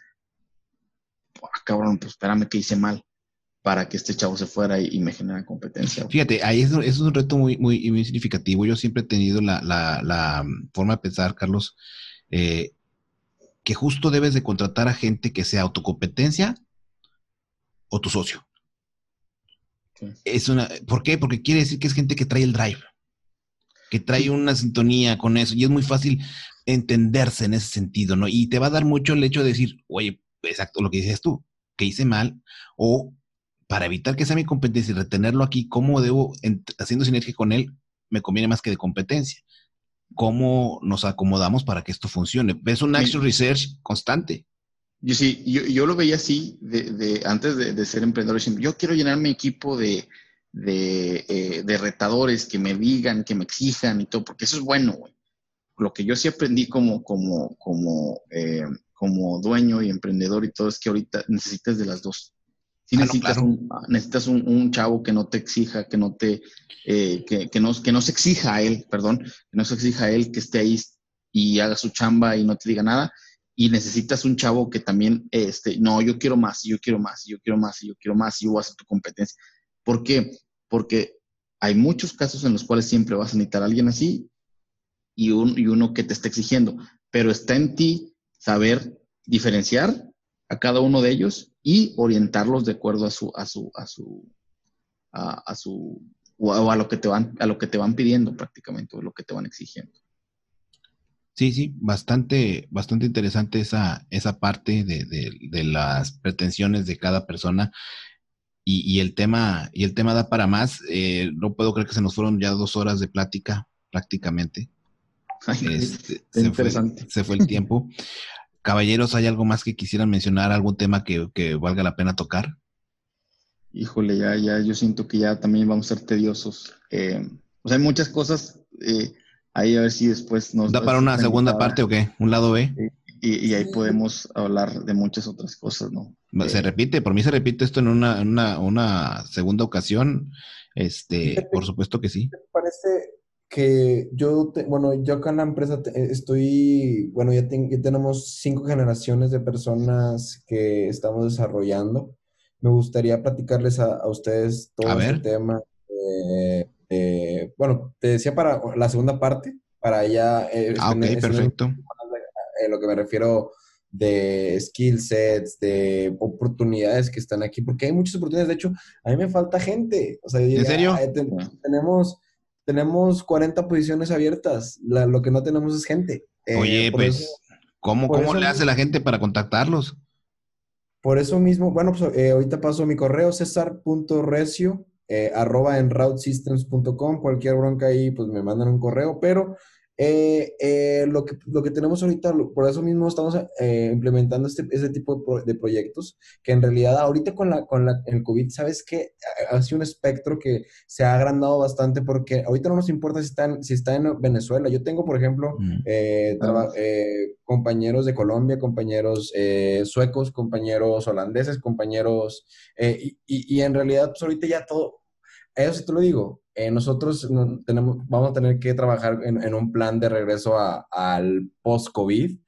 Ah, cabrón, pues espérame que hice mal. para que este chavo se fuera y, me genera competencia. Fíjate, ahí es, un reto muy, muy, significativo. Yo siempre he tenido la forma de pensar, Carlos, eh, que justo debes de contratar a gente que sea autocompetencia o tu socio. Es una, ¿Por qué? Porque quiere decir que es gente que trae el drive, que trae una sintonía con eso y es muy fácil entenderse en ese sentido, ¿no? Y te va a dar mucho el hecho de decir, oye, exacto lo que dices tú, que hice mal, o para evitar que sea mi competencia y retenerlo aquí, ¿cómo debo, haciendo sinergia con él, me conviene más que de competencia? ¿Cómo nos acomodamos para que esto funcione? Es un action research constante. Yo sí, yo, lo veía así de, antes de, ser emprendedor. Yo quiero llenar mi equipo de, eh, de, retadores que me digan, que me exijan y todo, porque eso es bueno, güey. Lo que yo sí aprendí como, como, como, eh, como dueño y emprendedor y todo es que ahorita necesitas de las dos. Si necesitas, Un, necesitas un, chavo que no te exija, que no te, eh, que, que, no, que no se exija a él, perdón, que no se exija a él, que esté ahí y haga su chamba y no te diga nada y necesitas un chavo que también, este, no, yo quiero más, yo quiero más, yo quiero más, yo quiero más, y yo voy a tu competencia. ¿Por qué? Porque hay muchos casos en los cuales siempre vas a necesitar a alguien así y, un, y uno que te está exigiendo, pero está en ti saber diferenciar a cada uno de ellos y orientarlos de acuerdo a su, a su, a su, a, su, o a, lo que te van, a lo que te van pidiendo prácticamente, o lo que te van exigiendo. Sí, sí, bastante, bastante interesante esa, esa parte de, las pretensiones de cada persona. Y, el tema, y el tema da para más. Eh, no puedo creer que se nos fueron ya dos horas de plática, prácticamente. Este, se, fue, se, fue, el tiempo. (laughs) Caballeros, ¿hay algo más que quisieran mencionar? ¿Algún tema que, valga la pena tocar? Híjole, ya, ya, yo siento que ya también vamos a ser tediosos. Eh, o sea, hay muchas cosas. Eh, Ahí a ver si después nos... ¿Da para una segunda parte o qué? ¿Un lado B? Y, ahí podemos hablar de muchas otras cosas, ¿no? Se eh, repite, por mí se repite esto en una, una, segunda ocasión. Este, por supuesto que sí. Me parece que yo, bueno, yo acá en la empresa estoy, bueno, ya, tenemos cinco generaciones de personas que estamos desarrollando. Me gustaría platicarles a, ustedes todo el este tema. Eh, eh, bueno, te decía para la segunda parte, para ya... Eh, ah, ok, perfecto. Eh, lo que me refiero de skill sets, de oportunidades que están aquí, porque hay muchas oportunidades. De hecho, a mí me falta gente. O sea, ¿En serio? tenemos, tenemos 40 posiciones abiertas. lo que no tenemos es gente. Oye, pues, ¿cómo, cómo le hace la gente para contactarlos? Por eso mismo, bueno, pues ahorita paso mi correo, cesar.recio eh, arroba en routesystems.com, cualquier bronca ahí, pues me mandan un correo, pero eh, eh, lo, que, lo que tenemos ahorita, por eso mismo estamos implementando este, este tipo de, proyectos, que en realidad ahorita con, la, con la, el COVID, ¿sabes qué? Ha sido un espectro que se ha agrandado bastante porque ahorita no nos importa si están si está en Venezuela. Yo tengo, por ejemplo, compañeros de Colombia, compañeros suecos, compañeros holandeses, compañeros, y, y, en realidad, pues ahorita ya todo, eso sí te lo digo, eh, nosotros tenemos, vamos a tener que trabajar en, un plan de regreso al post-COVID,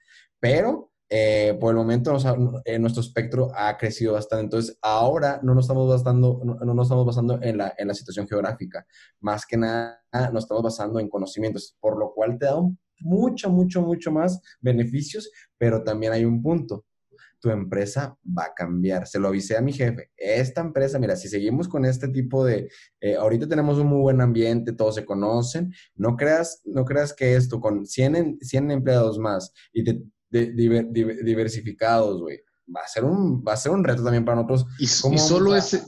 pero eh, por el momento eh, nuestro espectro ha crecido bastante. Entonces, ahora no nos estamos basando, no, nos estamos basando en la, en la, situación geográfica. Más que nada, nos estamos basando en conocimientos, por lo cual te da mucho, mucho, mucho más beneficios, pero también hay un punto tu empresa va a cambiar. Se lo avisé a mi jefe. Esta empresa, mira, si seguimos con este tipo de, eh, ahorita tenemos un muy buen ambiente, todos se conocen, no creas, no creas que esto con 100, 100 empleados más y de, diversificados, güey, va a ser un, va a ser un reto también para nosotros. Y, solo ese...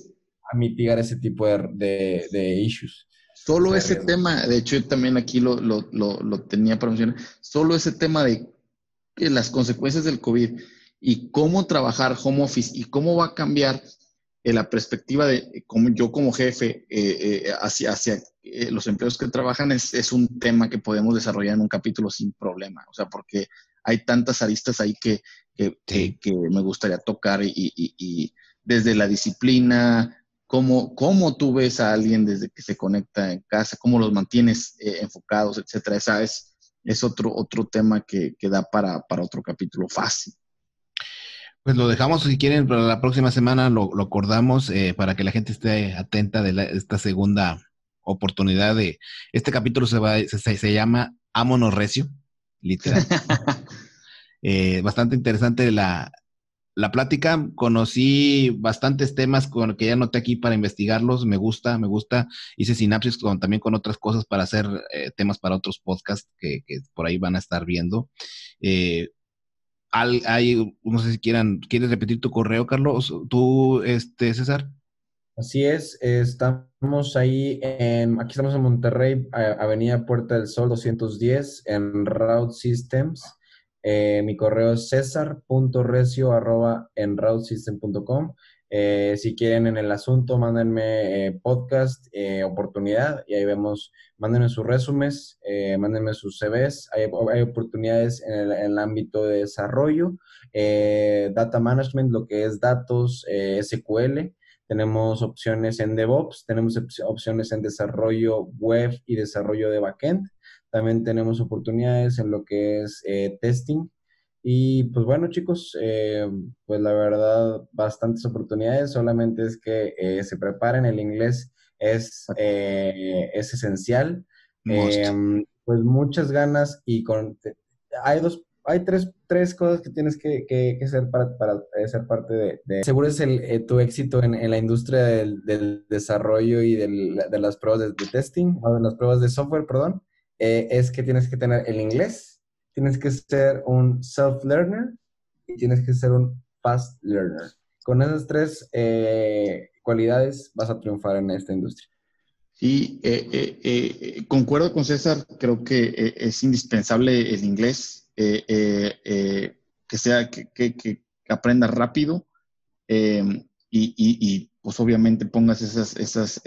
A mitigar ese tipo de, de issues. Solo ese tema, de hecho yo también aquí lo, lo, lo, lo tenía para mencionar, solo ese tema de las consecuencias del COVID y cómo trabajar home office y cómo va a cambiar eh, la perspectiva de como yo como jefe eh, eh, hacia, hacia los empleos que trabajan es, es, un tema que podemos desarrollar en un capítulo sin problema, o sea, porque hay tantas aristas ahí que, que, que, me gustaría tocar y, y, y, desde la disciplina, cómo, cómo tú ves a alguien desde que se conecta en casa, cómo los mantienes enfocados, etcétera. Esa es, es otro, otro tema que, que da para, para otro capítulo fácil. Pues lo dejamos si quieren, pero la próxima semana lo, acordamos eh, para que la gente esté atenta de esta segunda oportunidad de este capítulo se va se, se llama Ámonos Recio, literal. (laughs) Eh, bastante interesante la, la plática. Conocí bastantes temas con que ya noté aquí para investigarlos. Me gusta, me gusta. Hice sinapsis con, también con otras cosas para hacer eh, temas para otros podcasts que, que, por ahí van a estar viendo. Eh, hay, no sé si quieran, ¿quieres repetir tu correo, Carlos? ¿Tú, este, César? Así es, estamos ahí en, aquí estamos en Monterrey, Avenida Puerta del Sol 210, en Route Systems. Eh, mi correo es cesar.recio arroba en eh, si quieren en el asunto, mándenme eh, podcast, oportunidad, y ahí vemos, mándenme sus resúmenes, mándenme sus CVs. Hay, oportunidades en el, ámbito de desarrollo, data management, lo que es datos, SQL. Tenemos opciones en DevOps, tenemos opciones en desarrollo web y desarrollo de backend. También tenemos oportunidades en lo que es eh, testing. Y pues bueno, chicos, eh, pues la verdad, bastantes oportunidades. Solamente es que eh, se preparen. El inglés es, es esencial. pues muchas ganas y con... Hay dos hay tres, tres cosas que tienes que, que, hacer para, para, ser parte de, de asegures el, tu éxito en, en la industria del, del, desarrollo y del, de las pruebas de, testing, o de las pruebas de software, perdón. Eh, es que tienes que tener el inglés, tienes que ser un self-learner y tienes que ser un fast learner. Con esas tres eh, cualidades vas a triunfar en esta industria. Sí, eh, concuerdo con César, creo que es indispensable el inglés, que sea que, que, aprenda rápido y, y, pues obviamente pongas esas, esas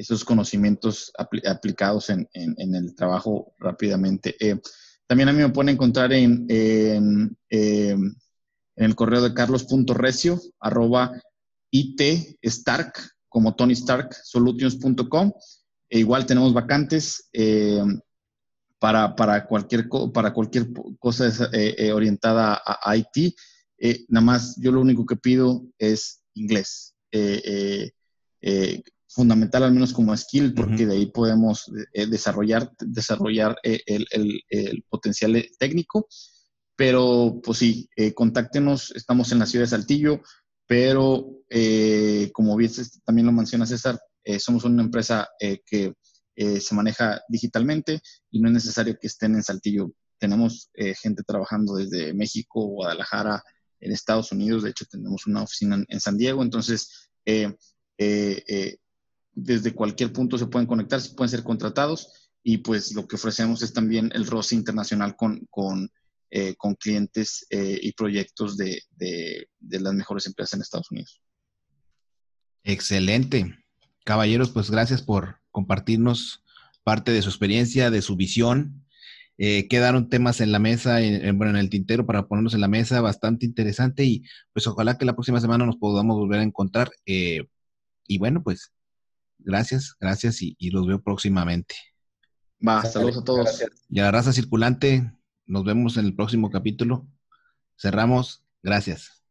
esos conocimientos aplicados en, el trabajo rápidamente. Eh, también a mí me pueden encontrar en, em, el correo de carlos.recio, arroba stark, como Tony Stark, solutions.com. E igual tenemos vacantes em, para, cualquier, para cualquier cosa eh, eh, orientada a, a IT. nada más, yo lo único que pido es inglés fundamental al menos como skill, porque de ahí podemos eh, desarrollar, desarrollar eh, el, potencial técnico. Pero pues sí, eh, contáctenos, estamos en la ciudad de Saltillo, pero como bien también lo menciona César, somos una empresa que se maneja digitalmente y no es necesario que estén en Saltillo. Tenemos gente trabajando desde México, Guadalajara, en Estados Unidos, de hecho tenemos una oficina en, San Diego, entonces eh, desde cualquier punto se pueden conectar, se pueden ser contratados y pues lo que ofrecemos es también el roce internacional con, con, eh, con clientes eh, y proyectos de, de, las mejores empresas en Estados Unidos. Excelente. Caballeros, pues gracias por compartirnos parte de su experiencia, de su visión. Eh, quedaron temas en la mesa, en, bueno, en el tintero para ponernos en la mesa, bastante interesante y pues ojalá que la próxima semana nos podamos volver a encontrar. y bueno, pues Gracias, gracias y, los veo próximamente. Va, saludos a todos. Y a la raza circulante, nos vemos en el próximo capítulo. Cerramos. Gracias.